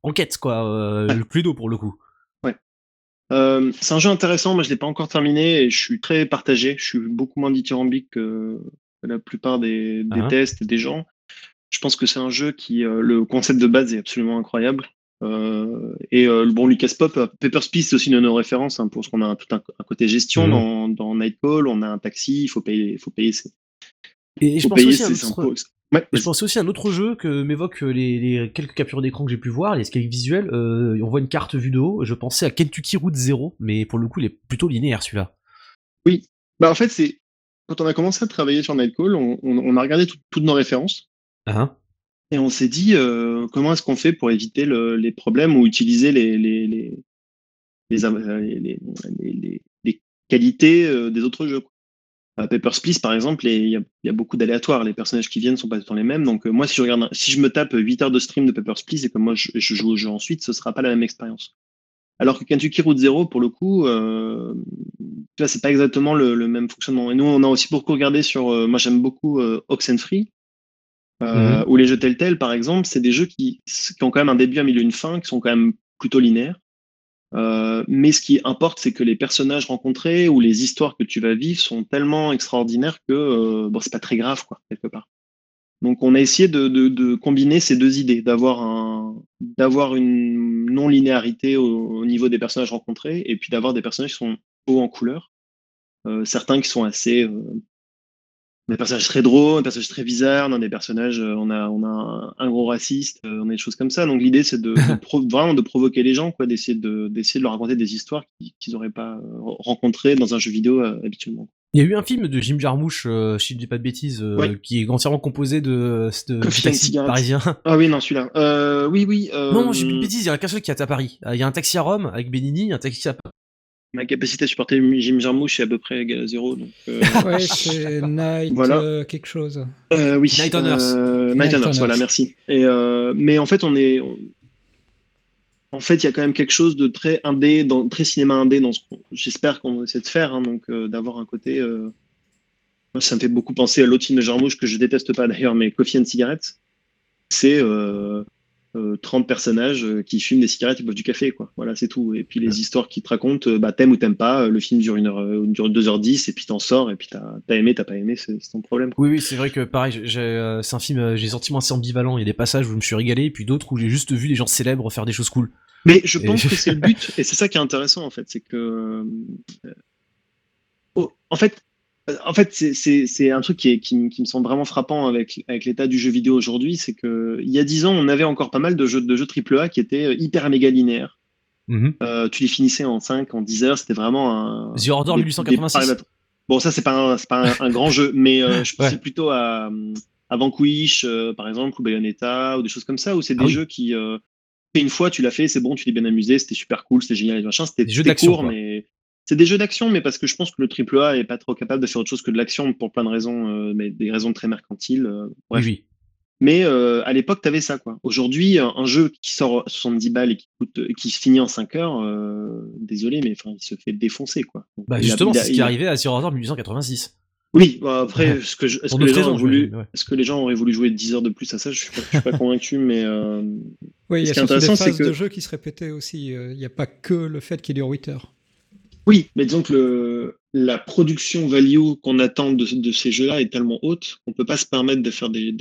enquête quoi, le plus d'eau pour le coup. Euh, c'est un jeu intéressant, moi je l'ai pas encore terminé et je suis très partagé. Je suis beaucoup moins dithyrambique que la plupart des, des ah. tests et des gens. Je pense que c'est un jeu qui, euh, le concept de base est absolument incroyable. Euh, et euh, bon, Lucas Pop, Paper's Peace, c'est aussi une nos références hein, pour ce qu'on a tout un, côté gestion mmh. dans, dans Nightcall. On a un taxi, il faut payer, il faut payer ses, et je pense aussi je pensais aussi à un autre jeu que m'évoquent les, quelques captures d'écran que j'ai pu voir, les scales visuels. Euh, on voit une carte vue de haut. Je pensais à Kentucky Route Zero, mais pour le coup, il est plutôt linéaire celui-là. Oui. Bah en fait, c'est quand on a commencé à travailler sur Nightcall, on, on, a regardé toutes nos références. Ah. Et on s'est dit euh, comment est-ce qu'on fait pour éviter les problèmes ou utiliser les, les, les, les, euh, les qualités des autres jeux. Papers, Please, par exemple, il y, a beaucoup d'aléatoires. Les personnages qui viennent sont pas tout les mêmes. Donc, euh, moi, si je regarde, si je me tape 8 heures de stream de Papers, Please et que moi, je, joue au jeu ensuite, ce sera pas la même expérience. Alors que Kentucky Route Zero, pour le coup, euh, tu vois, c'est pas exactement le, même fonctionnement. Et nous, on a aussi beaucoup regardé sur, euh, moi, j'aime beaucoup euh, Oxenfree, mm-hmm. ou les jeux Telltale, par exemple. C'est des jeux qui, qui ont quand même un début, un milieu, une fin, qui sont quand même plutôt linéaires. Euh, mais ce qui importe, c'est que les personnages rencontrés ou les histoires que tu vas vivre sont tellement extraordinaires que euh, bon, c'est pas très grave, quoi, quelque part. Donc, on a essayé de, de, de combiner ces deux idées, d'avoir un, d'avoir une non-linéarité au, niveau des personnages rencontrés, et puis d'avoir des personnages qui sont hauts en couleur, euh, certains qui sont assez euh, des personnages très drôles, des personnages très bizarres, on a des personnages, euh, on a, on a un, gros raciste, on a des choses comme ça. Donc l'idée c'est de, vraiment de provoquer les gens, quoi, d'essayer de, d'essayer de leur raconter des histoires qu'ils n'auraient pas rencontrées dans un jeu vidéo habituellement. Il y a eu un film de Jim Jarmusch, euh, si je dis pas de bêtises, qui est entièrement composé de, de, taxi parisien. Ah oui, non, celui-là. Euh, oui, oui. Non, j'ai dis pas de bêtises, il y a qu'un seul qui est à Paris. Il y a un taxi à Rome avec Benini, un taxi à ma capacité à supporter Jim Jarmusch est à peu près égale à zéro. Donc, euh... ouais, c'est Night voilà. euh, quelque chose. Euh, oui. Night on Earth. Euh, Night, on Earth, voilà, merci. Et, euh, mais en fait, on est. En fait, il y a quand même quelque chose de très indé, très cinéma indé dans ce j'espère qu'on essaie de faire, hein, donc d'avoir un côté. Moi, ça me fait beaucoup penser à l'autre de Jarmusch que je déteste pas d'ailleurs, mais Coffee and Cigarettes. C'est 30 personnages qui fument des cigarettes et boivent du café, quoi. Voilà, c'est tout. Et puis les histoires qu'ils te racontent, bah, t'aimes ou t'aimes pas, le film dure, une heure, dure 2h10 et puis t'en sors et puis t'as as aimé, t'as pas aimé, c'est ton problème. Oui, oui, c'est vrai que pareil, c'est un film, j'ai senti assez ambivalent. Il y a des passages où je me suis régalé et puis d'autres où j'ai juste vu des gens célèbres faire des choses cool. Mais je pense que c'est le but, et c'est ça qui est intéressant en fait, c'est que. Oh, en fait, en fait, c'est un truc qui, qui, me semble vraiment frappant avec, avec l'état du jeu vidéo aujourd'hui, c'est qu'il y a 10 ans, on avait encore pas mal de jeux, de jeux AAA qui étaient euh, hyper méga linéaires. Mm-hmm. Euh, tu les finissais en 5, en 10 heures, c'était vraiment un. The Order 1886. bon, ça, c'est pas, un, pas un, grand jeu, mais euh, je pensais plutôt à, à Vanquish, par exemple, ou Bayonetta, ou des choses comme ça, où c'est des ah jeux qui. une fois, tu l'as fait, c'est bon, tu t'es bien amusé, c'était super cool, c'était génial, machin, c'était des jeux d'action, mais c'est des jeux d'action, mais parce que je pense que le AAA est pas trop capable de faire autre chose que de l'action pour plein de raisons, euh, mais des raisons très mercantiles. Euh, oui, Mais euh, à l'époque, tu avais ça. quoi. Aujourd'hui, un, jeu qui sort 70 balles et qui, coûte, qui se finit en 5 heures, désolé, mais il se fait défoncer. quoi. bah, justement, c'est ce qui est arrivé à Zero Order 1886. Oui, bah, après, est-ce que, est que, les gens voulu, est que les gens auraient voulu jouer 10 heures de plus à ça Je suis pas, suis pas convaincu, mais. oui, il y a surtout des phases que... de jeu qui se répétaient aussi. Il n'y a pas que le fait qu'il dure 8 heures. Oui, mais disons que le, la production value qu'on attend de, de ces jeux-là est tellement haute qu'on peut pas se permettre de faire des,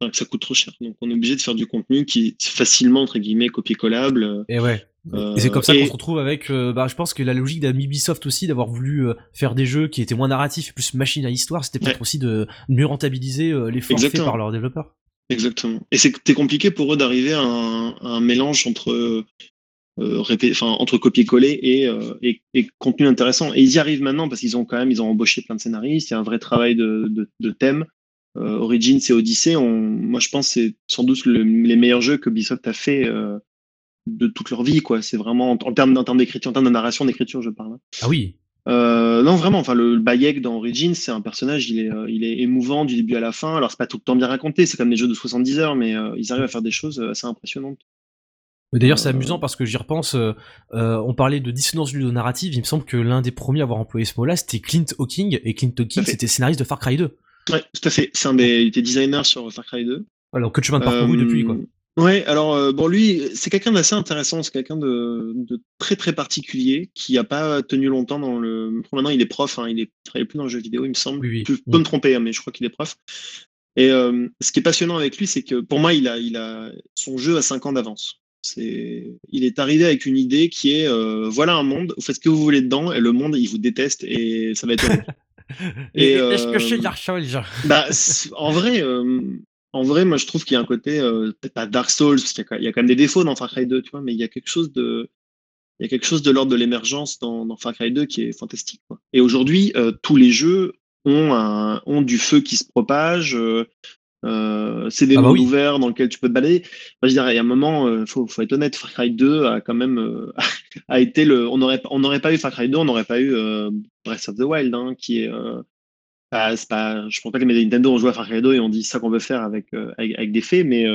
enfin, que ça coûte trop cher. Donc on est obligé de faire du contenu qui est facilement entre guillemets copier-collable. Et ouais. et c'est comme ça qu'on se retrouve avec, euh, bah, je pense que la logique d'Ubisoft aussi d'avoir voulu euh, faire des jeux qui étaient moins narratifs et plus machine à histoire, c'était peut-être aussi de mieux rentabiliser euh, l'effort fait par leurs développeurs. Exactement. Et c'était compliqué pour eux d'arriver à, à un, mélange entre euh, entre copier-coller et, euh, et, et, contenu intéressant. Et ils y arrivent maintenant parce qu'ils ont quand même ils ont embauché plein de scénaristes. Il y a un vrai travail de, de, de thème. Euh, Origins et Odyssey, on, moi je pense c'est sans doute les meilleurs jeux que Ubisoft a fait euh, de toute leur vie. quoi. C'est vraiment en, termes, en termes d'écriture, en termes de narration, d'écriture, je parle. Hein. Ah oui. Non, vraiment. Enfin, le, Bayek dans Origins, c'est un personnage, il est, il est émouvant du début à la fin. Alors, c'est pas tout le temps bien raconté, c'est comme des jeux de 70 heures, mais ils arrivent à faire des choses assez impressionnantes. D'ailleurs, c'est amusant parce que j'y repense. Euh, euh, on parlait de dissonance ludonarrative. Il me semble que l'un des premiers à avoir employé ce mot-là, c'était Clint Hawking. Et Clint Hawking, c'était scénariste de Far Cry 2. Ouais, tout à fait. C'est un des, il était designer sur Far Cry 2. Alors que tu de parcouru depuis, quoi. Euh, ouais, alors bon, lui, c'est quelqu'un d'assez intéressant. C'est quelqu'un de, de, très très particulier qui a pas tenu longtemps dans le. Maintenant, il est prof. Hein, il est travaille plus dans le jeu vidéo, il me semble. Oui, Je peux me tromper, hein, mais je crois qu'il est prof. Et ce qui est passionnant avec lui, c'est que pour moi, il a, il a son jeu à 5 ans d'avance. Il est arrivé avec une idée qui est euh, voilà un monde, vous faites ce que vous voulez dedans et le monde il vous déteste et ça va être et, est-ce que c'est Dark Souls bah, en vrai, euh, en vrai, moi je trouve qu'il y a un côté euh, peut-être pas Dark Souls parce qu'il y, a quand même des défauts dans Far Cry 2, tu vois, mais il y a quelque chose de il y a quelque chose de l'ordre de l'émergence dans, dans, Far Cry 2 qui est fantastique. Quoi. Et aujourd'hui, tous les jeux ont, un, ont du feu qui se propage, euh, c'est des ah bah mondes ouverts dans lesquels tu peux te balader. je dirais, il y a un moment, euh, faut, faut être honnête, Far Cry 2 a quand même euh, a été le. On n'aurait on n'aurait pas eu Far Cry 2, on n'aurait pas eu Breath of the Wild, hein, qui est. Pas, pas, je pense pas que les Nintendo ont joué à Far Cry 2 et ont dit ça qu'on veut faire avec, avec, avec, des faits, mais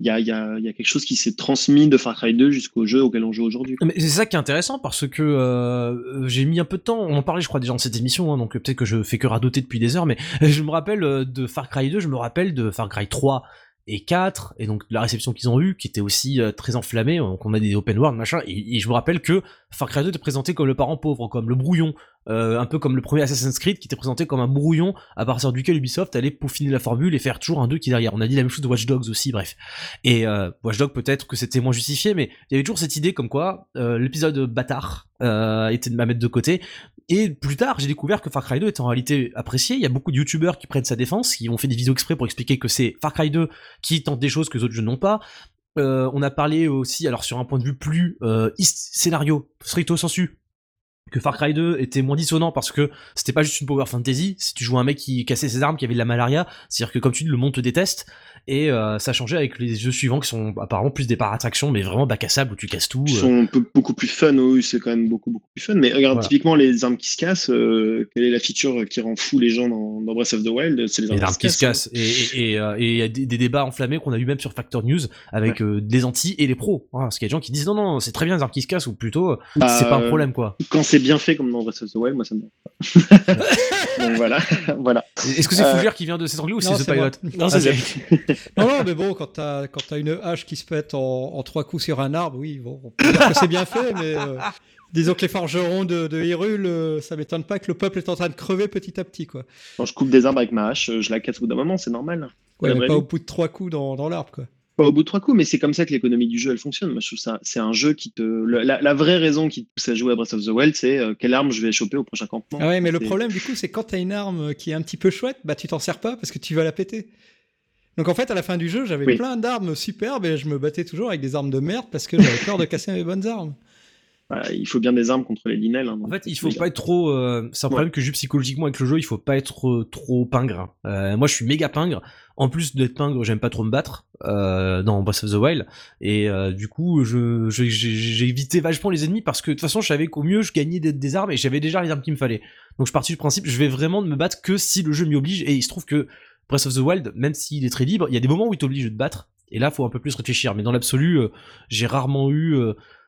il y a, y, y a, quelque chose qui s'est transmis de Far Cry 2 jusqu'au jeu auquel on joue aujourd'hui. Mais c'est ça qui est intéressant parce que euh, j'ai mis un peu de temps, on en parlait je crois déjà dans cette émission, hein, donc peut-être que je fais que radoter depuis des heures, mais je me rappelle euh, de Far Cry 2, je me rappelle de Far Cry 3 et 4 et donc la réception qu'ils ont eue qui était aussi euh, très enflammée donc on a des open world machin et, je me rappelle que Far Cry 2 était présenté comme le parent pauvre comme le brouillon euh, un peu comme le premier Assassin's Creed qui était présenté comme un brouillon à partir duquel Ubisoft allait peaufiner la formule et faire toujours un 2 qui derrière. On a dit la même chose de Watch Dogs aussi, bref. Et euh, Watch Dogs peut-être que c'était moins justifié, mais il y avait toujours cette idée comme quoi euh, l'épisode bâtard euh, était de ma mettre de côté. Et plus tard, j'ai découvert que Far Cry 2 était en réalité apprécié. Il y a beaucoup de youtubeurs qui prennent sa défense, qui ont fait des vidéos exprès pour expliquer que c'est Far Cry 2 qui tente des choses que les autres jeux n'ont pas. Euh, on a parlé aussi, alors sur un point de vue plus euh, scénario, stricto sensu, que Far Cry 2 était moins dissonant parce que c'était pas juste une power fantasy, si tu jouais un mec qui cassait ses armes, qui avait de la malaria, c'est-à-dire que comme tu dis, le monde te déteste, et euh, ça changé avec les jeux suivants qui sont apparemment plus des attractions mais vraiment bac à sable où tu casses tout. Ils euh. sont beaucoup plus fun, oui, c'est quand même beaucoup beaucoup plus fun. Mais regarde, typiquement les armes qui se cassent, euh, quelle est la feature qui rend fou les gens dans, dans Breath of the Wild C'est les armes, qui, se cassent. Et il y a des, débats enflammés qu'on a eu même sur Factor News avec des anti et les pros. parce qu'il y a des gens qui disent non non, c'est très bien les armes qui se cassent ou plutôt bah, c'est pas un problème quoi. Quand c'est bien fait comme dans Breath of the Wild, moi ça me va. Donc voilà, voilà. Est-ce que c'est Euh, Fougère qui vient de s'étrangler ou c'est The. Pilot Non, c'est Ok. Non, non, mais bon, quand t'as quand t'as une hache qui se pète en, en trois coups sur un arbre, oui, bon, on peut dire que c'est bien fait, mais euh, disons que les forgerons de, de Hyrule, euh, ça m'étonne pas que le peuple est en train de crever petit à petit, quoi. Quand je coupe des arbres avec ma hache, je la casse au bout d'un moment, c'est normal. Ouais, mais pas vie. au bout de trois coups dans, dans l'arbre, quoi. Pas au bout de trois coups, mais c'est comme ça que l'économie du jeu elle fonctionne. Moi, je trouve ça, c'est un jeu qui te, la, la vraie raison qui te pousse à jouer à Breath of the Wild, c'est euh, quelle arme je vais choper au prochain campement. Ah ouais, mais le problème, du coup, c'est quand t'as une arme qui est un petit peu chouette, bah tu t'en sers pas parce que tu vas la péter. Donc en fait, à la fin du jeu, j'avais Oui. plein d'armes superbes et je me battais toujours avec des armes de merde parce que j'avais peur de casser mes bonnes armes. Voilà, il faut bien des armes contre les linels. hein, En fait, il faut pas être trop. euh, c'est un Ouais. problème que j'ai psychologiquement avec le jeu. Il faut pas être euh, trop pingre. Euh, moi, je suis méga pingre. En plus d'être pingre, j'aime pas trop me battre euh, dans Breath of the Wild. Et euh, du coup, j'ai évité vachement les ennemis parce que de toute façon, je savais qu'au mieux, je gagnais des, armes et j'avais déjà les armes qu'il me fallait. Donc, je partis du principe, je vais vraiment me battre que si le jeu m'y oblige. Et il se trouve que Breath of the Wild, même s'il est très libre, il y a des moments où il t'oblige de te battre. Et là, faut un peu plus réfléchir. Mais dans l'absolu, euh, j'ai rarement eu.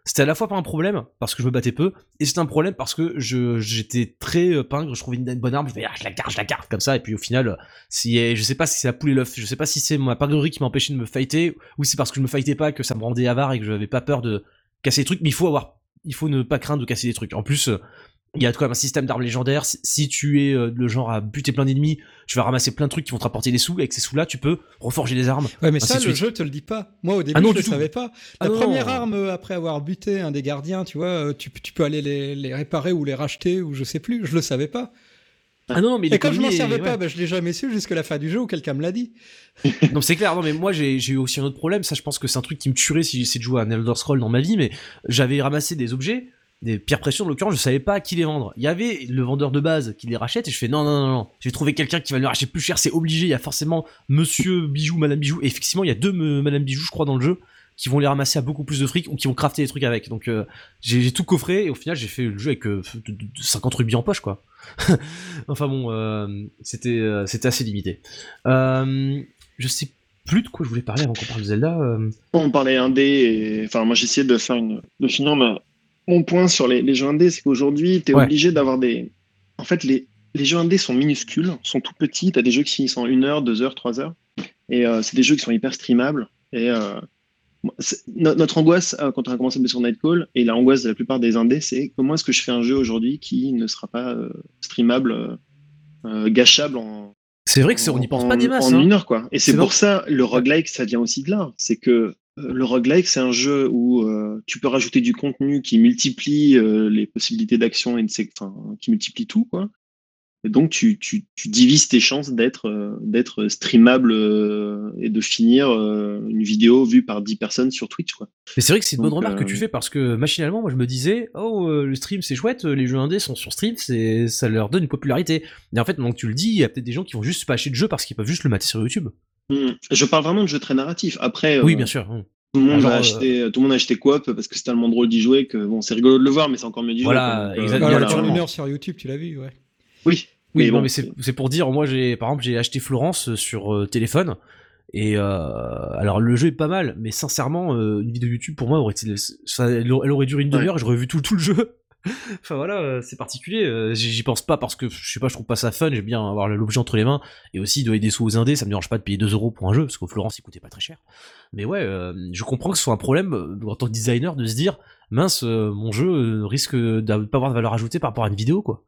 C'était à la fois pas un problème parce que je me battais peu et c'était un problème parce que je j'étais très euh, pingre je trouvais une, bonne arme je fais ah, je la garde je la garde comme ça et puis au final euh, si je sais pas si c'est la poule et l'œuf je sais pas si c'est ma pingrerie qui m'empêchait de me fighter ou si c'est parce que je me fightais pas que ça me rendait avare et que j'avais pas peur de casser des trucs mais il faut avoir il faut ne pas craindre de casser des trucs. En plus euh, il y a quand même un système d'armes légendaires. Si, tu es euh, le genre à buter plein d'ennemis, tu vas ramasser plein de trucs qui vont te rapporter des sous. Et avec ces sous-là, tu peux reforger des armes. Ouais, mais ça, le jeu te le dit pas. Moi, au début, Ah non, je tout. savais pas. Ah La première non. arme, euh, après avoir buté un des gardiens, tu vois, euh, tu, tu peux aller les, les réparer ou les racheter ou je sais plus. Je le savais pas. Ah non, mais Et quand je m'en servais pas, ouais. bah, je l'ai jamais su jusqu'à la fin du jeu où quelqu'un me l'a dit. Non, c'est clair. Non, mais moi, j'ai j'ai eu aussi un autre problème. Ça, je pense que c'est un truc qui me tuerait si j'essayais de jouer à un Elder Scroll dans ma vie. Mais j'avais ramassé des objets, des pierres précieuses en l'occurrence, je savais pas à qui les vendre. Il y avait le vendeur de base qui les rachète et je fais non, non, non, non. J'ai trouvé quelqu'un qui va le racheter plus cher. C'est obligé. Il y a forcément Monsieur Bijou, Madame Bijou. Et effectivement, il y a deux me- Madame Bijou, je crois, dans le jeu qui vont les ramasser à beaucoup plus de fric ou qui vont crafter des trucs avec. Donc euh, j'ai tout coffré et au final j'ai fait le jeu avec euh, de- de- de 50 rubis en poche quoi. enfin bon, euh, c'était euh, assez limité. Euh, je sais plus de quoi je voulais parler avant qu'on parle de Zelda. euh. On parlait indé et enfin moi j'essayais de faire une de finir ma- mon point sur les, les jeux indés, c'est qu'aujourd'hui tu es Ouais. obligé d'avoir des en fait les, les jeux indés sont minuscules, sont tout petits, tu as des jeux qui finissent en 1 heure, 2 heures, 3 heures et euh, c'est des jeux qui sont hyper streamables et euh, no- notre angoisse euh, quand on a commencé à sur Nightcall et la angoisse de la plupart des indés c'est comment est-ce que je fais un jeu aujourd'hui qui ne sera pas euh, streamable euh, euh, gâchable en C'est vrai que c'est on n'y pense en- pas des masses. En hein. une heure, quoi. Et c'est pour ça, le roguelike, ça vient aussi de là. C'est que le roguelike, c'est un jeu où euh, tu peux rajouter du contenu qui multiplie euh, les possibilités d'action et de enfin, qui multiplie tout, quoi. Et donc, tu, tu, tu divises tes chances d'être euh, d'être streamable euh, et de finir euh, une vidéo vue par 10 personnes sur Twitch, quoi. Mais c'est vrai que c'est une bonne Donc, remarque que euh, tu fais parce que machinalement, moi je me disais, oh euh, le stream c'est chouette, les jeux indés sont sur stream, c'est ça leur donne une popularité. Et en fait, que tu le dis, il y a peut-être des gens qui vont juste pas acheter de jeu parce qu'ils peuvent juste le mater sur YouTube. Hmm. Je parle vraiment de jeux très narratifs. Après, Oui, euh, bien sûr. Tout le monde a euh, acheté, tout le monde a acheté Coop parce que c'est tellement drôle d'y jouer que bon, c'est rigolo de le voir, mais c'est encore mieux d'y Voilà, jouer. euh, exactement. Voilà, voilà, une heure sur YouTube, tu l'as vu, ouais. Oui. Oui, Mais bon, mais c'est c'est pour dire, moi j'ai, par exemple, j'ai acheté Florence euh, sur euh, téléphone. Et euh, alors le jeu est pas mal, mais sincèrement, euh, une vidéo YouTube pour moi aurait été, ça, elle aurait duré une demi-heure j'aurais vu tout, tout le jeu. Enfin voilà, euh, c'est particulier. euh, J'y pense pas parce que je sais pas, je trouve pas ça fun. J'aime bien avoir l'objet entre les mains et aussi donner des sous aux indés. Ça me dérange pas de payer 2 euros pour un jeu parce qu'au Florence il coûtait pas très cher. Mais ouais, euh, je comprends que ce soit un problème en tant que designer de se dire mince, mon jeu risque de pas avoir de valeur ajoutée par rapport à une vidéo quoi.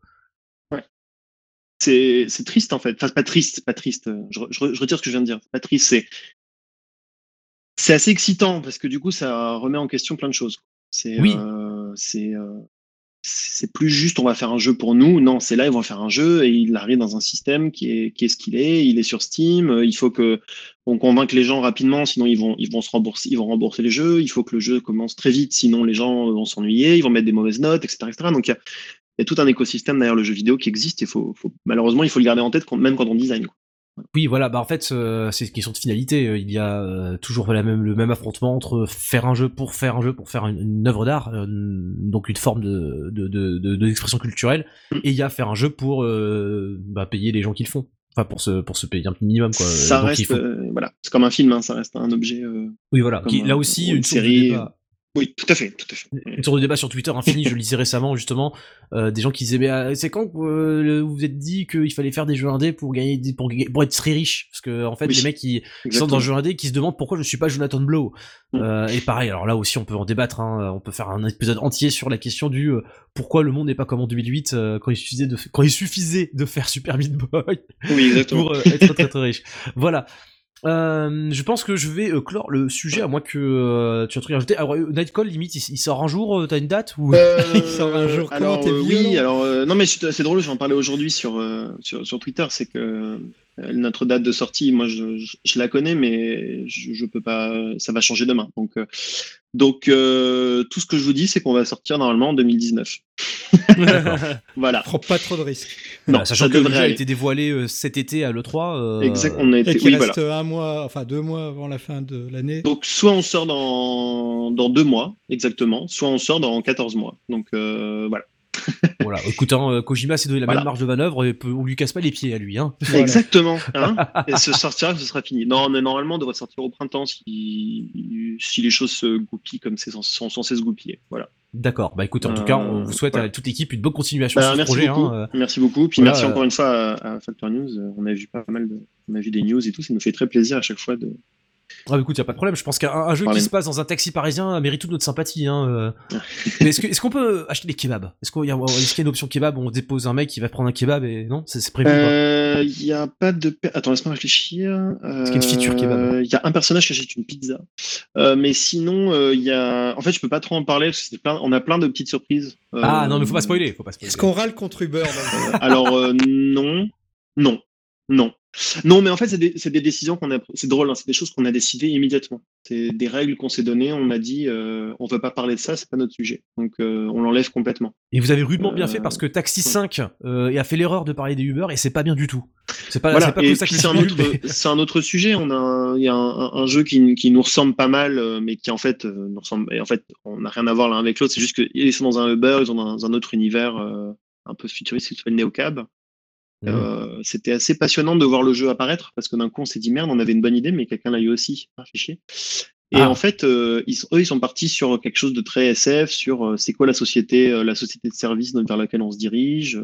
c'est c'est triste en fait. Enfin, pas triste, pas triste. Je, re- je re- je retire ce que je viens de dire. C'est pas triste, c'est c'est assez excitant parce que du coup, ça remet en question plein de choses. C'est Oui. euh, c'est euh, c'est plus juste on va faire un jeu pour nous. Non, c'est là ils vont faire un jeu et il arrive dans un système qui est qui est ce qu'il est. Il est sur Steam. euh, Il faut que on convainque les gens rapidement, sinon ils vont ils vont se rembourser, ils vont rembourser les jeux. Il faut que le jeu commence très vite, sinon les gens vont s'ennuyer. Ils vont mettre des mauvaises notes, etc., etc. Donc il y a tout un écosystème derrière le jeu vidéo qui existe et faut, malheureusement il faut le garder en tête même quand on design. Oui, voilà, bah en fait, euh, c'est une question de finalité. Euh, Il y a euh, toujours la même, le même affrontement entre faire un jeu pour faire un jeu, pour faire une, une œuvre d'art, euh, donc une forme de, de, de, de- d'expression culturelle, Mm. et il y a faire un jeu pour euh, bah, payer les gens qui le font. Enfin, pour se, pour se payer un minimum, quoi. ça reste euh, voilà, c'est comme un film, hein, ça reste un objet. euh, Oui, voilà. Qui, là aussi, une une, source de série, débat. Oui, tout à fait, tout à fait. Une sorte de débat sur Twitter infini, je lisais récemment justement euh, des gens qui disaient mais euh, c'est quand euh, vous vous êtes dit qu'il fallait faire des jeux indés pour gagner pour, pour être très riche? Parce que en fait Oui. les mecs qui, sont dans le jeu indé qui se demandent pourquoi je suis pas Jonathan Blow Mm. Euh, et pareil alors là aussi on peut en débattre hein, on peut faire un épisode entier sur la question du euh, pourquoi le monde n'est pas comme en 2008 euh, quand il suffisait de quand il suffisait de faire Super Meat Boy Oui, exactement. pour euh, être très très riche. Voilà. Euh, je pense que je vais euh, clore le sujet à moins que euh, tu as un truc à rajouter. Alors, Nightcall, limite, il, il sort un jour, t'as une date ou... Il sort un jour, comment alors, Oui, alors euh, non mais c'est drôle, j'en parlais aujourd'hui sur, sur sur Twitter, c'est que notre date de sortie, moi je, je, je la connais, mais je, je peux pas, ça va changer demain. Donc euh, donc euh, tout ce que je vous dis, c'est qu'on va sortir normalement en 2019. Voilà. Prends pas trop de risques. Voilà, Non, sachant ça que le jeu a été dévoilé euh, cet été à l'E3. euh, Exact, on a Et été, qu'il oui, reste voilà. un mois, enfin deux mois avant la fin de l'année. Donc soit on sort dans dans deux mois exactement, soit on sort dans 14 mois. Donc euh, voilà. Voilà, écoute, hein, euh, Kojima s'est donné la Voilà. même marge de manœuvre et peut- on lui casse pas les pieds à lui. Hein. Voilà. Exactement. Hein et ce sortira, ce sera fini. Non, mais normalement, on devrait sortir au printemps si, si les choses se goupillent comme c'est censé- sont censées se goupiller. Voilà. D'accord, bah écoute, en tout Euh, cas, on vous souhaite voilà. à toute l'équipe une bonne continuation Bah, sur ce merci projet. beaucoup. hein, euh. Merci beaucoup. Puis voilà, merci euh, encore une fois à, à Factor News. Euh, On a vu pas mal de, on a vu des news et tout. Ça nous fait très plaisir à chaque fois de. Ah, bah, écoute, y a pas de problème. Je pense qu'un un jeu qui se passe dans un taxi parisien mérite toute notre sympathie. Hein. euh. Mais est-ce que- est-ce qu'on peut acheter des kebabs? Est-ce qu'il y, a- est-ce qu'il y a une option kebab où on dépose un mec qui va prendre un kebab et non C'est c'est prévu ou pas? Euh, Il y a pas de. Attends, laisse-moi réfléchir. Est-ce qu'il y a une feature kebab? Il y a un personnage qui achète une pizza. Euh, mais sinon, euh, il y a. En fait, je peux pas trop en parler parce que c'est plein... on a plein de petites surprises. Euh, Ah non, mais faut pas spoiler. Faut pas spoiler. Est-ce qu'on râle contre Uber Alors euh, non, non, non. Non, mais en fait, c'est des, décisions qu'on a. C'est drôle, hein, c'est des choses qu'on a décidées immédiatement. C'est des règles qu'on s'est données. On a dit, euh, on veut pas parler de ça, c'est pas notre sujet. Donc, euh, on l'enlève complètement. Et vous avez rudement bien Euh, fait parce que Taxi 5 euh, a fait l'erreur de parler des Uber et c'est pas bien du tout. C'est pas, voilà. c'est pas Et ça un mais- un autre sujet. On a, un- il y a un, un jeu qui, qui nous ressemble pas mal, euh, mais qui en fait euh, nous ressemble. Et en fait, on n'a rien à voir l'un avec l'autre. C'est juste qu'ils sont dans un Uber, ils sont dans un autre univers euh, un peu futuriste qui s'appelle Neocab. Euh, c'était assez passionnant de voir le jeu apparaître parce que d'un coup on s'est dit merde, on avait une bonne idée, mais quelqu'un l'a eu aussi. Ah, fait chier. Et Ah. en fait, euh, ils, eux, ils sont partis sur quelque chose de très SF, sur euh, c'est quoi la société, la société de service vers laquelle on se dirige.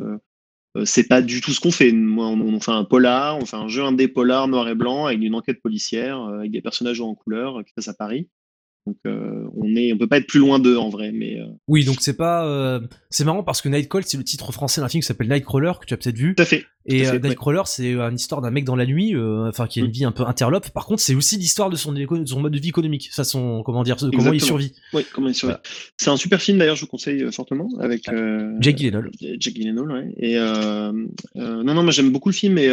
c'est pas du tout ce qu'on fait. Moi, on, on fait un polar, on fait un jeu indé polar noir et blanc avec une enquête policière, avec des personnages en couleur qui se passe à Paris. Donc euh, on est, on peut pas être plus loin d'eux en vrai, mais euh, Oui, donc c'est pas. euh, C'est marrant parce que Nightcall, c'est le titre français d'un film qui s'appelle Nightcrawler que tu as peut-être vu. tout à fait. Et tout à fait, Nightcrawler, c'est une histoire d'un mec dans la nuit, enfin qui a une Mm. vie un peu interlope. Par contre, c'est aussi l'histoire de son, éco- de son mode de vie économique. Ça, son comment dire, comment il survit. Oui, comment il survit. C'est un super film d'ailleurs, je vous conseille fortement avec Jake Gyllenhaal. Jake Gyllenhaal, ouais. Et non, non, moi j'aime beaucoup le film et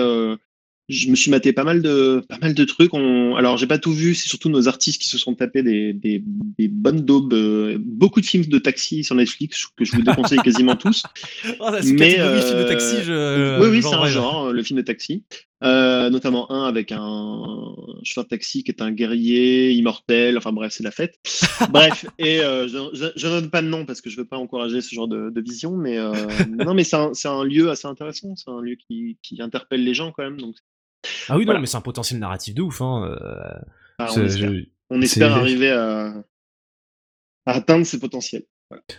je me suis maté pas mal de pas mal de trucs. On... Alors j'ai pas tout vu, c'est surtout nos artistes qui se sont tapés des, des, des bonnes daubes, euh, beaucoup de films de taxi sur Netflix que je vous déconseille quasiment tous. Oh, Mais, catégorie film de euh, taxi, je. oui, oui, c'est un genre, euh, le film de taxi. Euh, notamment un avec un chauffeur de taxi qui est un guerrier immortel. Enfin bref, c'est la fête. bref, et euh, je, je, donne pas de nom parce que je veux pas encourager ce genre de, de vision, mais euh, non, mais c'est un, c'est un lieu assez intéressant. C'est un lieu qui, qui interpelle les gens quand même. Donc, Ah oui, non, mais c'est un potentiel narratif de ouf. Hein. euh, ah, on espère, je- on espère c'est- arriver à, à atteindre ses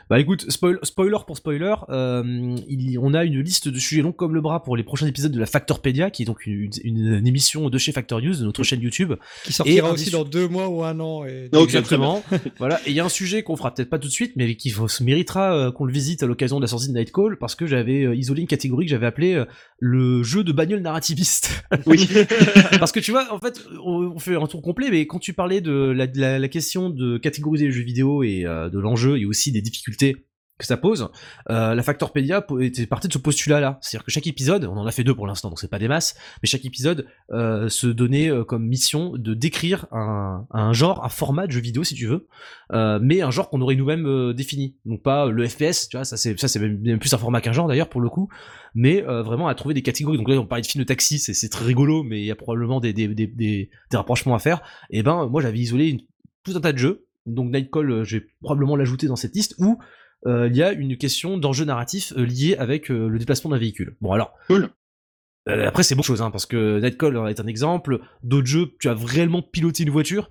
Bah écoute, spoil- spoiler pour spoiler, euh, il on a une liste de sujets longs comme le bras pour les prochains épisodes de la Factorpedia, qui est donc une, une- une émission de chez Factor News, de notre chaîne YouTube. Qui sortira Et aussi dans deux mois ou un an. Et... Ok, Exactement. voilà. Et il y a un sujet qu'on fera peut-être pas tout de suite, mais qui se méritera euh, qu'on le visite à l'occasion de la sortie de Nightcall, parce que j'avais euh, isolé une catégorie que j'avais appelée euh, le jeu de bagnole narrativiste. Oui. parce que tu vois, en fait, on, on fait un tour complet, mais quand tu parlais de la, de la- la question de catégoriser les jeux vidéo et euh, de l'enjeu et aussi des difficultés que ça pose, euh, la Factorpedia était partie de ce postulat-là. C'est-à-dire que chaque épisode, on en a fait deux pour l'instant, donc c'est pas des masses, mais chaque épisode euh, se donnait euh, comme mission de décrire un, genre, un format de jeu vidéo si tu veux, mais un genre qu'on aurait nous-mêmes défini. Donc pas le FPS, tu vois, ça c'est ça c'est même plus un format qu'un genre d'ailleurs pour le coup, mais vraiment à trouver des catégories. Donc là on parlait de films de taxi, c'est très rigolo, mais il y a probablement des rapprochements à faire. Et ben moi j'avais isolé une, tout un tas de jeux, donc Nightcall euh, je vais probablement l'ajouter dans cette liste où euh, il y a une question d'enjeu narratif euh, lié avec le déplacement d'un véhicule. Bon alors. Cool. Après c'est beaucoup de choses hein, parce que Nightcall est un exemple. D'autres jeux, tu as réellement piloté une voiture.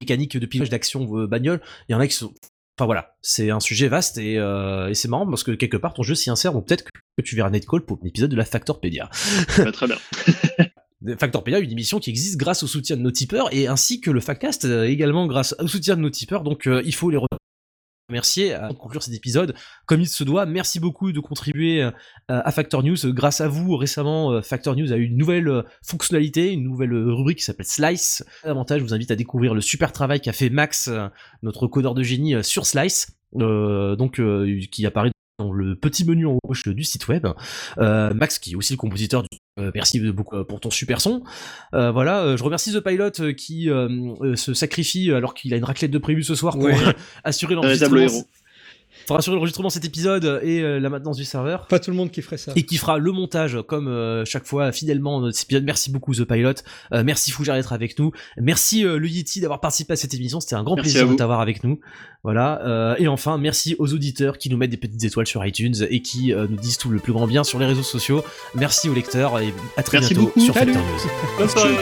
mécaniques de pilotage d'action bagnole, il y en a qui sont Enfin voilà, c'est un sujet vaste et, et c'est marrant parce que quelque part ton jeu s'y insère, donc peut-être que tu verras Netcall pour un épisode de la Factorpedia. Bah, très bien. Factorpedia, une émission qui existe grâce au soutien de nos tipeurs et ainsi que le Facast également grâce au soutien de nos tipeurs, donc il faut les remercier à conclure cet épisode comme il se doit. Merci beaucoup de contribuer euh, à Factor News. Grâce à vous, récemment, euh, Factor News a eu une nouvelle euh, fonctionnalité, une nouvelle rubrique qui s'appelle Slice. Davantage, je vous invite à découvrir le super travail qu'a fait Max, notre codeur de génie, sur Slice, donc qui apparaît dans le petit menu en gauche du site web. Max, qui est aussi le compositeur du merci beaucoup pour ton super son. voilà, je remercie The Pilot qui se sacrifie alors qu'il a une raclette de prévu ce soir pour assurer l'enregistrement pour assurer l'enregistrement de cet épisode et euh, la maintenance du serveur. Pas tout le monde qui ferait ça. Et qui fera le montage comme euh, chaque fois fidèlement dans notre épisode. Merci beaucoup The Pilot. Euh, merci Fougère d'être avec nous. Merci le Yeti d'avoir participé à cette émission. C'était un grand plaisir de t'avoir avec nous. Voilà. et enfin, merci aux auditeurs qui nous mettent des petites étoiles sur iTunes et qui nous disent tout le plus grand bien sur les réseaux sociaux. Merci aux lecteurs et à très bientôt sur Factor News. Bonne soirée.